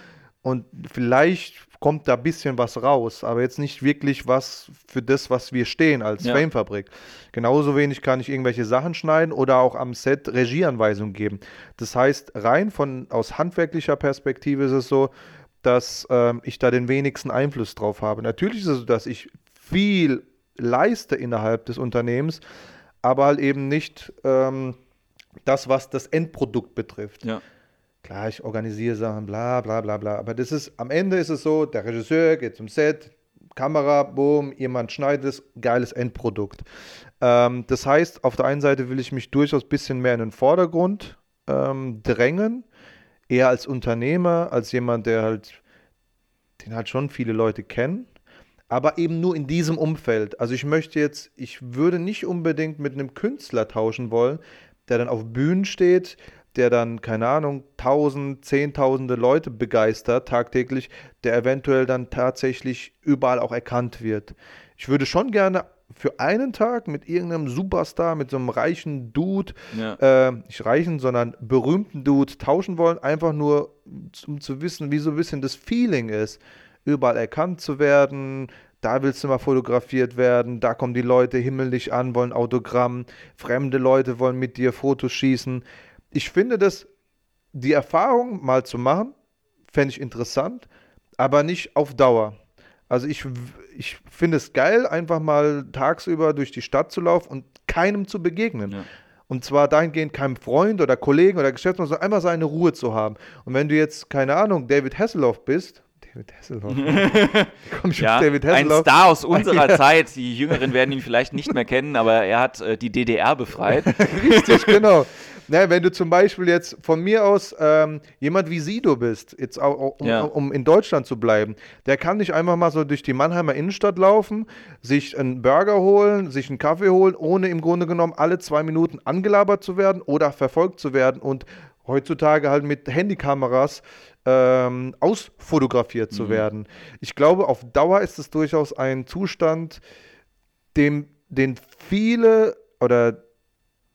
und vielleicht kommt da ein bisschen was raus, aber jetzt nicht wirklich was für das, was wir stehen als Ja. Fame-Fabrik. Genauso wenig kann ich irgendwelche Sachen schneiden oder auch am Set Regieanweisungen geben. Das heißt, rein von aus handwerklicher Perspektive ist es so, dass ähm, ich da den wenigsten Einfluss drauf habe. Natürlich ist es so, dass ich viel leiste innerhalb des Unternehmens, aber halt eben nicht ähm, das, was das Endprodukt betrifft. Ja. Klar, ich organisiere Sachen, bla bla bla bla. Aber das ist, am Ende ist es so, der Regisseur geht zum Set, Kamera, boom, jemand schneidet es, geiles Endprodukt. Ähm, das heißt, auf der einen Seite will ich mich durchaus ein bisschen mehr in den Vordergrund ähm, drängen, eher als Unternehmer, als jemand, der halt, den halt schon viele Leute kennen, aber eben nur in diesem Umfeld. Also ich möchte jetzt, ich würde nicht unbedingt mit einem Künstler tauschen wollen, der dann auf Bühnen steht, der dann, keine Ahnung, tausend, zehntausende Leute begeistert tagtäglich, der eventuell dann tatsächlich überall auch erkannt wird. Ich würde schon gerne für einen Tag mit irgendeinem Superstar, mit so einem reichen Dude, Ja. äh, nicht reichen, sondern berühmten Dude tauschen wollen, einfach nur um zu wissen, wie so ein bisschen das Feeling ist, überall erkannt zu werden. Da willst du mal fotografiert werden, da kommen die Leute himmelig an, wollen Autogramm, fremde Leute wollen mit dir Fotos schießen. Ich finde das, die Erfahrung mal zu machen, fände ich interessant, aber nicht auf Dauer. Also ich, ich finde es geil, einfach mal tagsüber durch die Stadt zu laufen und keinem zu begegnen. Ja. Und zwar dahingehend keinem Freund oder Kollegen oder Geschäftsmann, sondern einfach seine Ruhe zu haben. Und wenn du jetzt, keine Ahnung, David Hasselhoff bist, David Hasselhoff, [LAUGHS] komm ich Ja, David ein Hasselhoff. Star aus unserer [LAUGHS] Zeit. Die Jüngeren werden ihn vielleicht nicht mehr kennen, aber er hat äh, die DDR befreit. [LAUGHS] Richtig, genau. Na, wenn du zum Beispiel jetzt von mir aus ähm, jemand wie Sido bist, jetzt auch, auch, um, Ja. um in Deutschland zu bleiben, der kann nicht einfach mal so durch die Mannheimer Innenstadt laufen, sich einen Burger holen, sich einen Kaffee holen, ohne im Grunde genommen alle zwei Minuten angelabert zu werden oder verfolgt zu werden und heutzutage halt mit Handykameras ähm, ausfotografiert zu werden. Ich glaube, auf Dauer ist es durchaus ein Zustand, dem, den viele oder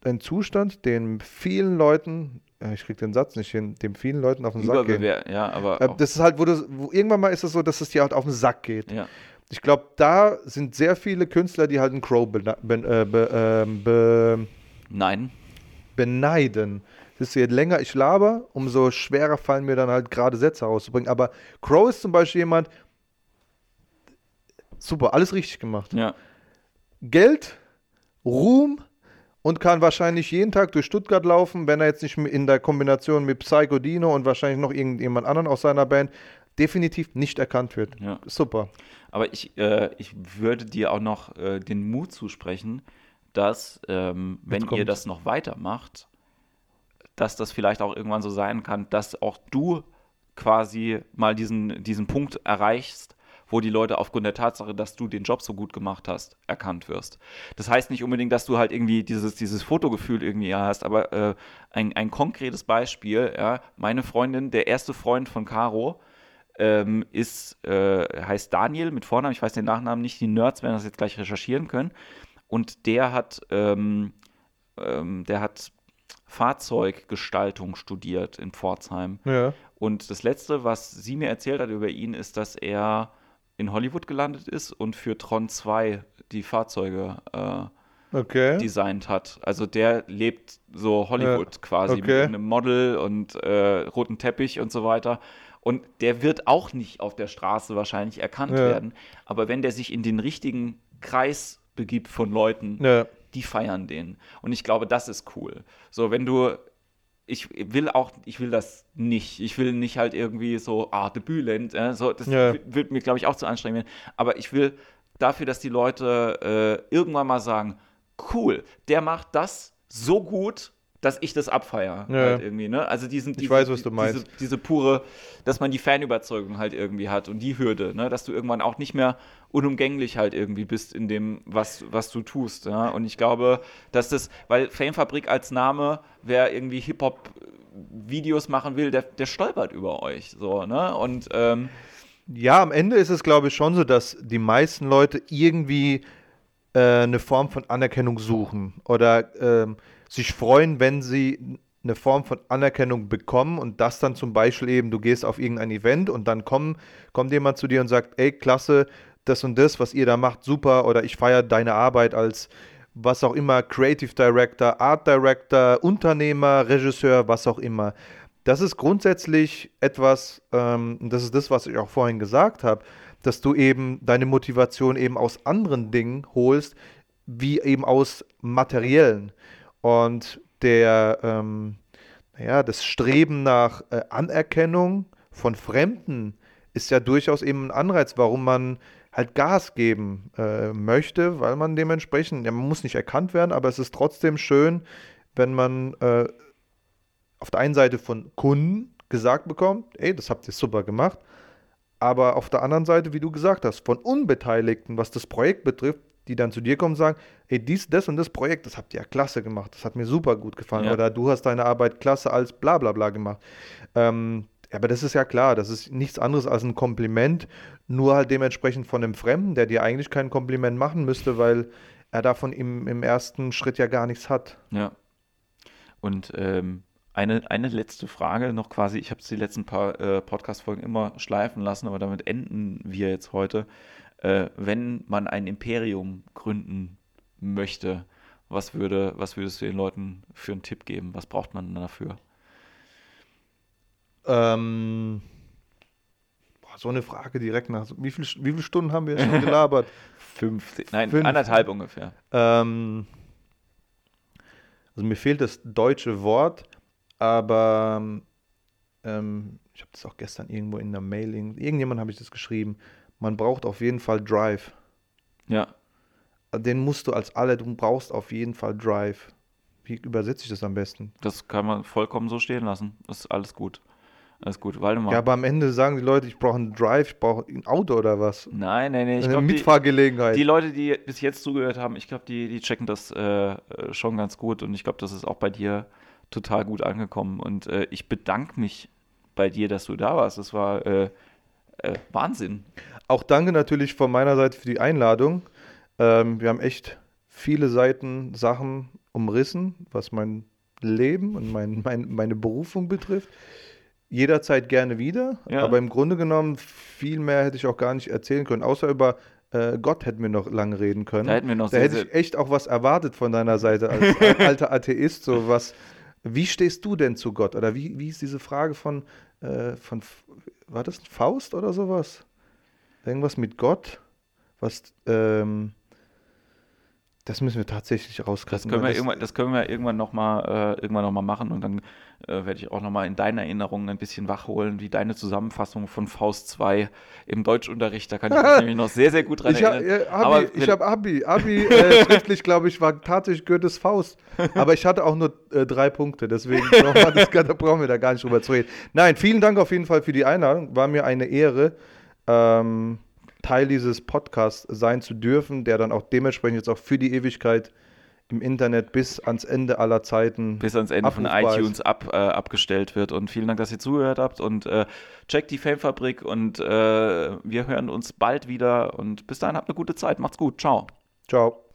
ein Zustand, den vielen Leuten, äh, ich krieg den Satz nicht hin, dem vielen Leuten auf den Sack geht. Ja, aber Äh, Das ist halt, wo, du, wo irgendwann mal ist es so, dass es dir halt auf den Sack geht. ja. Ich glaube, da sind sehr viele Künstler, die halt einen Crow ben- äh, be, ähm, be, Nein. beneiden. Siehst du, je länger ich laber, umso schwerer fallen mir dann halt gerade Sätze rauszubringen. Aber Crow ist zum Beispiel jemand, super, alles richtig gemacht. Ja. Geld, Ruhm und kann wahrscheinlich jeden Tag durch Stuttgart laufen, wenn er jetzt nicht in der Kombination mit Psycho Dino und wahrscheinlich noch irgendjemand anderen aus seiner Band definitiv nicht erkannt wird. Ja. Super. Aber ich, äh, ich würde dir auch noch äh, den Mut zusprechen, dass, ähm, wenn ihr das noch weitermacht, dass das vielleicht auch irgendwann so sein kann, dass auch du quasi mal diesen, diesen Punkt erreichst, wo die Leute aufgrund der Tatsache, dass du den Job so gut gemacht hast, erkannt wirst. Das heißt nicht unbedingt, dass du halt irgendwie dieses, dieses Fotogefühl irgendwie hast, aber äh, ein, ein konkretes Beispiel, ja, meine Freundin, der erste Freund von Caro, ähm, ist, äh, heißt Daniel mit Vornamen, ich weiß den Nachnamen nicht, die Nerds werden das jetzt gleich recherchieren können. Und der hat, ähm, ähm, der hat Fahrzeuggestaltung studiert in Pforzheim. Ja. Und das Letzte, was sie mir erzählt hat über ihn, ist, dass er in Hollywood gelandet ist und für Tron 2 die Fahrzeuge äh, Okay. designt hat. Also der lebt so Hollywood Ja, quasi mit okay. einem Model und äh, roten Teppich und so weiter. Und der wird auch nicht auf der Straße wahrscheinlich erkannt Ja. werden. Aber wenn der sich in den richtigen Kreis begibt von Leuten, Ja. die feiern den. Und ich glaube, das ist cool. So, wenn du, ich will auch, ich will das nicht. Ich will nicht halt irgendwie so, ah, Bülent, äh, so, das Ja. wird mir, glaube ich, auch zu anstrengend werden. Aber ich will dafür, dass die Leute äh, irgendwann mal sagen, cool, der macht das so gut, dass ich das abfeier. Ja. Halt irgendwie, ne? Also diesen, diese, weiß, was du meinst. Diese, diese pure, dass man die Fanüberzeugung halt irgendwie hat und die Hürde, ne? dass du irgendwann auch nicht mehr unumgänglich halt irgendwie bist in dem, was, was du tust. Ja? Und ich glaube, dass das, weil Famefabrik als Name, wer irgendwie Hip-Hop-Videos machen will, der, der stolpert über euch. So, ne? Und ähm, Ja, am Ende ist es, glaube ich, schon so, dass die meisten Leute irgendwie äh, eine Form von Anerkennung suchen oder ähm, sich freuen, wenn sie eine Form von Anerkennung bekommen und das dann zum Beispiel eben, du gehst auf irgendein Event und dann kommen, kommt jemand zu dir und sagt, ey, klasse, das und das, was ihr da macht, super oder ich feiere deine Arbeit als was auch immer, Creative Director, Art Director, Unternehmer, Regisseur, was auch immer. Das ist grundsätzlich etwas, ähm, das ist das, was ich auch vorhin gesagt habe, dass du eben deine Motivation eben aus anderen Dingen holst, wie eben aus materiellen. Und der, ähm, naja, das Streben nach äh, Anerkennung von Fremden ist ja durchaus eben ein Anreiz, warum man halt Gas geben äh, möchte, weil man dementsprechend, ja, man muss nicht erkannt werden, aber es ist trotzdem schön, wenn man äh, auf der einen Seite von Kunden gesagt bekommt, ey, das habt ihr super gemacht, aber auf der anderen Seite, wie du gesagt hast, von Unbeteiligten, was das Projekt betrifft, die dann zu dir kommen und sagen, ey, dies, das und das Projekt, das habt ihr ja klasse gemacht, das hat mir super gut gefallen Ja. oder du hast deine Arbeit klasse als bla bla bla gemacht. Ähm, aber das ist ja klar, das ist nichts anderes als ein Kompliment, nur halt dementsprechend von einem Fremden, der dir eigentlich kein Kompliment machen müsste, weil er davon im, im ersten Schritt ja gar nichts hat. Ja. Und ähm, eine, eine letzte Frage noch quasi. Ich habe es die letzten paar äh, Podcast-Folgen immer schleifen lassen, aber damit enden wir jetzt heute. Äh, wenn man ein Imperium gründen möchte, was, würde, was würdest du den Leuten für einen Tipp geben? Was braucht man dafür? Ähm, boah, so eine Frage direkt nach. Wie, viel, wie viele Stunden haben wir jetzt schon [LAUGHS] gelabert? 15, nein, Fünf. anderthalb ungefähr. ähm, also mir fehlt das deutsche Wort, aber ähm, ich habe das auch gestern irgendwo in der Mailing, irgendjemand habe ich das geschrieben. Man braucht auf jeden Fall Drive. Ja, Den musst du als alle, du brauchst auf jeden Fall Drive. Wie übersetze ich das am besten? das kann man vollkommen so stehen lassen. Das ist alles gut. Alles gut. Waldemar. Ja, aber am Ende sagen die Leute, ich brauche einen Drive, ich brauche ein Auto oder was. nein, nein, nein. Ich Eine glaube, die, Mitfahrgelegenheit. Die Leute, die bis jetzt zugehört haben, ich glaube, die, die checken das äh, äh, schon ganz gut und ich glaube, das ist auch bei dir total gut angekommen. Und äh, ich bedanke mich bei dir, dass du da warst. Das war äh, äh, Wahnsinn. Auch danke natürlich von meiner Seite für die Einladung. Ähm, wir haben echt viele Seiten, Sachen umrissen, was mein Leben und mein, mein, meine Berufung betrifft. Jederzeit gerne wieder, Ja. aber im Grunde genommen viel mehr hätte ich auch gar nicht erzählen können, außer über äh, Gott hätten wir noch lange reden können. Da hätten wir noch da hätte ich echt auch was erwartet von deiner Seite als [LAUGHS] alter Atheist, so was. Wie stehst du denn zu Gott? Oder wie, wie ist diese Frage von, äh, von, war das Faust oder sowas? Irgendwas mit Gott? Was, ähm, das müssen wir tatsächlich das rauskriegen. können wir weil irgendwann, das können wir irgendwann nochmal äh, irgendwann noch mal machen und dann äh, werde ich auch nochmal in deinen Erinnerungen ein bisschen wachholen, wie deine Zusammenfassung von Faust 2 im Deutschunterricht, da kann ich mich [LAUGHS] nämlich noch sehr, sehr gut dran ich habe erinnern. äh, Aber Abi, ich wenn- hab Abi. Abi äh, [LAUGHS] schriftlich, glaube ich, war tatsächlich Goethes Faust. Aber ich hatte auch nur äh, drei Punkte, deswegen [LAUGHS] das, da brauchen wir da gar nicht drüber zu reden. Nein, vielen Dank auf jeden Fall für die Einladung. War mir eine Ehre, ähm, Teil dieses Podcasts sein zu dürfen, der dann auch dementsprechend jetzt auch für die Ewigkeit im Internet bis ans Ende aller Zeiten. bis ans Ende von iTunes ab, äh, abgestellt wird. Und vielen Dank, dass ihr zugehört habt. Und äh, checkt die Famefabrik und äh, wir hören uns bald wieder. Und bis dahin habt eine gute Zeit. Macht's gut. Ciao. Ciao.